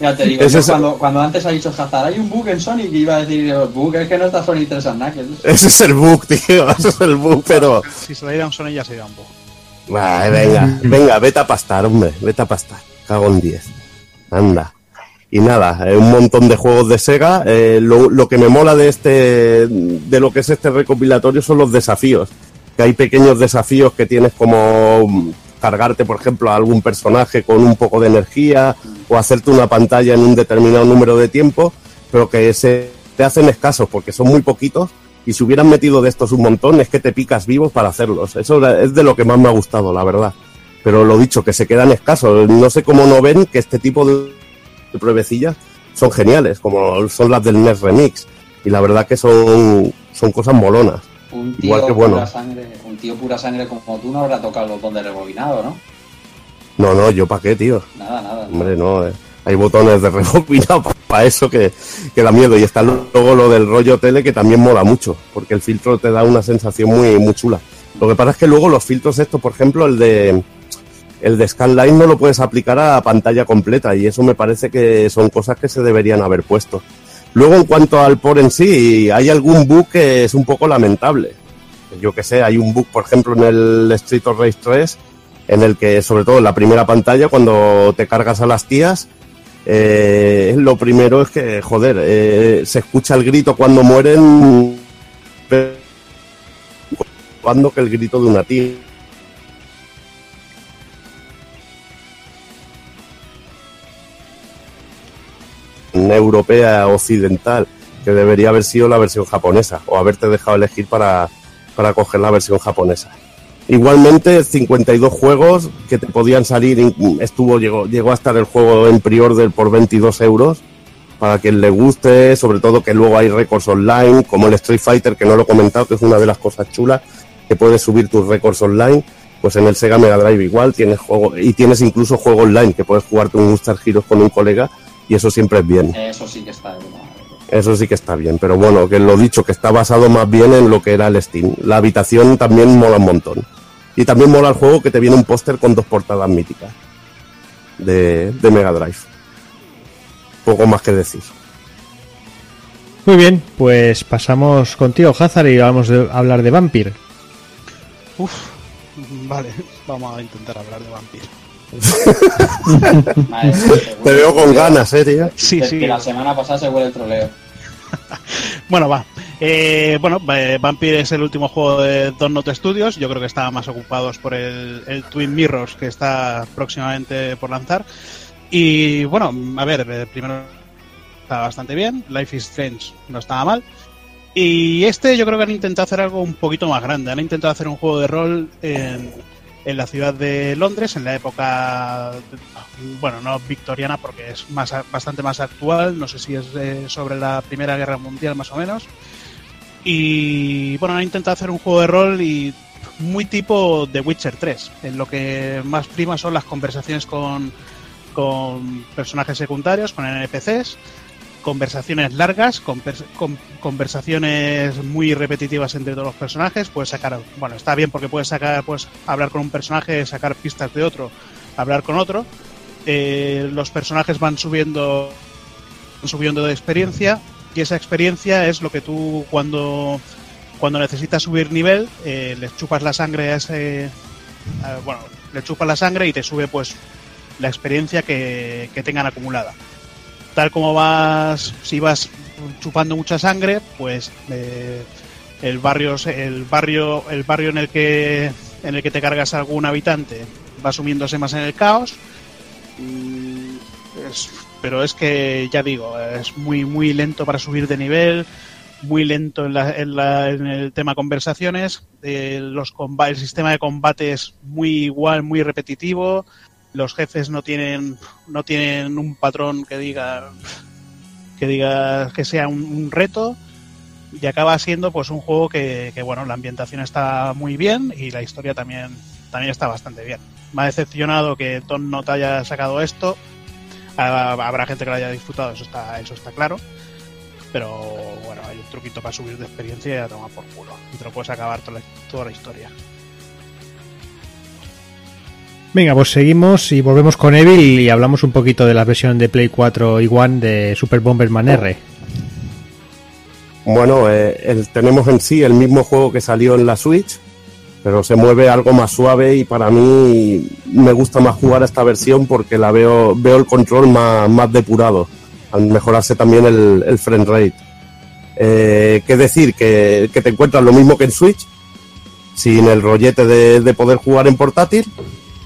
Ya te digo, Ese yo es- cuando, cuando antes ha dicho Hazard, hay un bug en Sonic y iba a decir, el bug es que no está Sonic 3 and Knuckles. Ese es el bug, tío, ese es el bug, pero... Si se le dieran son ellas, sería un poco. Ay, venga, venga, vete a pastar, hombre, vete a pastar. Cago en 10. Anda. Y nada, eh, un montón de juegos de Sega. Eh, lo, lo que me mola de este, de lo que es este recopilatorio son los desafíos. Que hay pequeños desafíos que tienes como mm, cargarte, por ejemplo, a algún personaje con un poco de energía o hacerte una pantalla en un determinado número de tiempo, pero que se te hacen escasos porque son muy poquitos y si hubieran metido de estos un montón es que te picas vivos para hacerlos. Eso es de lo que más me ha gustado, la verdad. Pero lo dicho, que se quedan escasos. No sé cómo no ven que este tipo de pruebecillas son geniales, como son las del NES Remix. Y la verdad que son, son cosas molonas. Un tío, Igual que bueno. pura sangre, un tío pura sangre como tú no habrá tocado el botón de rebobinado, ¿no? No, no, yo para qué, tío. Nada, nada. Hombre, no, eh. Hay botones de rebobinado para eso que, da miedo. Y está luego lo del rollo tele que también mola mucho, porque el filtro te da una sensación muy, muy chula. Lo que pasa es que luego los filtros estos, por ejemplo, el de el de Scanline no lo puedes aplicar a pantalla completa y eso me parece que son cosas que se deberían haber puesto. Luego, en cuanto al por en sí, hay algún bug que es un poco lamentable. Yo que sé, hay un bug, por ejemplo, en el Street of Rage 3, en el que, sobre todo en la primera pantalla, cuando te cargas a las tías, eh, lo primero es que, joder, eh, se escucha el grito cuando mueren, cuando que el grito de una tía. europea occidental, que debería haber sido la versión japonesa, o haberte dejado elegir para, para coger la versión japonesa. Igualmente, 52 juegos que te podían salir, estuvo, llegó, llegó a estar el juego en pre-order por 22 euros, para quien le guste, sobre todo que luego hay récords online, como el Street Fighter, que no lo he comentado, que es una de las cosas chulas, que puedes subir tus récords online, pues en el Sega Mega Drive igual tienes juego, y tienes incluso juego online, que puedes jugarte un Gunstar Heroes con un colega, y eso siempre es bien. Eso sí que está de madre. Eso sí que está bien, pero bueno, que lo dicho, que está basado más bien en lo que era el Steam. La habitación también mola un montón. Y también mola el juego que te viene un póster con dos portadas míticas de, de Mega Drive. Poco más que decir. Muy bien, pues pasamos contigo, Hazard, y vamos a hablar de Vampir. Uf, vale, vamos a intentar hablar de Vampir. Te veo con ganas, eh, tío. Sí, Desde sí. que la semana pasada se huele el troleo. Bueno, va. Eh, bueno, eh, Vampire es el último juego de Don't Not Studios. Yo creo que estaban más ocupados por el, el Twin Mirrors que está próximamente por lanzar. Y bueno, a ver, eh, primero está bastante bien. Life is Strange no estaba mal. Y este yo creo que han intentado hacer algo un poquito más grande. Han intentado hacer un juego de rol en, en la ciudad de Londres, en la época, bueno, no victoriana porque es más bastante más actual. No sé si es eh, sobre la Primera Guerra Mundial más o menos. Y bueno, han intentado hacer un juego de rol y muy tipo The Witcher 3. En lo que más prima son las conversaciones con, con personajes secundarios, con NPCs, conversaciones largas, con, con, conversaciones muy repetitivas entre todos los personajes. Puedes sacar, bueno, está bien porque puedes sacar, puedes hablar con un personaje, sacar pistas de otro, hablar con otro. Eh, los personajes van subiendo, subiendo de experiencia y esa experiencia es lo que tú cuando cuando necesitas subir nivel eh, le chupas la sangre bueno le chupas la sangre y te sube pues la experiencia que, que tengan acumulada tal como vas, si vas chupando mucha sangre, pues eh, el barrio, el barrio, el barrio en el que en el que te cargas algún habitante va sumiéndose más en el caos. Es- pero es que ya digo, es muy muy lento para subir de nivel, muy lento en, la- en la- en el tema conversaciones. eh, los el sistema de combate es muy igual, muy repetitivo. Los jefes no tienen no tienen un patrón que diga que diga que sea un, un reto y acaba siendo pues un juego que, que, bueno la ambientación está muy bien y la historia también también está bastante bien me ha decepcionado que Tom no te haya sacado esto. Ha- habrá gente que lo haya disfrutado eso está eso está claro. Pero bueno hay un truquito para subir de experiencia y a tomar por culo. Y te lo puedes acabar toda la, toda la historia. Venga, pues seguimos y volvemos con Evil y hablamos un poquito de la versión de Play 4 y One de Super Bomberman R. Bueno, eh, el- tenemos en sí el mismo juego que salió en la Switch, pero se mueve algo más suave y para mí me gusta más jugar a esta versión porque la veo, veo el control más, más depurado, al mejorarse también el, el frame rate. Eh, ¿Qué decir? Que, que te encuentras lo mismo que en Switch, sin el rollete de, de poder jugar en portátil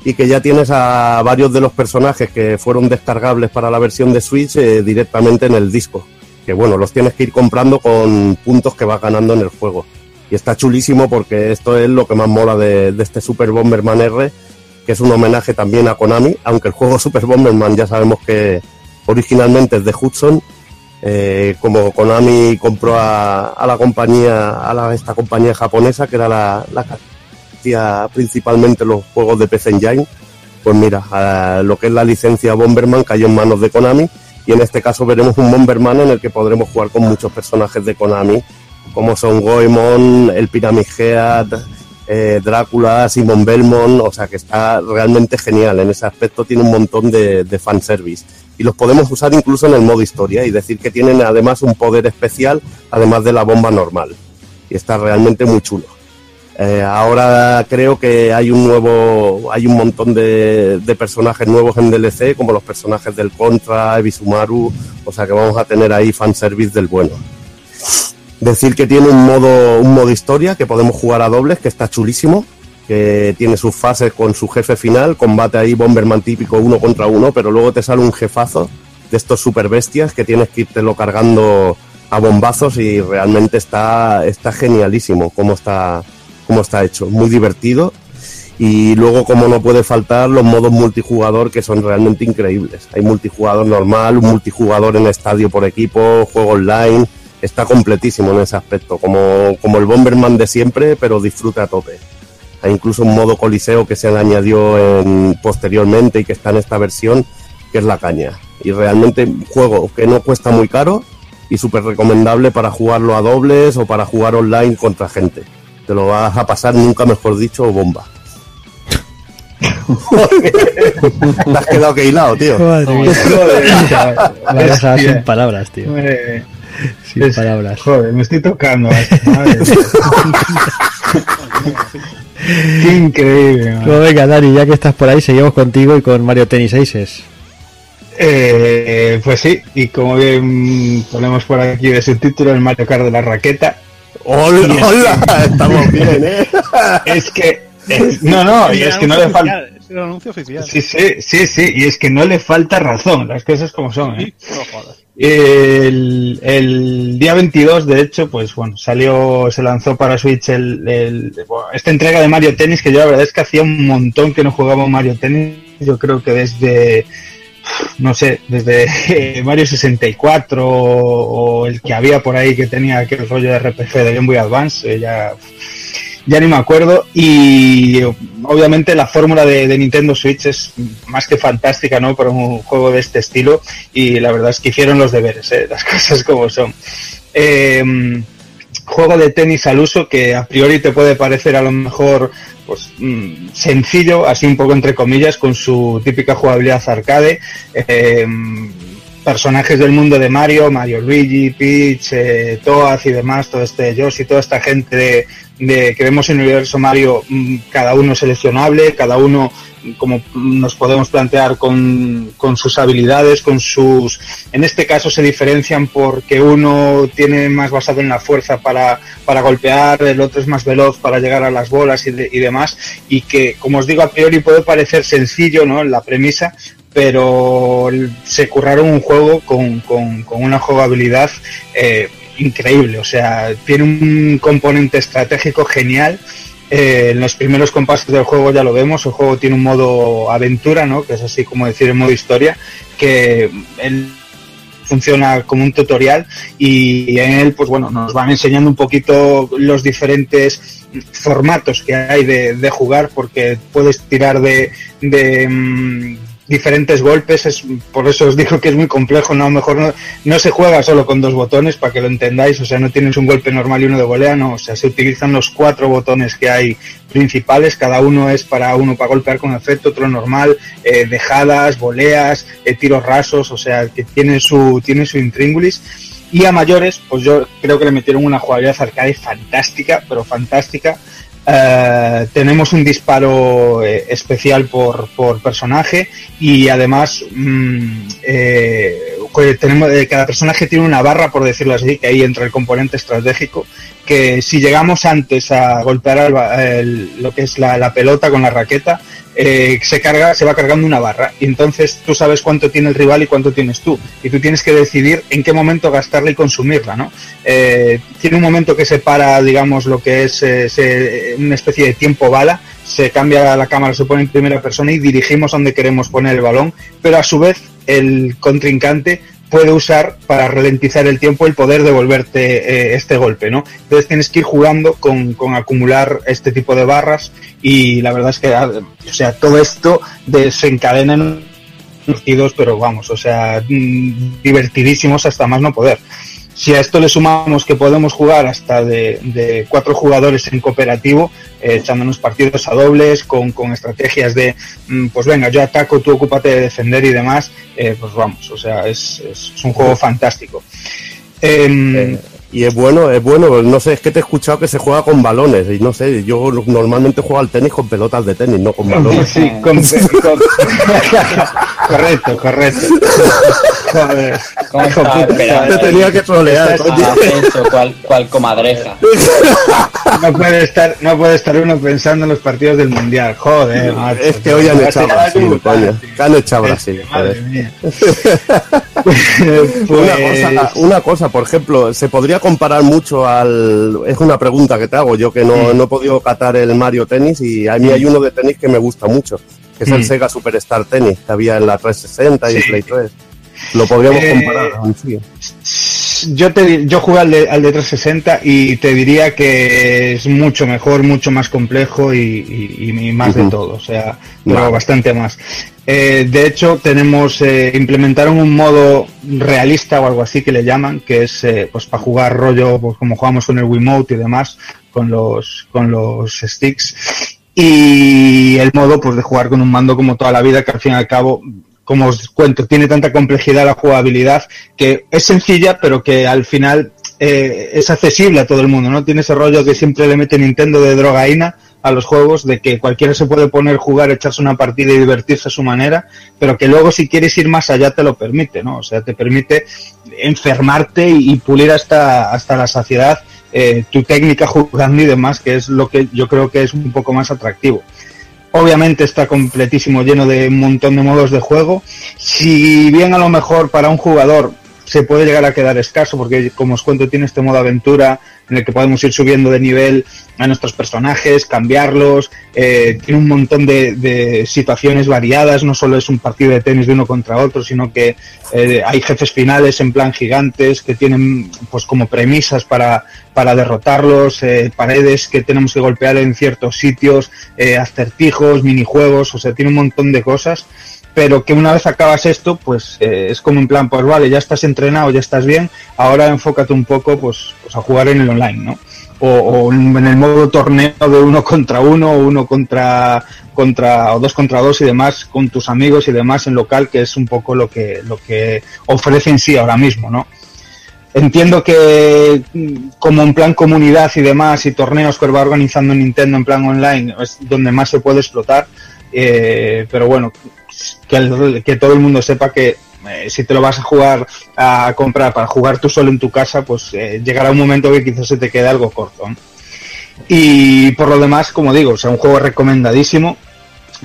y que ya tienes a varios de los personajes que fueron descargables para la versión de Switch eh, directamente en el disco. Que bueno, los tienes que ir comprando con puntos que vas ganando en el juego. Y está chulísimo porque esto es lo que más mola de, este Super Bomberman R, que es un homenaje también a Konami, aunque el juego Super Bomberman ya sabemos que originalmente es de Hudson. eh, como Konami compró a, la compañía, a esta compañía japonesa, que era la, que hacía principalmente los juegos de PC Engine, pues mira, lo que es la licencia Bomberman cayó en manos de Konami y en este caso veremos un Bomberman en el que podremos jugar con muchos personajes de Konami, como son Goemon, el Pyramid eh, Drácula, Simon Belmont, o sea que está realmente genial, en ese aspecto tiene un montón de, de fanservice y los podemos usar incluso en el modo historia y decir que tienen además un poder especial además de la bomba normal y está realmente muy chulo. Eh, ahora creo que hay un nuevo, hay un montón de, de personajes nuevos en DLC, como los personajes del Contra, Ebisumaru, o sea que vamos a tener ahí fanservice del bueno. Decir que tiene un modo, un modo historia que podemos jugar a dobles, que está chulísimo, que tiene sus fases con su jefe final, combate ahí Bomberman típico uno contra uno, pero luego te sale un jefazo de estos super bestias que tienes que irte lo cargando a bombazos y realmente está, está genialísimo cómo está, cómo está hecho, muy divertido. Y luego, como no puede faltar, los modos multijugador que son realmente increíbles. Hay multijugador normal, un multijugador en estadio por equipo, juego online. Está completísimo en ese aspecto, como, como el Bomberman de siempre, pero disfruta a tope. Hay incluso un modo coliseo que se le añadió en- posteriormente y que está en esta versión, que es la caña. Y realmente un juego que no cuesta muy caro y súper recomendable para jugarlo a dobles o para jugar online contra gente. Te lo vas a pasar, nunca mejor dicho, bomba. Te has quedado que hilado, tío. Madre mía. Me has dejado sin palabras, tío. Madre- Sin es- palabras. Joder, me estoy tocando. madre mía. Qué increíble. man. Pues venga, Dani, ya que estás por ahí, seguimos contigo y con Mario Tennis Aces. Eh, pues sí, y como bien ponemos por aquí de subtítulo, el Mario Kart de la raqueta. ¡Hola! hola, Estamos bien, ¿eh? Es que. es- no, no, y es que no le falta. Es el anuncio oficial. Sí, sí, sí, sí, y es que no le falta razón, las cosas como son. ¿eh? No jodas. El, día 22, de hecho, pues bueno, salió, se lanzó para Switch el, el- esta entrega de Mario Tennis, que yo la verdad es que hacía un montón que no jugaba Mario Tennis. Yo creo que desde, no sé, desde Mario 64 o, o el que había por ahí que tenía aquel rollo de RPG de Game Boy Advance, eh, ya, ya ni me acuerdo. Y obviamente la fórmula de, Nintendo Switch es más que fantástica, ¿no? Para un juego de este estilo. Y la verdad es que hicieron los deberes, ¿eh? las cosas como son. Eh, juego de tenis al uso que a priori te puede parecer a lo mejor pues mm, sencillo, así un poco entre comillas, con su típica jugabilidad arcade. Eh, personajes del mundo de Mario, Mario Luigi, Peach, eh, Toad y demás, todo este Yoshi, toda esta gente de, de- que vemos en el universo Mario, mm, cada uno seleccionable, cada uno mm, como nos podemos plantear con, sus habilidades, con sus... En este caso se diferencian porque uno tiene más basado en la fuerza para, para golpear, el otro es más veloz para llegar a las bolas y, de- y demás, y que, como os digo, a priori puede parecer sencillo, ¿no? La premisa, pero se curraron un juego con, con- una jugabilidad eh, increíble. O sea, tiene un componente estratégico genial. Eh, en los primeros compases del juego ya lo vemos. El juego tiene un modo aventura, ¿no? Que es así como decir el modo historia, que él funciona como un tutorial y en él pues bueno nos van enseñando un poquito los diferentes formatos que hay de, jugar porque puedes tirar de, de, mm, diferentes golpes es, por eso os digo que es muy complejo no mejor no, no se juega solo con dos botones para que lo entendáis o sea no tienes un golpe normal y uno de volea no o sea se utilizan los cuatro botones que hay principales cada uno es para uno para golpear con efecto otro normal eh, dejadas voleas eh, tiros rasos o sea que tiene su tiene su intríngulis y a mayores, pues yo creo que le metieron una jugabilidad arcade fantástica, pero fantástica. Eh, tenemos un disparo eh, especial por, por personaje y además mm, eh, tenemos, eh, cada personaje tiene una barra, por decirlo así, que ahí entra el componente estratégico, que si llegamos antes a golpear al el- lo que es la, pelota con la raqueta, eh, se carga, se va cargando una barra. Y entonces tú sabes cuánto tiene el rival y cuánto tienes tú. Y tú tienes que decidir en qué momento gastarla y consumirla, ¿no? Eh, tiene un momento que separa, digamos, lo que es eh, se- una especie de tiempo bala. Se cambia la cámara, se pone en primera persona y dirigimos donde queremos poner el balón. Pero a su vez, el contrincante puede usar para ralentizar el tiempo el poder devolverte eh, este golpe, ¿no? Entonces tienes que ir jugando con, con acumular este tipo de barras y la verdad es que, o sea, todo esto desencadena en partidos, pero vamos, o sea, mm, divertidísimos hasta más no poder. Si a esto le sumamos que podemos jugar hasta de, de cuatro jugadores en cooperativo, eh, echándonos partidos a dobles, con, con estrategias de, mm, pues venga, yo ataco, tú ocúpate de defender y demás, eh, pues vamos, o sea, es, es- es un juego fantástico. Em, Y es bueno, es bueno, no sé, es que te he escuchado que se juega con balones y no sé, yo normalmente juego al tenis con pelotas de tenis, no con balones. Sí, con- con- correcto, correcto. Joder. ¿Cómo esperando? Te tenía que trolear, cual, cual comadreja. No puede estar, no puede estar uno pensando en los partidos del mundial. Joder, macho. Es que hoy han echado a Brasil, Madre coño. Que han echado a Brasil, joder. mía. Una, Pues- cosa, una cosa, por ejemplo, ¿se podría comparar mucho al... Es una pregunta que te hago, yo que no, no he podido catar el Mario Tennis y a mí hay uno de tenis que me gusta mucho, que es el Mm. Sega Superstar Tennis, que había en la 360 y Sí. Play 3. Lo podríamos Eh, comparar. sí. Yo, te, yo jugué al de, al de 360 y te diría que es mucho mejor, mucho más complejo y, y- y más de todo, o sea, pero bastante más. Eh, de hecho, tenemos, eh, implementaron un modo realista o algo así que le llaman, que es eh, pues para jugar rollo, pues como jugamos con el Wiimote y demás, con los, con los sticks. Y el modo pues de jugar con un mando como toda la vida, que al fin y al cabo como os cuento, tiene tanta complejidad la jugabilidad que es sencilla, pero que al final eh, es accesible a todo el mundo, ¿no? Tiene ese rollo que siempre le mete Nintendo de drogaína a los juegos, de que cualquiera se puede poner, jugar, echarse una partida y divertirse a su manera, pero que luego si quieres ir más allá te lo permite, ¿no? O sea, te permite enfermarte y, pulir hasta, hasta la saciedad eh, tu técnica jugando y demás, que es lo que yo creo que es un poco más atractivo. Obviamente está completísimo, lleno de un montón de modos de juego. Si bien a lo mejor para un jugador se puede llegar a quedar escaso, porque como os cuento, tiene este modo aventura en el que podemos ir subiendo de nivel a nuestros personajes, cambiarlos, eh, tiene un montón de, de situaciones variadas, no solo es un partido de tenis de uno contra otro, sino que eh, hay jefes finales en plan gigantes que tienen pues como premisas para, para derrotarlos, eh, paredes que tenemos que golpear en ciertos sitios, eh, acertijos, minijuegos, o sea, tiene un montón de cosas pero que una vez acabas esto, pues eh, es como en plan, pues vale, ya estás entrenado, ya estás bien, ahora enfócate un poco pues, pues a jugar en el online, ¿no? o, en el modo torneo de uno contra uno, o uno contra, contra, o dos contra dos y demás, con tus amigos y demás en local, que es un poco lo que, lo que ofrece en sí ahora mismo, ¿no? Entiendo que mm, como en plan comunidad y demás y torneos que va organizando Nintendo en plan online es donde más se puede explotar, eh, pero bueno, que, todo el mundo sepa que eh, si te lo vas a jugar a comprar para jugar tú solo en tu casa, pues eh, llegará un momento que quizás se te quede algo corto. Y por lo demás, como digo, o sea, un juego recomendadísimo.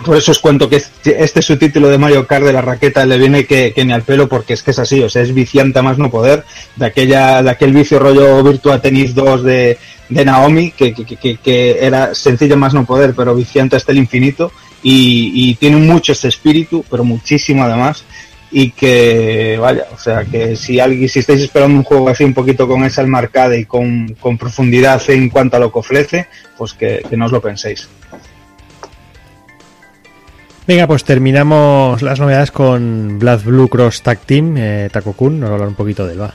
Por eso os cuento que este, este subtítulo de Mario Kart de la raqueta le viene que, ni al pelo porque es que es así, o sea, es viciante más no poder, de aquella, de aquel vicio rollo Virtua Tennis 2 de, Naomi, que, que, era sencilla a más no poder, pero viciante hasta el infinito, y, y tiene mucho ese espíritu, pero muchísimo además, y que vaya, o sea que si alguien, si estáis esperando un juego así un poquito con esa alma arcade y con, con profundidad en cuanto a lo que ofrece, pues que, que no os lo penséis. Venga, pues terminamos las novedades con Blood Blue Cross Tag Team, eh, Taco Kun, nos va a hablar un poquito de él, va.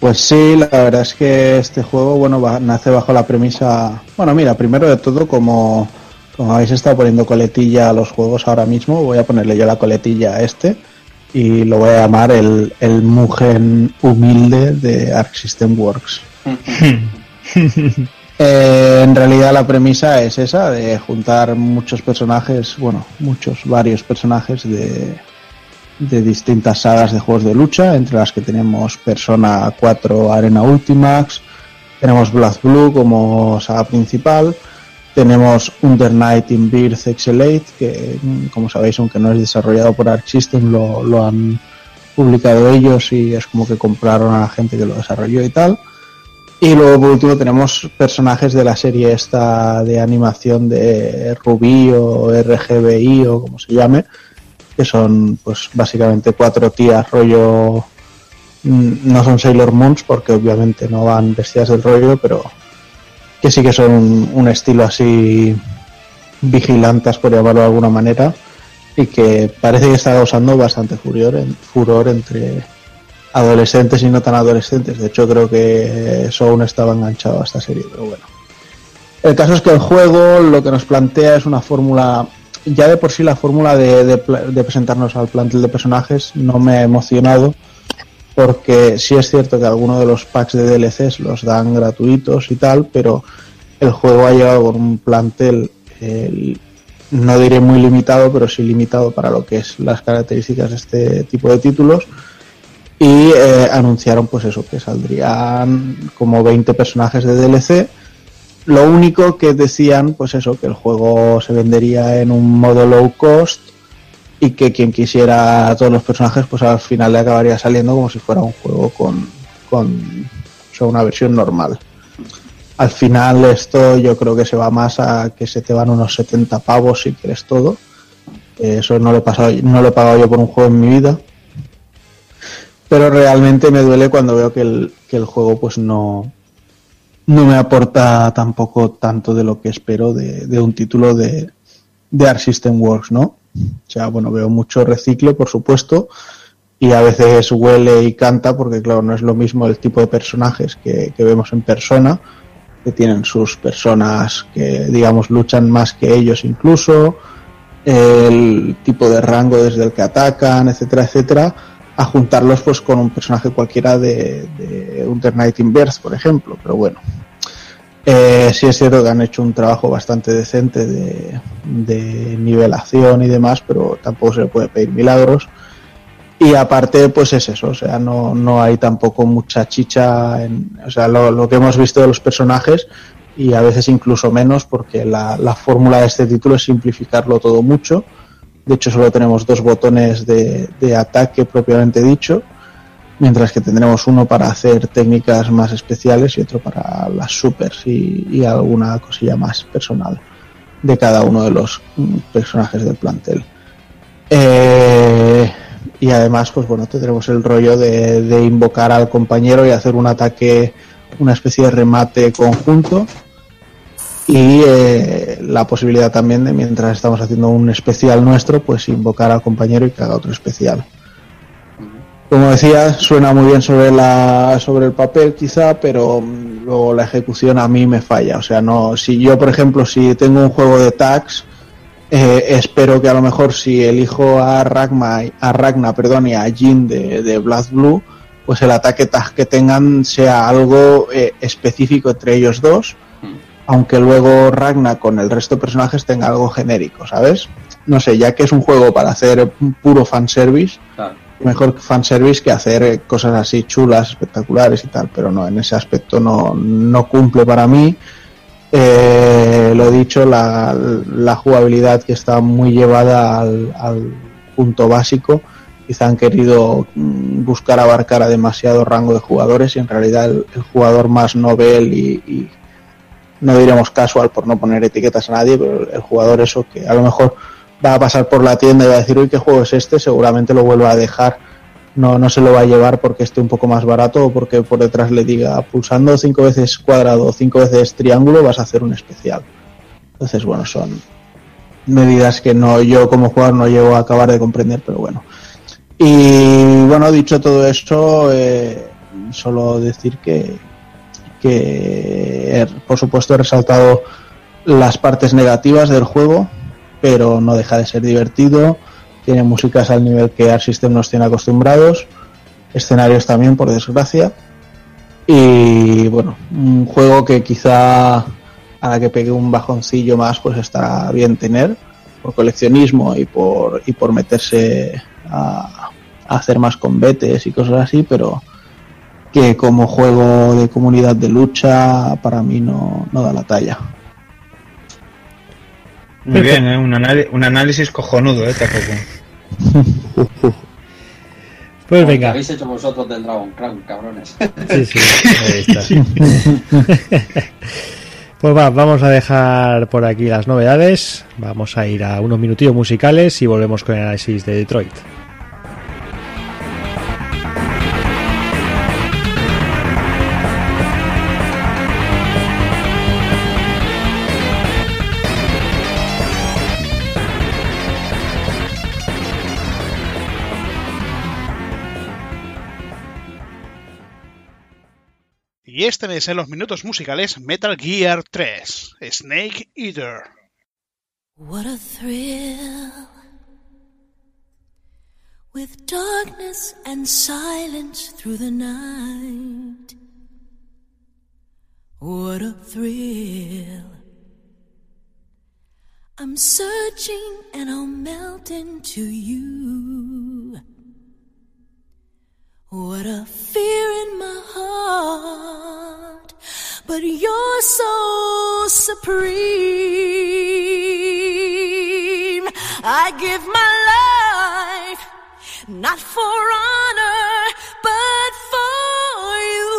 Pues sí, la verdad es que este juego, bueno, va- nace bajo la premisa, bueno, mira, primero de todo, como, como habéis estado poniendo coletilla a los juegos ahora mismo, voy a ponerle yo la coletilla a este y lo voy a llamar el, el Mugen humilde de Arc System Works. Eh, en realidad la premisa es esa, de juntar muchos personajes, bueno, muchos, varios personajes de, de distintas sagas de juegos de lucha, entre las que tenemos Persona 4 Arena Ultimax, tenemos Blood Blue como saga principal, tenemos Under Night in Birth Excelate, que mm, como sabéis, aunque no es desarrollado por Arc System, lo, han publicado ellos y es como que compraron a la gente que lo desarrolló y tal. Y luego por último tenemos personajes de la serie esta de animación de Rubí o RGBI o como se llame, que son pues básicamente cuatro tías rollo mm, no son Sailor Moons porque obviamente no van vestidas del rollo, pero que sí que son un, estilo así vigilantes por llamarlo de alguna manera y que parece que está causando bastante furor, furor entre adolescentes y no tan adolescentes. De hecho creo que Sound estaba enganchado a esta serie, pero bueno. El caso es que el juego lo que nos plantea es una fórmula, ya de por sí la fórmula de presentarnos al plantel de personajes no me ha emocionado, porque sí es cierto que algunos de los packs de DLCs los dan gratuitos y tal, pero el juego ha llegado con un plantel, no diré muy limitado, pero sí limitado para lo que es las características de este tipo de títulos. Y eh, anunciaron pues eso que saldrían como 20 personajes de DLC lo único que decían pues eso que el juego se vendería en un modo low cost y que quien quisiera a todos los personajes pues al final le acabaría saliendo como si fuera un juego con con o sea, una versión normal. Al final esto yo creo que se va más a que se te van unos 70 pavos si quieres todo. Eh, eso no lo he pasado no lo he pagado yo por un juego en mi vida. Pero realmente me duele cuando veo que el, que el juego pues no no me aporta tampoco tanto de lo que espero de, de un título de, de Arc System Works, ¿no? O sea, bueno, veo mucho reciclo, por supuesto, y a veces huele y canta, porque claro, no es lo mismo el tipo de personajes que, que vemos en persona, que tienen sus personas que, digamos, luchan más que ellos incluso, el tipo de rango desde el que atacan, etcétera, etcétera, a juntarlos pues con un personaje cualquiera de, de Under Night in Birth, por ejemplo, pero bueno. Eh, sí es cierto que han hecho un trabajo bastante decente de, nivelación y demás, pero tampoco se le puede pedir milagros. Y aparte, pues es eso, o sea, no, no hay tampoco mucha chicha en, o sea, lo, lo que hemos visto de los personajes y a veces incluso menos porque la, la fórmula de este título es simplificarlo todo mucho. De hecho, solo tenemos dos botones de, de ataque propiamente dicho, mientras que tendremos uno para hacer técnicas más especiales y otro para las supers y, alguna cosilla más personal de cada uno de los mm, personajes del plantel. Eh, y además, pues bueno, tendremos el rollo de, de invocar al compañero y hacer un ataque, una especie de remate conjunto. Y eh, la posibilidad también de, mientras estamos haciendo un especial nuestro, pues invocar al compañero y que haga otro especial. Como decía, suena muy bien sobre la sobre el papel quizá, pero mm, luego la ejecución a mí me falla. O sea, no, si yo, por ejemplo, si tengo un juego de tags, eh, espero que a lo mejor si elijo a Ragna, a Ragna perdón, y a Jin de, de Black Blue, pues el ataque tag que tengan sea algo eh, específico entre ellos dos, aunque luego Ragna con el resto de personajes tenga algo genérico, ¿sabes? No sé, ya que es un juego para hacer puro fanservice. Mejor fanservice que hacer eh, cosas así chulas, espectaculares y tal, pero no, en ese aspecto no, no cumple para mí. Eh, lo dicho, la, la jugabilidad que está muy llevada al, punto básico, quizá han querido mm, buscar abarcar a demasiado rango de jugadores y en realidad el, el jugador más novel y, y no diremos casual por no poner etiquetas a nadie, pero el jugador eso que a lo mejor va a pasar por la tienda y va a decir, uy, ¿qué juego es este? Seguramente lo vuelva a dejar. No, no se lo va a llevar porque esté un poco más barato o porque por detrás le diga, pulsando cinco veces cuadrado o cinco veces triángulo vas a hacer un especial. Entonces, bueno, son medidas que no yo como jugador no llego a acabar de comprender, pero bueno. Y bueno, dicho todo eso, eh, solo decir que, que eh, por supuesto he resaltado las partes negativas del juego, pero no deja de ser divertido. Tiene músicas al nivel que Art System nos tiene acostumbrados, escenarios también, por desgracia. Y bueno, un juego que quizá a la que pegue un bajoncillo más, pues estará bien tener por coleccionismo y por, y por meterse a, a hacer más combates y cosas así, pero que como juego de comunidad de lucha para mí no, no da la talla. Muy bien, ¿eh? un, un análisis cojonudo, ¿eh? Tampoco. Pues Como venga. habéis hecho vosotros del Dragon Crown, cabrones. Sí, sí, ahí está. Pues va, vamos a dejar por aquí las novedades. Vamos a ir a unos minutillos musicales y volvemos con el análisis de Detroit. Y este mes en los minutos musicales Metal Gear 3, Snake Eater. What a thrill. With darkness and silence through the night. What a thrill. I'm searching and I'll melt into you. What a fear in my heart, but you're so supreme. I give my life not for honor, but for you.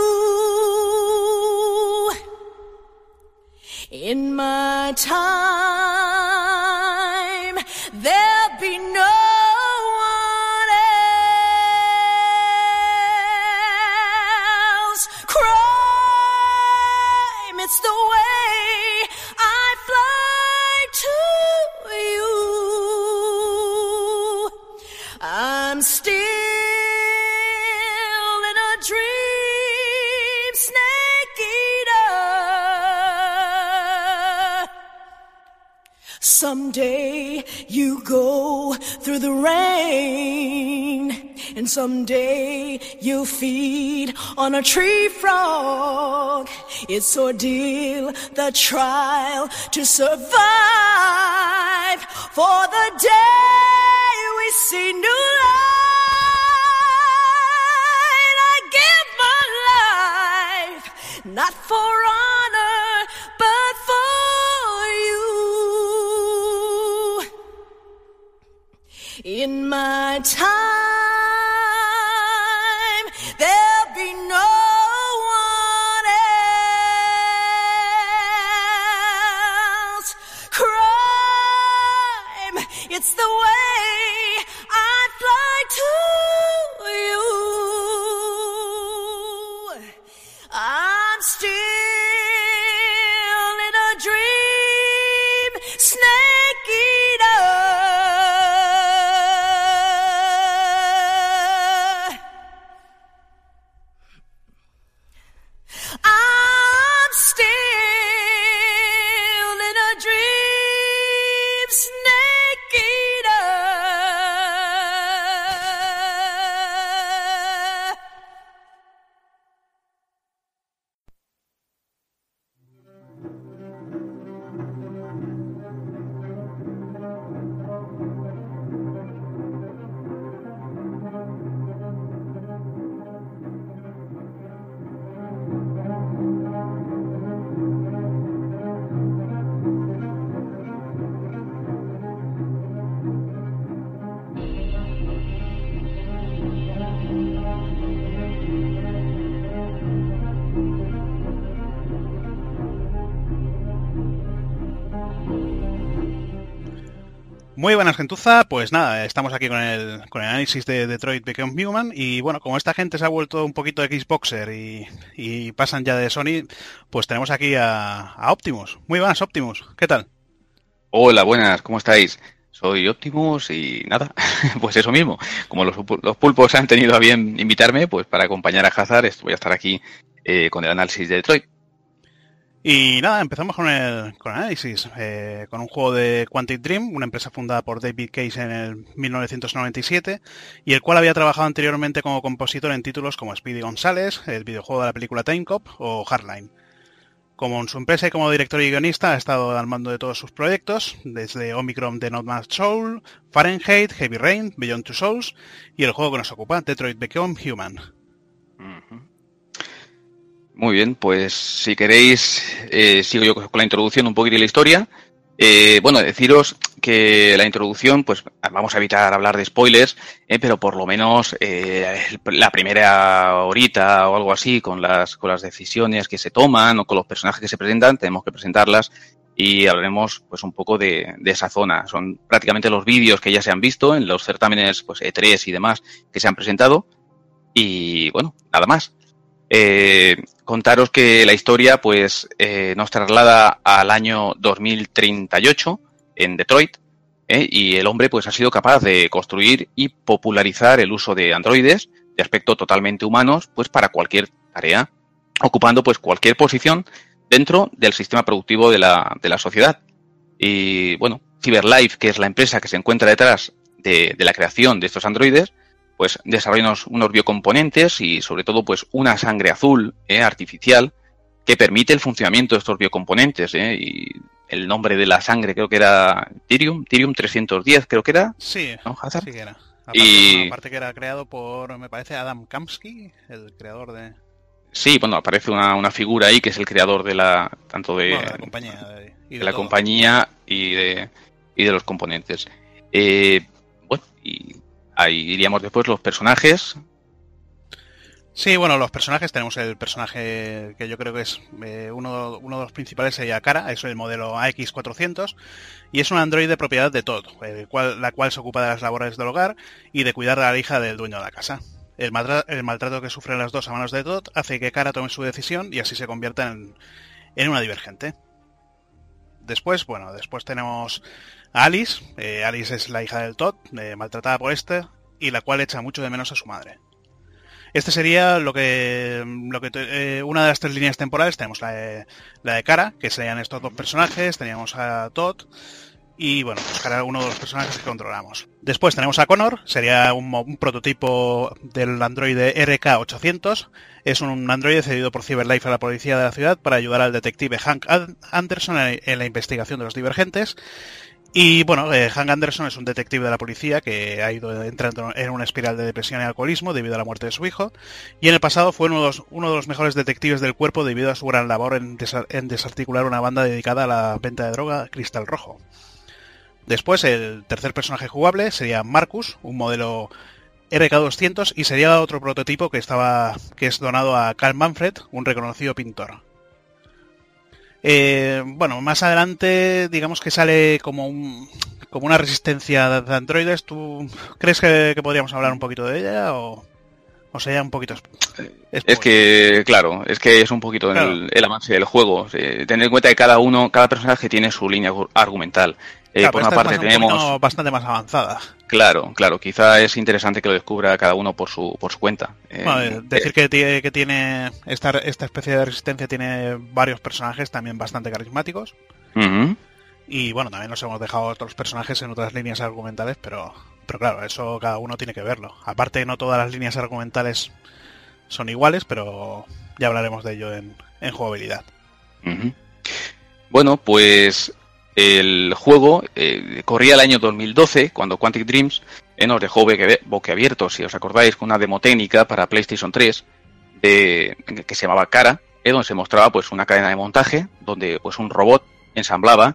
In my time, there'll be no Someday you go through the rain, and someday you'll feed on a tree frog. It's ordeal, the trial to survive. For the day we see new light, I give my life not for honor, In my time, Muy buenas, gentuza. Pues nada, estamos aquí con el, con el análisis de Detroit Become Human. Y bueno, como esta gente se ha vuelto un poquito Xboxer y, y pasan ya de Sony, pues tenemos aquí a, a Optimus. Muy buenas, Optimus. ¿Qué tal? Hola, buenas, ¿cómo estáis? Soy Optimus y nada, pues eso mismo. Como los, los pulpos han tenido a bien invitarme, pues para acompañar a Hazard voy a estar aquí eh, con el análisis de Detroit. Y nada, empezamos con el, con el análisis, eh, con un juego de Quantic Dream, una empresa fundada por David Case en el 1997, y el cual había trabajado anteriormente como compositor en títulos como Speedy González, el videojuego de la película Time Cop o Hardline. Como en su empresa y como director y guionista ha estado al mando de todos sus proyectos, desde Omicron de Not Much Soul, Fahrenheit, Heavy Rain, Beyond Two Souls y el juego que nos ocupa, Detroit Become Human. Muy bien, pues si queréis, eh, sigo yo con la introducción un poquito de la historia. Eh, bueno, deciros que la introducción, pues vamos a evitar hablar de spoilers, eh, pero por lo menos eh, la primera horita o algo así, con las, con las decisiones que se toman o con los personajes que se presentan, tenemos que presentarlas y hablaremos pues un poco de, de esa zona. Son prácticamente los vídeos que ya se han visto en los certámenes pues, E3 y demás que se han presentado. Y bueno, nada más. Eh, contaros que la historia pues eh, nos traslada al año 2038 en Detroit ¿eh? y el hombre pues ha sido capaz de construir y popularizar el uso de androides de aspecto totalmente humanos pues para cualquier tarea ocupando pues cualquier posición dentro del sistema productivo de la, de la sociedad y bueno CyberLife que es la empresa que se encuentra detrás de, de la creación de estos androides pues desarrollan unos, unos biocomponentes y sobre todo pues una sangre azul eh, artificial que permite el funcionamiento de estos biocomponentes eh, y el nombre de la sangre creo que era Tyrium, Tyrium 310 creo que era. Sí, ¿no, Hazard? sí que era. Aparte, Y- bueno, aparte que era creado por, me parece, Adam Kamsky, el creador de, Sí, bueno, aparece una, una figura ahí que es el creador de la tanto de, de la compañía. de- y de de la todo. compañía y de, y de los componentes. Eh, bueno, y ahí iríamos después los personajes. Sí, bueno, los personajes, tenemos el personaje que yo creo que es eh, uno, uno de los principales sería Cara, es el modelo AX400, y es un androide de propiedad de Todd, el cual, la cual se ocupa de las labores del hogar y de cuidar de la hija del dueño de la casa. El, maltra- el maltrato que sufren las dos a manos de Todd hace que Cara tome su decisión y así se convierta en, en una divergente. Después, bueno, después tenemos a Alice. Eh, Alice es la hija del Todd, eh, maltratada por este, y la cual echa mucho de menos a su madre. Este sería lo que, eh, una de las tres líneas temporales. Tenemos la de, Cara, que serían estos dos personajes. Teníamos a Todd. Y bueno, pues Cara uno de los personajes que controlamos. Después tenemos a Connor, sería un, un prototipo del androide RK-800. Es un androide cedido por CyberLife a la policía de la ciudad para ayudar al detective Hank An- Anderson en la investigación de los divergentes. Y bueno, eh, Hank Anderson es un detective de la policía que ha ido entrando en una espiral de depresión y alcoholismo debido a la muerte de su hijo. Y en el pasado fue uno de los, mejores detectives del cuerpo debido a su gran labor en desarticular una banda dedicada a la venta de droga Cristal Rojo. Después, el tercer personaje jugable sería Marcus, un modelo RK200, y sería otro prototipo que estaba que es donado a Carl Manfred, un reconocido pintor. Eh, bueno, más adelante, digamos que sale como un como una resistencia de de androides. ¿Tú crees que, que podríamos hablar un poquito de ella o, o sería un poquito? Es que, claro, es que es un poquito Claro. el, el avance del juego. Eh, tener en cuenta que cada uno, cada personaje tiene su línea gu- argumental. Eh, Claro, por una parte un tenemos, bastante más avanzada. Claro, claro, quizá es interesante que lo descubra cada uno por su, por su cuenta. Eh, Bueno, eh, decir que tiene, que tiene esta, esta especie de resistencia tiene varios personajes también bastante carismáticos. Y bueno, también nos hemos dejado otros personajes en otras líneas argumentales, pero, pero claro, eso cada uno tiene que verlo. Aparte, no todas las líneas argumentales son iguales, pero ya hablaremos de ello en, en jugabilidad. Bueno, pues el juego eh, corría el año 2012, cuando Quantic Dreams eh, nos dejó boquiabiertos, si os acordáis, con una demo técnica para PlayStation 3 de, que se llamaba Cara, eh, donde se mostraba pues una cadena de montaje, donde pues un robot ensamblaba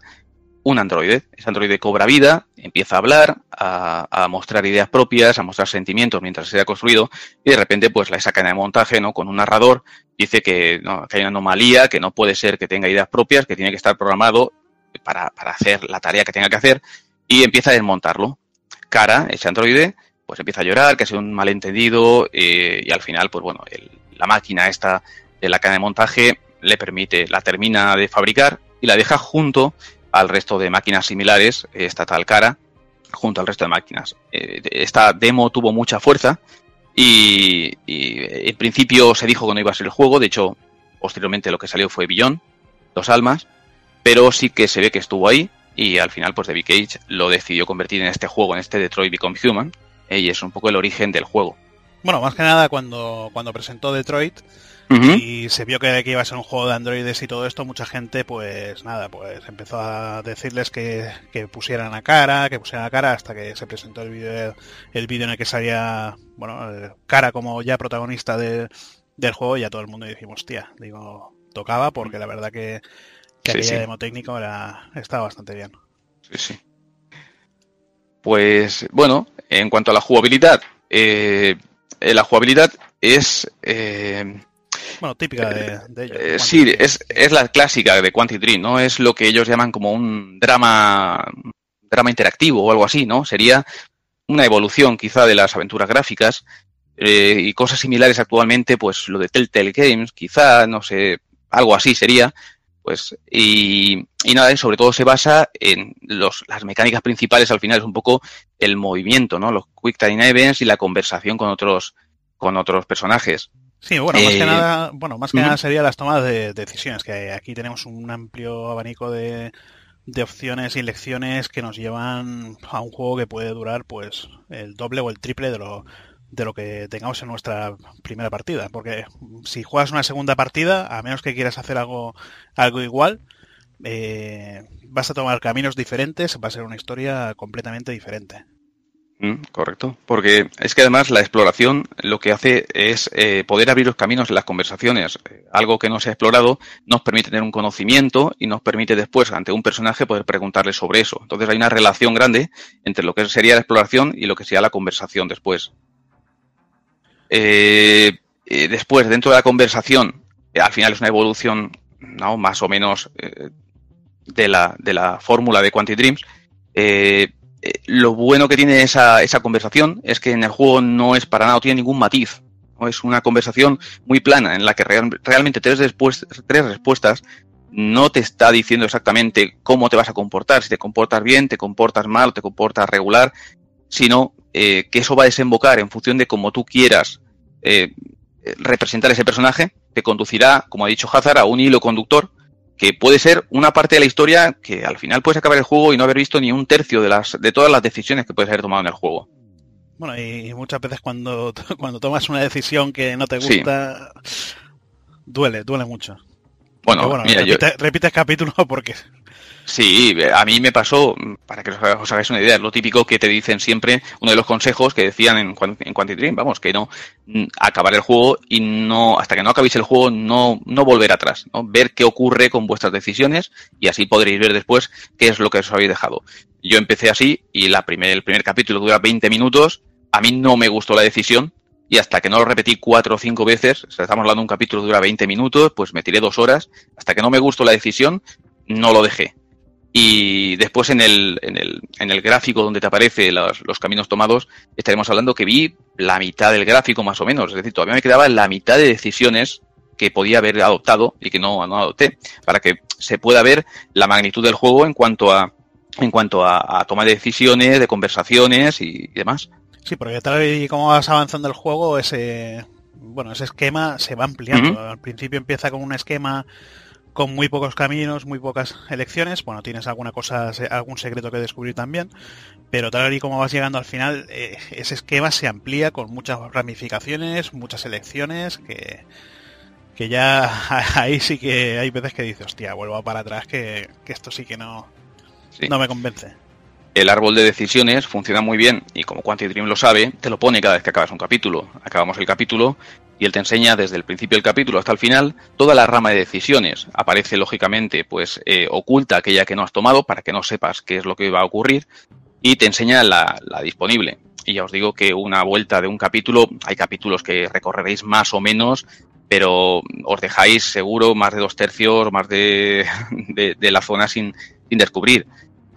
un androide. Ese androide cobra vida, empieza a hablar, a, a mostrar ideas propias, a mostrar sentimientos mientras se ha construido, y de repente, pues la esa cadena de montaje, ¿no? Con un narrador, dice que, no, que hay una anomalía, que no puede ser que tenga ideas propias, que tiene que estar programado para, para hacer la tarea que tenga que hacer. y empieza a desmontarlo. Cara, ese androide, pues empieza a llorar, que ha sido un malentendido eh, y al final, pues bueno, el- la máquina esta de la cadena de montaje le permite, la termina de fabricar y la deja junto al resto de máquinas similares, eh, esta tal cara, junto al resto de máquinas. Eh, esta demo tuvo mucha fuerza y, y en principio se dijo que no iba a ser el juego, de hecho, posteriormente lo que salió fue Billón, Dos Almas, pero sí que se ve que estuvo ahí y al final pues David Cage lo decidió convertir en este juego, en este Detroit Become Human, eh, y es un poco el origen del juego. Bueno, más que nada cuando, cuando presentó Detroit y se vio que, que iba a ser un juego de androides y todo esto, mucha gente, pues nada, pues empezó a decirles que, que pusieran a cara, que pusieran a cara, hasta que se presentó el vídeo el vídeo en el que salía, bueno, eh, cara como ya protagonista de- del juego y ya todo el mundo dijimos, hostia, digo, tocaba porque la verdad que, que Sí, aquella sí. demo era, estaba bastante bien. Sí, sí. Pues bueno, en cuanto a la jugabilidad, eh, eh, la jugabilidad es eh, Bueno, típica de, de ellos. Eh, sí, es, es la clásica de Quantic Dream, ¿no? Es lo que ellos llaman como un drama, drama interactivo o algo así, ¿no? Sería una evolución quizá de las aventuras gráficas eh, y cosas similares actualmente, pues lo de Telltale Games, quizá, no sé, algo así sería, pues, y, y nada, sobre todo se basa en los, las mecánicas principales, al final es un poco el movimiento, ¿no? Los Quick Time Events y la conversación con otros, con otros personajes. Sí, bueno, más Eh, que nada, bueno, más que nada sería las tomas de decisiones, que aquí tenemos un amplio abanico de, de opciones y elecciones que nos llevan a un juego que puede durar pues el doble o el triple de lo de lo que tengamos en nuestra primera partida, porque si juegas una segunda partida, a menos que quieras hacer algo algo igual, eh, vas a tomar caminos diferentes, va a ser una historia completamente diferente. Mm, correcto, porque es que además la exploración lo que hace es eh, poder abrir los caminos en las conversaciones. Eh, Algo que no se ha explorado nos permite tener un conocimiento y nos permite después, ante un personaje, poder preguntarle sobre eso. Entonces hay una relación grande entre lo que sería la exploración y lo que sería la conversación después. Eh, eh, después, dentro de la conversación, eh, al final es una evolución ¿no? más o menos eh, de la, de la fórmula de Quantic Dreams. Lo bueno que tiene esa, esa conversación es que en el juego no es para nada, no tiene ningún matiz. ¿no? Es una conversación muy plana en la que real- realmente tres, respuestas no te está diciendo exactamente cómo te vas a comportar, si te comportas bien, te comportas mal te comportas regular, sino eh, que eso va a desembocar en función de cómo tú quieras eh, representar ese personaje, te conducirá, como ha dicho Hazard, a un hilo conductor que puede ser una parte de la historia que al final puedes acabar el juego y no haber visto ni un tercio de las de todas las decisiones que puedes haber tomado en el juego. Bueno, y muchas veces cuando, cuando tomas una decisión que no te Sí. gusta, duele, duele mucho. Bueno, Pero bueno, mira, yo, repite- repites capítulo porque sí, a mí me pasó, para que os hagáis una idea, es lo típico que te dicen siempre, uno de los consejos que decían en, en Quantic Dream, vamos, que no mm, acabar el juego y no, hasta que no acabéis el juego, no, no volver atrás, ¿no? ver qué ocurre con vuestras decisiones y así podréis ver después qué es lo que os habéis dejado. Yo empecé así y la primer, el primer capítulo dura 20 minutos, a mí no me gustó la decisión y hasta que no lo repetí cuatro o cinco veces, o sea, estamos hablando de un capítulo que dura 20 minutos, pues me tiré dos horas, hasta que no me gustó la decisión, no lo dejé. Y después en el, en el, en el gráfico donde te aparece los, caminos tomados, estaremos hablando que vi la mitad del gráfico más o menos. Es decir, todavía me quedaba la mitad de decisiones que podía haber adoptado y que no, no adopté, para que se pueda ver la magnitud del juego en cuanto a, en cuanto a, toma de decisiones, de conversaciones y demás. Sí, porque tal y como vas avanzando el juego, ese bueno, ese esquema se va ampliando. Al principio empieza con un esquema con muy pocos caminos, muy pocas elecciones. Bueno, tienes alguna cosa, algún secreto que descubrir también, pero tal y como vas llegando al final, eh, ese esquema se amplía con muchas ramificaciones, muchas elecciones que que ya ahí sí que hay veces que dices, hostia, vuelvo para atrás que, que esto sí que no, Sí. no me convence. El árbol de decisiones funciona muy bien y como Quantic Dream lo sabe, te lo pone cada vez que acabas un capítulo. Acabamos el capítulo y él te enseña desde el principio del capítulo hasta el final toda la rama de decisiones. Aparece lógicamente, pues eh, oculta aquella que no has tomado para que no sepas qué es lo que va a ocurrir y te enseña la, disponible. Y ya os digo que una vuelta de un capítulo, hay capítulos que recorreréis más o menos, pero os dejáis seguro más de dos tercios, más de, de, de la zona sin, sin descubrir.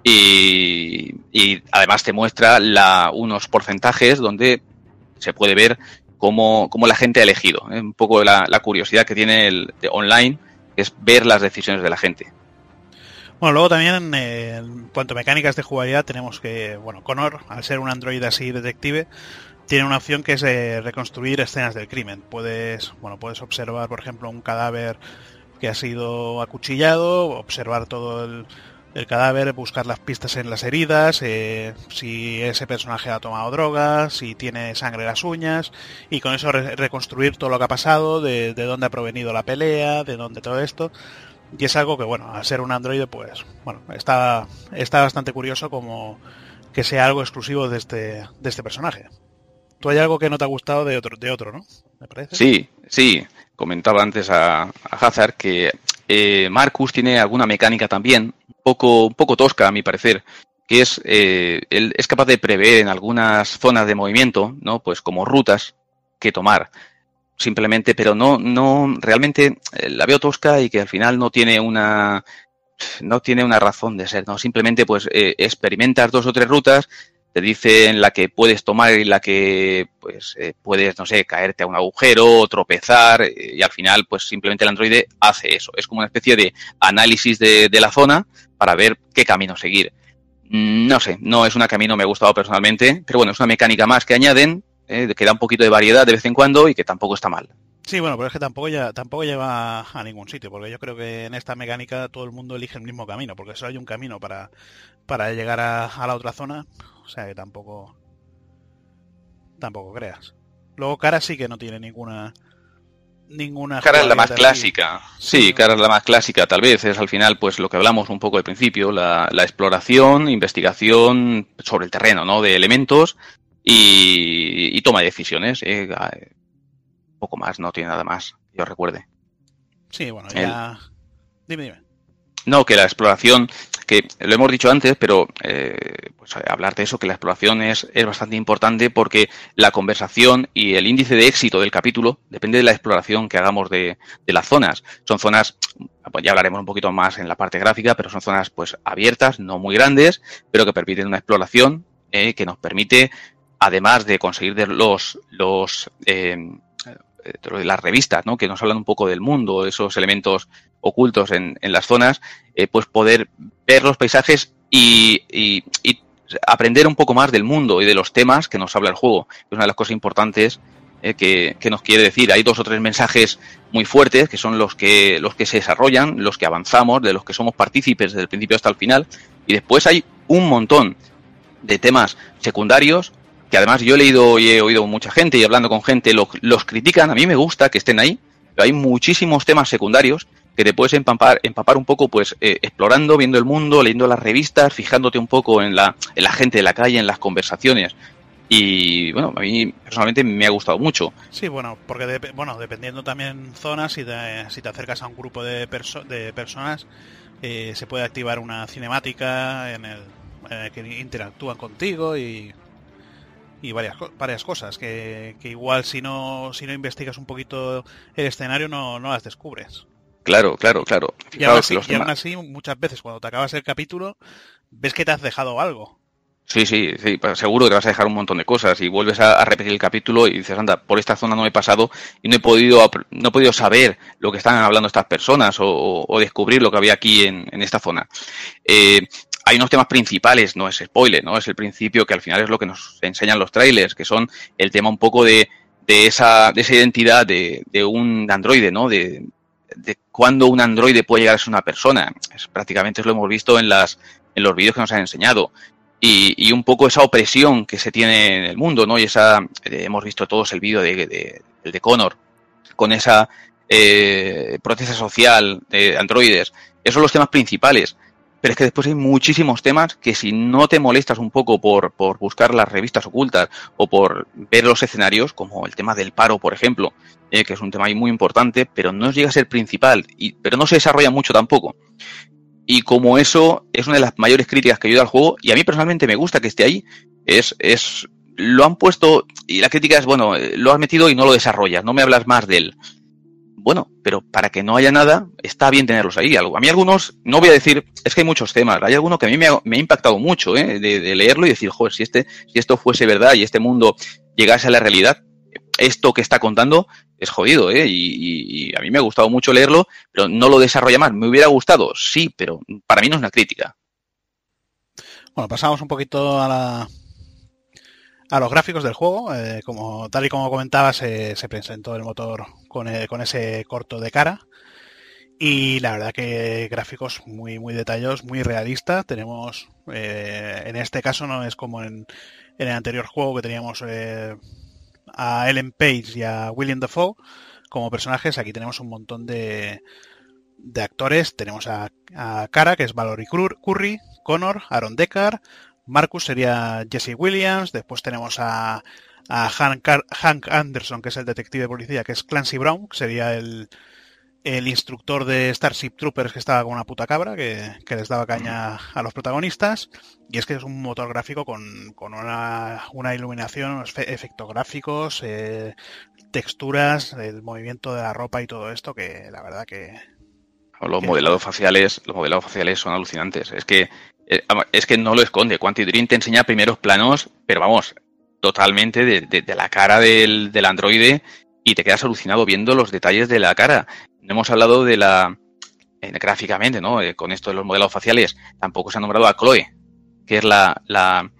Y, además te muestra la, unos porcentajes donde se puede ver cómo, cómo la gente ha elegido. Un poco la, la curiosidad que tiene el de online es ver las decisiones de la gente. Bueno, luego también eh, en cuanto a mecánicas de jugabilidad tenemos que, bueno, Connor, al ser un androide así detective, tiene una opción que es eh, reconstruir escenas del crimen. Puedes, bueno, puedes observar, por ejemplo, un cadáver que ha sido acuchillado, observar todo el, el cadáver, buscar las pistas en las heridas, eh, si ese personaje ha tomado drogas, si tiene sangre en las uñas, y con eso re- reconstruir todo lo que ha pasado, de, de dónde ha provenido la pelea, de dónde todo esto. Y es algo que, bueno, al ser un androide, pues, bueno, está, está bastante curioso como que sea algo exclusivo de este, de este personaje. ¿Tú hay algo que no te ha gustado de otro, de otro, no? Me parece. Sí, sí. Comentaba antes a, a Hazard que eh, Marcus tiene alguna mecánica también, poco, un poco tosca a mi parecer, que es, eh, él es capaz de prever en algunas zonas de movimiento, ¿no? Pues como rutas que tomar. Simplemente, pero no, no, realmente eh, la veo tosca y que al final no tiene una, no tiene una razón de ser, ¿no? Simplemente pues eh, experimentas dos o tres rutas, te dice en la que puedes tomar y la que pues eh, puedes, no sé, caerte a un agujero, tropezar eh, y al final pues simplemente el androide hace eso. Es como una especie de análisis de, de la zona para ver qué camino seguir. Mm, No sé, no es una que me ha gustado personalmente, pero bueno, es una mecánica más que añaden, eh, que da un poquito de variedad de vez en cuando y que tampoco está mal. Sí, bueno, pero es que tampoco, ya, tampoco lleva a ningún sitio, porque yo creo que en esta mecánica todo el mundo elige el mismo camino, porque solo hay un camino para, para llegar a la otra zona, o sea que tampoco tampoco creas. Luego cara sí que no tiene ninguna ninguna Cara es la más clásica. Sí, cara es la más clásica, tal vez. Es al final, pues lo que hablamos un poco al principio, la, la exploración, investigación sobre el terreno, ¿no? De elementos y, y toma de decisiones. ¿eh? Poco más, no tiene nada más, yo recuerde. Sí, bueno, ya dime, dime. No, que la exploración, que lo hemos dicho antes, pero eh, pues, eh, hablar de eso, que la exploración es, es bastante importante porque la conversación y el índice de éxito del capítulo depende de la exploración que hagamos de, de las zonas. Son zonas, pues ya hablaremos un poquito más en la parte gráfica, pero son zonas pues abiertas, no muy grandes, pero que permiten una exploración eh, que nos permite, además de conseguir de los, los eh, de las revistas, ¿no? que nos hablan un poco del mundo, esos elementos ocultos en, en las zonas, eh, pues poder ver los paisajes y, y- aprender un poco más del mundo y de los temas que nos habla el juego. Es una de las cosas importantes eh, que, nos quiere decir. Hay dos o tres mensajes muy fuertes que son los que, los que se desarrollan, los que avanzamos, de los que somos partícipes desde el principio hasta el final. Y después hay un montón de temas secundarios que además yo he leído y he oído mucha gente y hablando con gente lo- los critican. A mí me gusta que estén ahí, pero hay muchísimos temas secundarios que te puedes empapar, empapar un poco, pues eh, explorando, viendo el mundo, leyendo las revistas, fijándote un poco en la, en la gente de la calle, en las conversaciones. Y bueno, a mí personalmente me ha gustado mucho. Sí, bueno, porque dep- bueno, dependiendo también zonas, si te, si te acercas a un grupo de, de personas, eh, se puede activar una cinemática en el, que interactúan contigo y, y varias, varias cosas que, que igual si no, si no investigas un poquito el escenario no, no las descubres. Claro, claro, claro. Y aún, así, los y aún temas- así, muchas veces cuando te acabas el capítulo, ves que te has dejado algo. Sí, sí, sí, seguro que vas a dejar un montón de cosas y vuelves a, a repetir el capítulo y dices, anda, por esta zona no he pasado y no he podido, no he podido saber lo que están hablando estas personas o, o- o descubrir lo que había aquí en, en esta zona. Eh, hay unos temas principales, no es spoiler, ¿no? Es el principio que al final es lo que nos enseñan los trailers, que son el tema un poco de, de esa, de esa identidad de, de un androide, ¿no? De, de cuándo un androide puede llegar a ser una persona. Es, prácticamente lo hemos visto en las, en los vídeos que nos han enseñado y, y un poco esa opresión que se tiene en el mundo, ¿no? Y esa, eh, hemos visto todos el vídeo de, de, Connor, con esa eh, protesta social de androides. Esos son los temas principales. Pero es que después hay muchísimos temas que si no te molestas un poco por, por buscar las revistas ocultas o por ver los escenarios, como el tema del paro, por ejemplo, eh, que es un tema ahí muy importante, pero no llega a ser principal, y, pero no se desarrolla mucho tampoco. Y como eso es una de las mayores críticas que ayuda al juego, y a mí personalmente me gusta que esté ahí, es, es, lo han puesto, y la crítica es, bueno, eh, lo has metido y no lo desarrollas, no me hablas más de él. bueno, pero para que no haya nada, está bien tenerlos ahí. A mí algunos, no voy a decir, es que hay muchos temas, hay alguno que a mí me ha, me ha impactado mucho, ¿eh? de, de leerlo y decir, joder, si, este, si esto fuese verdad y este mundo llegase a la realidad, esto que está contando es jodido, ¿eh? Y, a mí me ha gustado mucho leerlo, pero no lo desarrolla más. ¿Me hubiera gustado? Sí, pero para mí no es una crítica. Bueno, pasamos un poquito a la a los gráficos del juego. Eh, como tal y como comentaba, se, se presentó el motor con, eh, con ese corto de cara. Y la verdad que gráficos muy, muy detallosos, muy realistas. Tenemos, eh, en este caso no es como en, el anterior juego que teníamos a Ellen Page y a William Dafoe como personajes. Aquí tenemos un montón de, de actores. Tenemos a, a Cara, que es Valerie Cur- Curry, Connor, Aaron Deckard, Marcus sería Jesse Williams, después tenemos a, a Hank, Hank Anderson, que es el detective de policía, que es Clancy Brown, que sería el, el instructor de Starship Troopers que estaba con una puta cabra, que, que les daba caña a los protagonistas. Y es que es un motor gráfico con, con una, una iluminación, unos fe- efectos gráficos, eh, texturas, el movimiento de la ropa y todo esto, que la verdad que, Los modelados faciales, los modelados faciales son alucinantes. Es que eh, es que no lo esconde. Quantic Dream te enseña primeros planos, pero vamos, totalmente de, de- de la cara del, del androide y te quedas alucinado viendo los detalles de la cara. No hemos hablado de la eh, gráficamente, ¿no? Eh, con esto de los modelados faciales, tampoco se ha nombrado a Chloe, que es la, la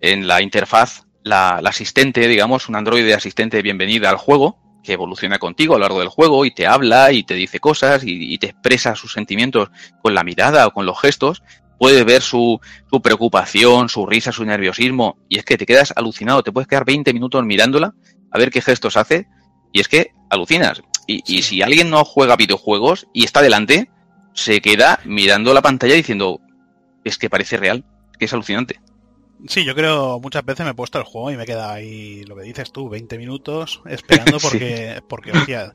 en la interfaz la, asistente, digamos, un androide asistente de bienvenida al juego, que evoluciona contigo a lo largo del juego y te habla y te dice cosas y, y te expresa sus sentimientos con la mirada o con los gestos. Puedes ver su, su preocupación, su risa, su nerviosismo, y es que te quedas alucinado, te puedes quedar 20 minutos mirándola, a ver qué gestos hace, y es que alucinas. Y, y si alguien no juega videojuegos y está delante, se queda mirando la pantalla diciendo, es que parece real, que es alucinante. Sí, yo creo muchas veces me he puesto el juego y me queda ahí lo que dices tú, 20 minutos esperando Sí. porque, porque hostia,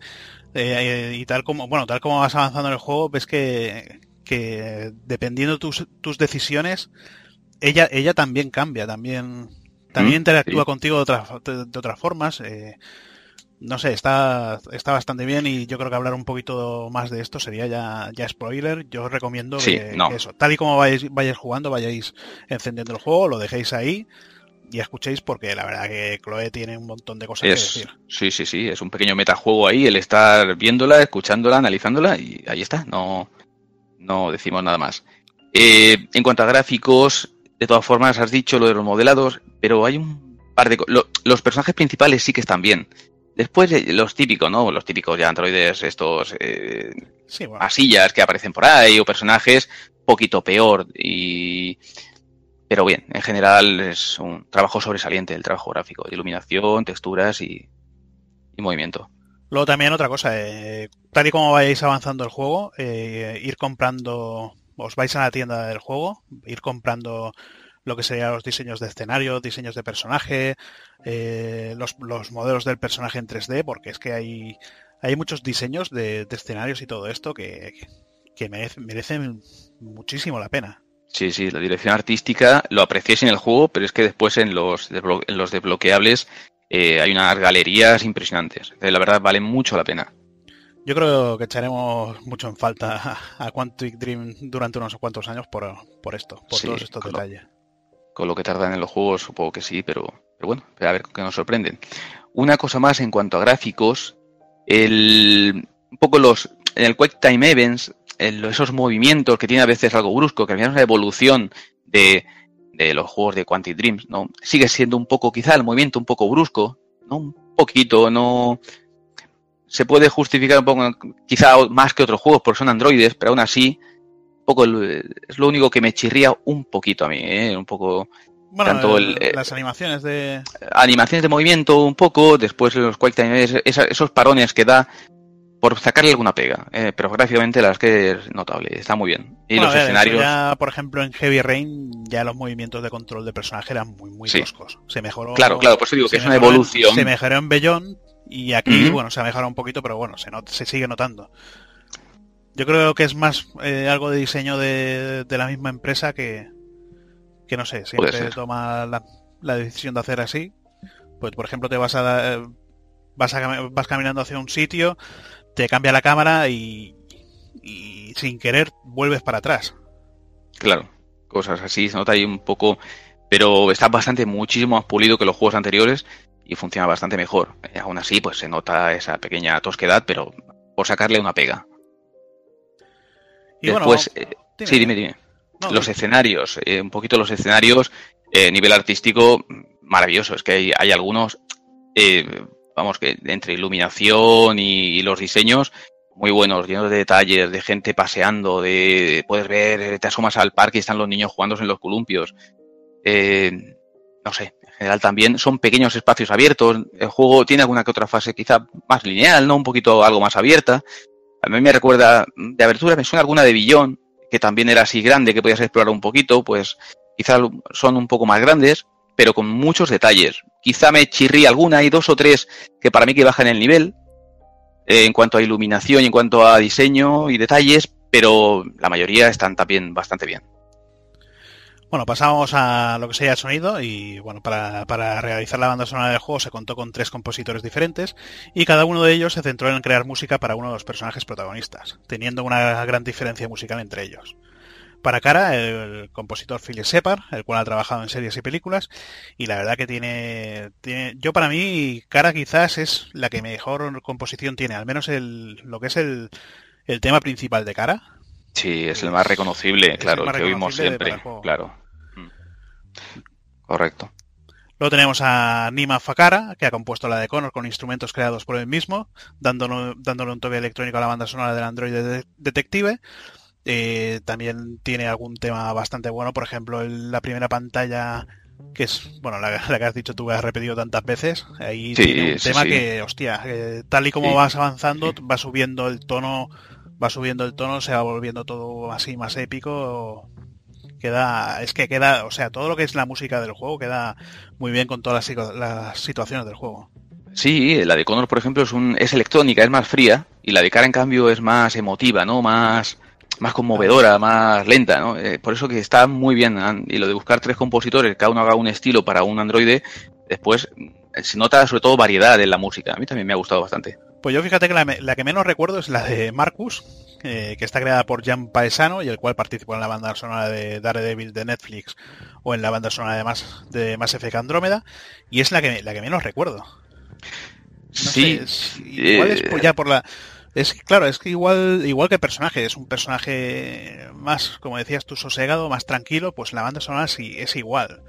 eh, eh, y tal como, bueno, tal como vas avanzando en el juego, ves que, que dependiendo tus, tus decisiones, ella, ella también cambia, también, también Mm, interactúa sí. contigo de otras, de, de otras formas. eh, no sé, está, está bastante bien y yo creo que hablar un poquito más de esto sería ya, ya spoiler. Yo os recomiendo Sí, que, no. que eso, tal y como vayáis, vayáis jugando, vayáis encendiendo el juego, lo dejéis ahí y escuchéis porque la verdad que Chloe tiene un montón de cosas que Es, decir. sí, sí, sí, es un pequeño metajuego ahí, el estar viéndola, escuchándola, analizándola y ahí está, no, no decimos nada más. Eh, en cuanto a gráficos, de todas formas has dicho lo de los modelados, pero hay un par de... lo- los personajes principales sí que están bien. Después los típicos, ¿no? Los típicos ya androides, estos eh, Sí, bueno. asillas que aparecen por ahí o personajes, poquito peor y... Pero bien, en general es un trabajo sobresaliente el trabajo gráfico, iluminación, texturas y, y movimiento. Luego también otra cosa, eh, tal y como vayáis avanzando el juego, eh, ir comprando, os vais a la tienda del juego, ir comprando lo que serían los diseños de escenario, diseños de personaje, eh, los, los modelos del personaje en 3D, porque es que hay, hay muchos diseños de, de escenarios y todo esto que, que merece- merecen muchísimo la pena. Sí, sí, la dirección artística lo apreciéis en el juego, pero es que después en los, en los desbloqueables eh, hay unas galerías impresionantes. Entonces, la verdad, vale mucho la pena. Yo creo que echaremos mucho en falta a Quantic Dream durante unos cuantos años por, por esto, por Sí, todos estos con lo- detalles. Con lo que tardan en los juegos, supongo que sí, pero, pero bueno, a ver qué nos sorprenden. Una cosa más en cuanto a gráficos, el, un poco los, en el Quick Time Events, esos movimientos que tiene a veces algo brusco, que al final es una evolución de, de los juegos de Quantic Dreams, ¿no? Sigue siendo un poco, quizá el movimiento un poco brusco, ¿no? Un poquito, no, se puede justificar un poco, quizá más que otros juegos, porque son androides, pero aún así, poco es lo único que me chirría un poquito a mí, ¿eh? un poco Bueno, tanto el- el, eh, las animaciones de... animaciones de movimiento un poco, después los quick time esos parones que da por sacarle alguna pega, eh, pero gráficamente la verdad es que es notable, está muy bien. Y Bueno, los ver, escenarios, Ya, por ejemplo, en Heavy Rain ya los movimientos de control de personaje eran muy, muy Sí. toscos. Se mejoró... Claro, claro, por eso digo que es una en- evolución. Se mejoró en Bellón y aquí, bueno, se ha mejorado un poquito, pero bueno, se, not- se sigue notando. Yo creo que es más eh, algo de diseño de, de la misma empresa que, que no sé, siempre toma la, la decisión de hacer así. Pues, por ejemplo, te vas a, da- vas, a vas caminando hacia un sitio, te cambia la cámara y, y sin querer vuelves para atrás. Claro, cosas así, se nota ahí un poco, pero está bastante, muchísimo más pulido que los juegos anteriores y funciona bastante mejor. Eh, aún así, pues se nota esa pequeña tosquedad, pero por sacarle una pega. Y bueno, Después, eh, dime, sí, dime, dime. No, los escenarios, eh, un poquito los escenarios, eh, nivel artístico, maravilloso. Es que hay, hay algunos, eh, vamos, que entre iluminación y, y los diseños, muy buenos, llenos de detalles, de gente paseando, de puedes ver, eh, te asomas al parque y están los niños jugando en los columpios. No sé, en general también son pequeños espacios abiertos. El juego tiene alguna que otra fase quizá más lineal, ¿no? Un poquito algo más abierta. A mí me recuerda de abertura, me suena alguna de Billón, que también era así grande, que podías explorar un poquito, pues quizá son un poco más grandes, pero con muchos detalles. Quizá me chirrí alguna, hay dos o tres que para mí que bajan el nivel, eh, en cuanto a iluminación y en cuanto a diseño y detalles, pero la mayoría están también bastante bien. Bueno, pasamos a lo que sería el sonido y bueno, para, para realizar la banda sonora del juego se contó con tres compositores diferentes y cada uno de ellos se centró en crear música para uno de los personajes protagonistas, teniendo una gran diferencia musical entre ellos. Para Cara, el compositor Philip Shepard, el cual ha trabajado en series y películas, y la verdad que tiene, yo para mí, Cara quizás es la que mejor composición tiene, al menos lo que es el, el tema principal de Cara, Sí, es el más reconocible, claro, el más que oímos siempre, claro. Mm. Correcto. Luego tenemos a Nima Fakara, que ha compuesto la de Connor con instrumentos creados por él mismo, dándole, dándole un toque electrónico a la banda sonora del Android de- Detective. Eh, también tiene algún tema bastante bueno, por ejemplo, el- la primera pantalla, que es, bueno, la, la que has dicho tú, que has repetido tantas veces. Ahí Sí, tiene un sí, tema sí. que, hostia, eh, tal y como vas avanzando, va subiendo el tono, va subiendo el tono, se va volviendo todo así más épico queda es que queda o sea todo lo que es la música del juego queda muy bien con todas las, situaciones del juego Sí, la de Connor, por ejemplo, es, un, es electrónica, es más fría, y la de Cara, en cambio, es más emotiva, ¿no? Más, más conmovedora, más lenta, ¿no? Eh, por eso que está muy bien. Y lo de buscar tres compositores, cada uno haga un estilo para un androide, después eh, se nota sobre todo variedad en la música. A mí también me ha gustado bastante. Pues yo fíjate que la, que menos recuerdo es la de Marcus eh, que está creada por Jan Paesano y el cual participó en la banda sonora de Daredevil de Netflix o en la banda sonora de Mass, de Mass Effect Andrómeda y es la que la que menos recuerdo No sí, sé, es- igual es por- ya por la es que, claro, es que igual, igual que el personaje, es un personaje más, como decías tú, sosegado, más tranquilo, pues la banda sonora sí es igual.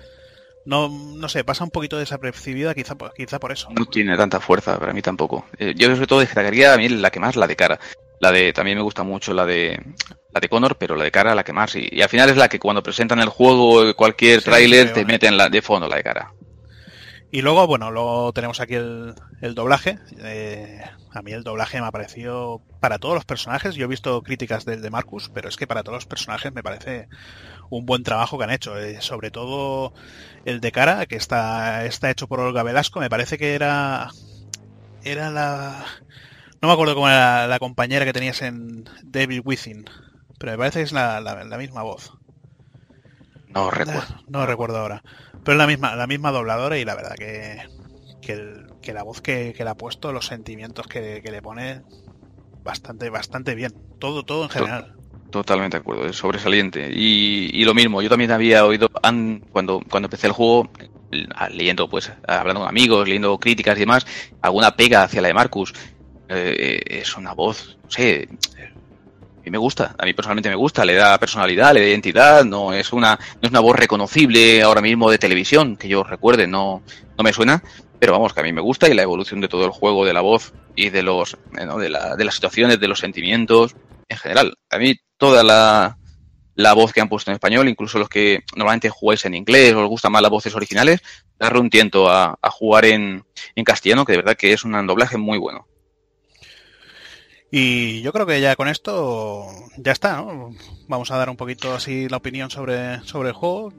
No, no sé, pasa un poquito desapercibida quizá, por- quizá por eso. no tiene tanta fuerza, para mí tampoco. Eh, yo sobre todo destacaría a mí la que más, la de Cara. La de, también me gusta mucho la de, la de Connor, pero la de Cara la que más. Y, y al final es la que cuando presentan el juego, cualquier Sí, tráiler, te meten la, de fondo la de Cara. Y luego, bueno, luego tenemos aquí el, el doblaje. Eh, a mí el doblaje me ha parecido para todos los personajes. Yo he visto críticas del de Marcus, pero es que para todos los personajes me parece un buen trabajo que han hecho. Eh, sobre todo el de cara, que está, está hecho por Olga Velasco. Me parece que era. Era la. No me acuerdo cómo era la compañera que tenías en David Within. Pero me parece que es la, la- la misma voz. No recuerdo. No recuerdo ahora. Pero es la misma, la misma dobladora y la verdad que, que, el- que la voz que, que le ha puesto, los sentimientos que, que le pone, bastante, bastante bien. Todo, todo en general. Totalmente de acuerdo, es sobresaliente. Y, y lo mismo, yo también había oído an- cuando, cuando empecé el juego, eh, leyendo, pues, hablando con amigos, leyendo críticas y demás, alguna pega hacia la de Marcus. Eh, es una voz, no sé, a mí me gusta, a mí personalmente me gusta, le da personalidad, le da identidad, no es una, no es una voz reconocible ahora mismo de televisión, que yo recuerde, no, no me suena, pero vamos, que a mí me gusta y la evolución de todo el juego, de la voz y de los, eh, de, la- de las situaciones, de los sentimientos, en general. A mí toda la, la voz que han puesto en español, incluso los que normalmente jugáis en inglés o os gustan más las voces originales, darle un tiento a, a jugar en, en castellano, que de verdad que es un doblaje muy bueno. Y yo creo que ya con esto ya está, ¿no? Vamos a dar un poquito así la opinión sobre, sobre el juego.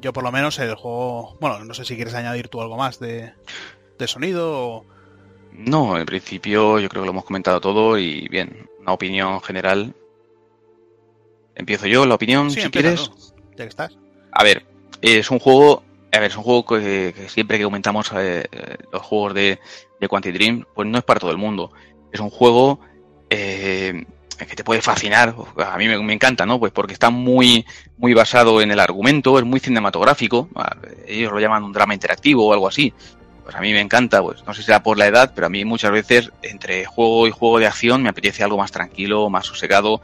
Yo por lo menos el juego, bueno, no sé si quieres añadir tú algo más de, de sonido o... No, en principio yo creo que lo hemos comentado todo y bien, una opinión general. Empiezo yo, la opinión, Sí, si quieres. ya estás. A ver, es un juego, a ver, es un juego que, que siempre que comentamos eh, los juegos de, de Quantic Dream, pues no es para todo el mundo. Es un juego eh, que te puede fascinar. A mí me, me encanta, ¿no? Pues porque está muy, muy basado en el argumento, es muy cinematográfico. Ellos lo llaman un drama interactivo o algo así. Pues a mí me encanta, pues no sé si será por la edad, pero a mí muchas veces entre juego y juego de acción me apetece algo más tranquilo, más sosegado.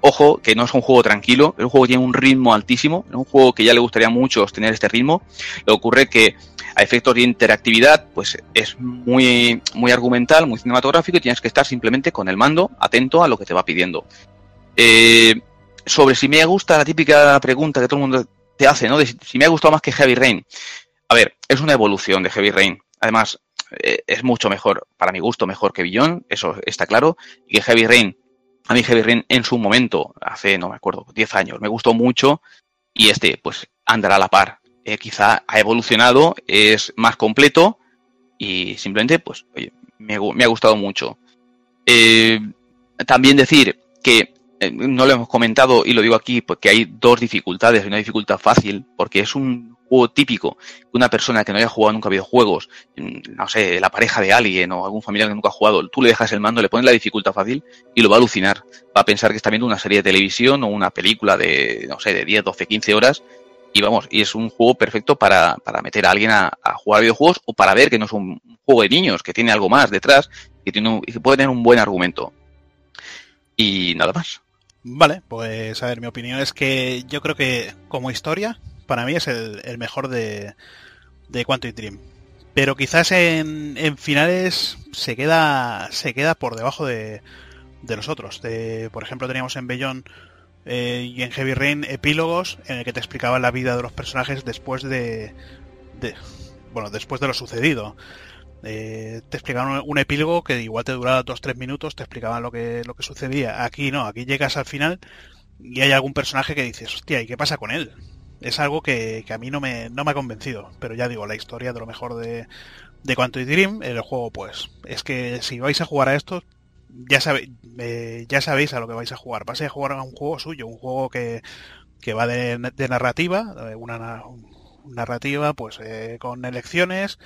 Ojo, que no es un juego tranquilo, es un juego que tiene un ritmo altísimo, es un juego que ya le gustaría mucho tener este ritmo. Lo que ocurre que a efectos de interactividad, pues es muy, muy argumental, muy cinematográfico y tienes que estar simplemente con el mando atento a lo que te va pidiendo. Eh, sobre si me gusta la típica pregunta que todo el mundo te hace, ¿no? De si me ha gustado más que Heavy Rain. A ver, es una evolución de Heavy Rain. Además, eh, es mucho mejor, para mi gusto, mejor que Billón, eso está claro. Y que Heavy Rain, a mí Heavy Rain en su momento, hace, no me acuerdo, 10 años, me gustó mucho. Y este, pues, andará a la par. Eh, quizá ha evolucionado, es más completo y simplemente, pues, oye, me, ha gustado mucho. Eh, también decir que no lo hemos comentado y lo digo aquí porque hay dos dificultades. Una dificultad fácil porque es un juego típico una persona que no haya jugado nunca videojuegos, mm, no sé, la pareja de alguien o algún familiar que nunca ha jugado, tú le dejas el mando, le pones la dificultad fácil y lo va a alucinar. Va a pensar que está viendo una serie de televisión o una película de, no sé, de 10, 12, 15 horas y vamos, y es un juego perfecto para, para meter a alguien a, a jugar videojuegos o para ver que no es un juego de niños, que tiene algo más detrás, que, tiene un- que puede tener un buen argumento. Y nada más. Vale, pues a ver, mi opinión es que yo creo que como historia, para mí es el, mejor de, de Quantum Dream. Pero quizás en, finales se queda se queda por debajo de, de los otros. De, por ejemplo, teníamos en Bellón eh, y en Heavy Rain epílogos en el que te explicaban la vida de los personajes después de, bueno, después de lo sucedido. Eh, te explicaban un, un epílogo que igual te duraba dos tres minutos, te explicaban lo que lo que sucedía. Aquí no, aquí llegas al final y hay algún personaje que dices, hostia, ¿y qué pasa con él? Es algo que, que a mí no me, no me ha convencido. Pero ya digo, la historia de lo mejor de, de Quantum Dream, el juego, pues, es que si vais a jugar a esto, ya, eh, ya sabéis a lo que vais a jugar. Vais a jugar a un juego suyo, un juego que, que va de, narrativa, eh, una na- narrativa, pues, eh, con elecciones.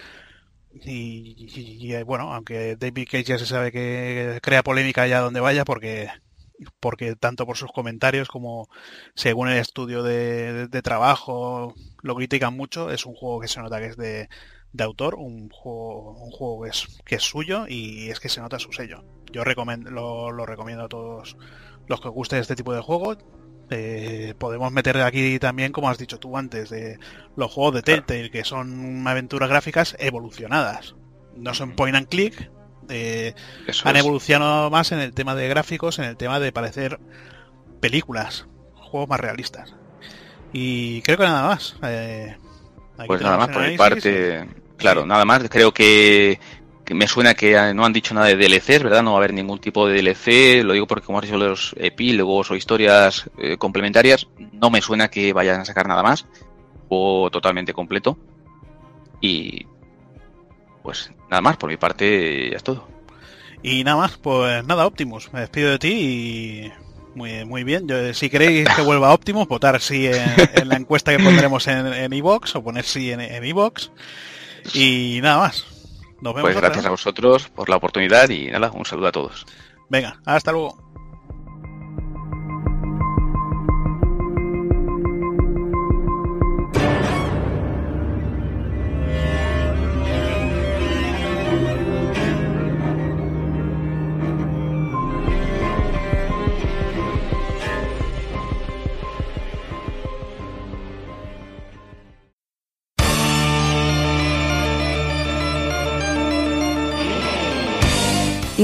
Y, y- bueno, aunque David Cage ya se sabe que crea polémica allá donde vaya, porque porque tanto por sus comentarios como según el estudio de, de- de trabajo lo critican mucho, es un juego que se nota que es de, de autor, un juego, un juego que es, que es suyo y es que se nota su sello. Yo recomend- lo, lo recomiendo a todos los que os guste este tipo de juegos. Eh, podemos meter aquí también, como has dicho tú antes, de los juegos de Telltale, que son aventuras gráficas evolucionadas. No son point and click, eh, han evolucionado más en el tema de gráficos, en el tema de parecer películas, juegos más realistas. Y creo que nada más. Eh, Pues nada más por mi parte, claro, nada más. Creo que, que me suena que no han dicho nada de DLCs, ¿verdad? No va a haber ningún tipo de DLC. Lo digo porque como has dicho los epílogos o historias eh, complementarias, no me suena que vayan a sacar nada más. Juego totalmente completo. Y pues nada más, por mi parte ya es todo. Y nada más, pues nada, Optimus, me despido de ti y muy, muy bien. Yo, si queréis que vuelva Optimus, votar sí en, en la encuesta que pondremos en en iVoox o poner sí en en iVoox. Y nada más. Nos vemos Pues otra, gracias a vosotros por la oportunidad y nada, un saludo a todos. Venga, hasta luego.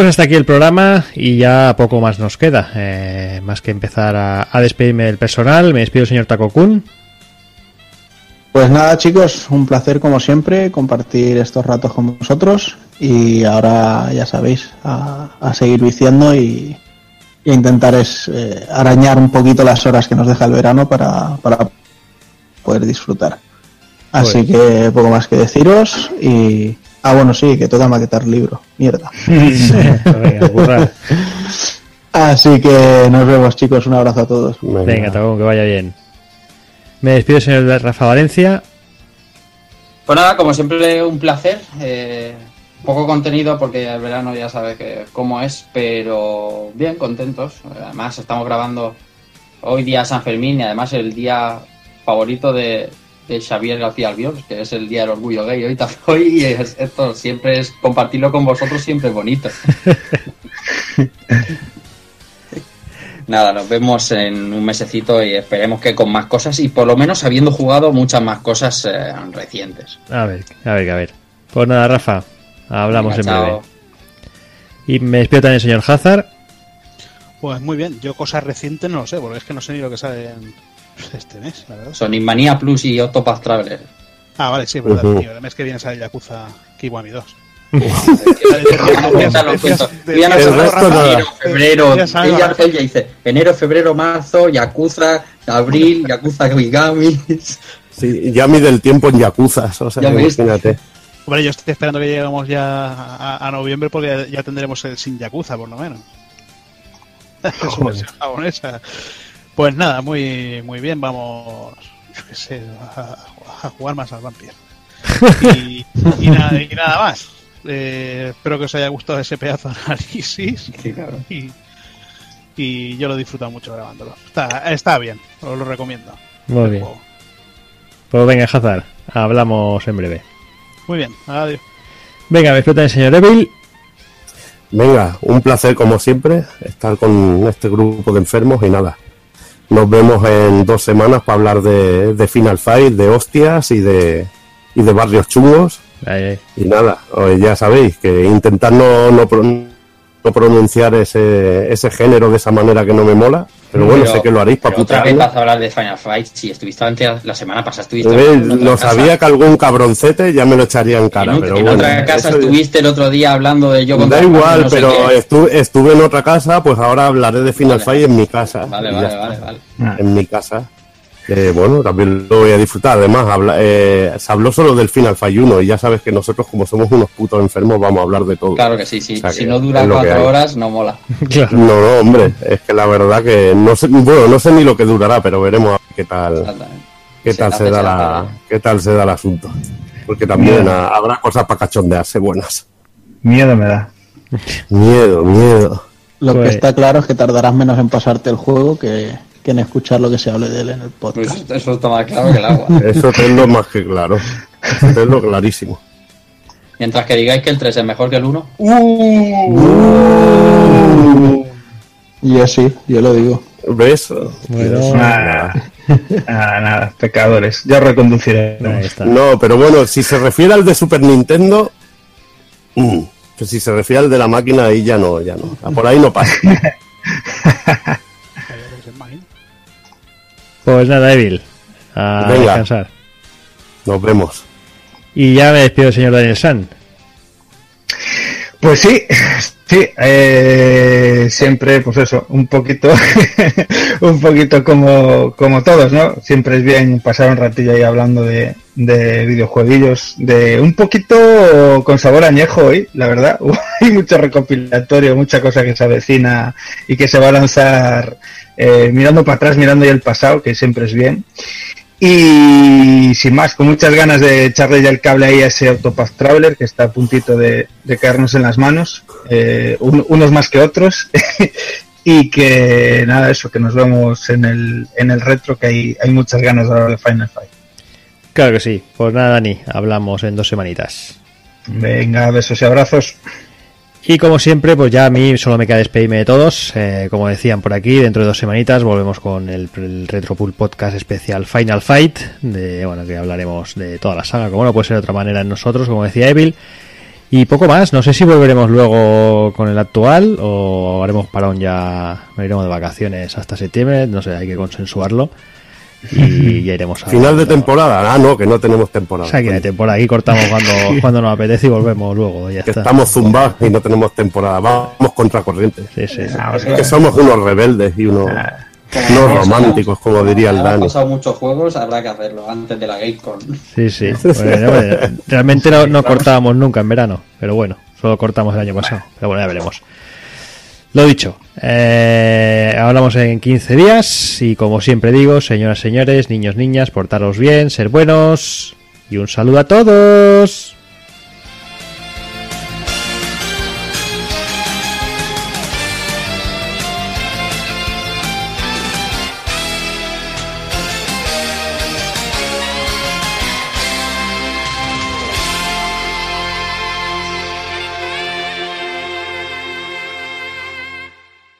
Pues hasta aquí el programa y ya poco más nos queda. Eh, más que empezar a, a despedirme del personal, me despido señor Takokun. Pues nada, chicos, un placer como siempre compartir estos ratos con vosotros y ahora ya sabéis, a, a seguir viciando y, y intentar es eh, arañar un poquito las horas que nos deja el verano para, para poder disfrutar. Así que poco más que deciros y... Ah, bueno, sí, que toca maquetar libro. Mierda. Venga. Así que nos vemos, chicos. Un abrazo a todos. Venga, Tabón, que vaya bien. Me despido, señor Rafa Valencia. Pues nada, como siempre, un placer. eh, poco contenido porque el verano ya sabe que cómo es, pero bien, contentos. Además, estamos grabando hoy día San Fermín y además el día favorito de, de Xavier García Albiol, que es el día del orgullo gay. Hoy, tam- hoy y es- esto siempre es compartirlo con vosotros, siempre es bonito. Nada, nos vemos en un mesecito y esperemos que con más cosas y por lo menos habiendo jugado muchas más cosas eh, recientes. A ver, a ver, a ver. Pues nada, Rafa, hablamos Venga, en breve. Y me despido también, señor Hazard. Pues muy bien, yo cosas recientes no lo sé, porque es que no sé ni lo que sale en este mes, la verdad. Sonic Mania Plus y Octopath Traveler. Ah, vale, sí, es verdad, Ujú. tío. El mes que viene sale Yakuza Kiwami 2. Ya lo cuento. Tú ya no El sabes, resto nada. enero, febrero. Ella, ella dice enero, febrero, marzo, Yakuza, abril, Yakuza Origami. Sí, ya mide el tiempo en Yakuza, o sea, imagínate. Hombre, yo estoy esperando que lleguemos ya a, a noviembre porque ya, ya tendremos el Sin Yakuza, por lo menos. Es una versión japonesa. Pues nada, muy, muy bien, vamos yo qué sé, a, a jugar más al Vampire. Y, y nada, y nada más. Eh, espero que os haya gustado ese pedazo de análisis. Y, y yo lo he disfrutado mucho grabándolo. Está, está bien, os lo recomiendo. Muy bien. juego. Pues venga, Hazard, hablamos en breve. Muy bien, adiós. Venga, también, señor Evil. Venga, un placer como siempre estar con este grupo de enfermos y nada. Nos vemos en dos semanas para hablar de, de Final Fight, de hostias y de, y de barrios chungos. Ahí, ahí. Y nada, ya sabéis que intentar no, no, no pronunciar ese, ese género de esa manera que no me mola. Pero bueno, Pero- sé que lo haréis para pero otra vez vas a hablar de Final Fight. Si estuviste antes, la semana pasada estuviste ¿Ves? Lo casa. sabía que algún cabroncete ya me lo echaría en cara. En, pero en bueno, otra casa eso- estuviste el otro día hablando de yo contra Da igual, no pero estuve, estuve en otra casa, pues ahora hablaré de Final Vale. Fight en mi casa. Vale, vale, vale, vale. En mi casa. Que bueno, también lo voy a disfrutar. Además, habla- eh, se habló solo del Final Fight 1 y ya sabes que nosotros, como somos unos putos enfermos, vamos a hablar de todo. Claro que sí, sí. O sea si que no dura cuatro horas, no mola. Claro. No, no, hombre, es que la verdad que no sé, bueno, no sé ni lo que durará, pero veremos a ver qué tal, qué Se tal se da la, qué tal se da el asunto. Porque también ha- habrá cosas para cachondearse buenas. Miedo me da. Miedo, miedo. Lo Pues- que está claro es que tardarás menos en pasarte el juego que, que en escuchar lo que se hable de él en el podcast. Pues eso está más claro que el agua. Eso tenlo más que claro. Eso tenlo clarísimo. Mientras que digáis que el 3 es mejor que el 1. Y yo sí, yo lo digo. ¿Ves? Bueno, Nada, nada, nada, pecadores. Ya reconduciré. No, pero bueno, si se refiere al de Super Nintendo, mm, que si se refiere al de la máquina, ahí ya no, ya no. Por ahí no pasa. Pues nada, Evil. A Venga. descansar. Nos vemos. Y ya me despido, señor Daniel San. Pues sí, sí, eh, siempre, pues eso, un poquito, un poquito como, como todos, ¿no? Siempre es bien pasar un ratillo ahí hablando de, de videojueguillos, de un poquito con sabor añejo hoy, la verdad. Hay mucho recopilatorio, mucha cosa que se avecina y que se va a lanzar eh, mirando para atrás, mirando ya el pasado, que siempre es bien. Y sin más, con muchas ganas de echarle ya el cable ahí a ese Autopath Traveler que está a puntito de, de caernos en las manos, eh, un- unos más que otros. y que nada, eso, que nos vemos en el, en el retro, que hay, hay muchas ganas de hablar de Final Fight. Claro que sí. Pues nada, Dani, hablamos en dos semanitas. Venga, besos y abrazos. Y como siempre, pues ya a mí solo me queda despedirme de todos. Eh, como decían por aquí, dentro de dos semanitas volvemos con el, el Retropool Podcast especial Final Fight, de bueno que hablaremos de toda la saga, como no puede ser de otra manera en nosotros, como decía Evil. Y poco más, no sé si volveremos luego con el actual o haremos parón ya, nos iremos de vacaciones hasta septiembre, no sé, hay que consensuarlo. Y ya iremos a Final de temporada. Ah, no, que no tenemos temporada. O sea, que de temporada aquí cortamos cuando, cuando nos apetece y volvemos luego. Ya que está. estamos zumbados y no tenemos temporada. Vamos contra corriente. Sí, sí. que somos unos rebeldes y unos, unos románticos, como diría el Han Dani. pasado muchos juegos, habrá que hacerlo antes de la Gamecom. Sí, sí. Bueno, hombre, realmente no, no cortábamos nunca en verano, pero bueno, solo cortamos el año pasado. Pero bueno, ya veremos. Lo dicho, eh, hablamos en 15 días y como siempre digo, señoras, señores, niños, niñas, portaros bien, ser buenos y un saludo a todos.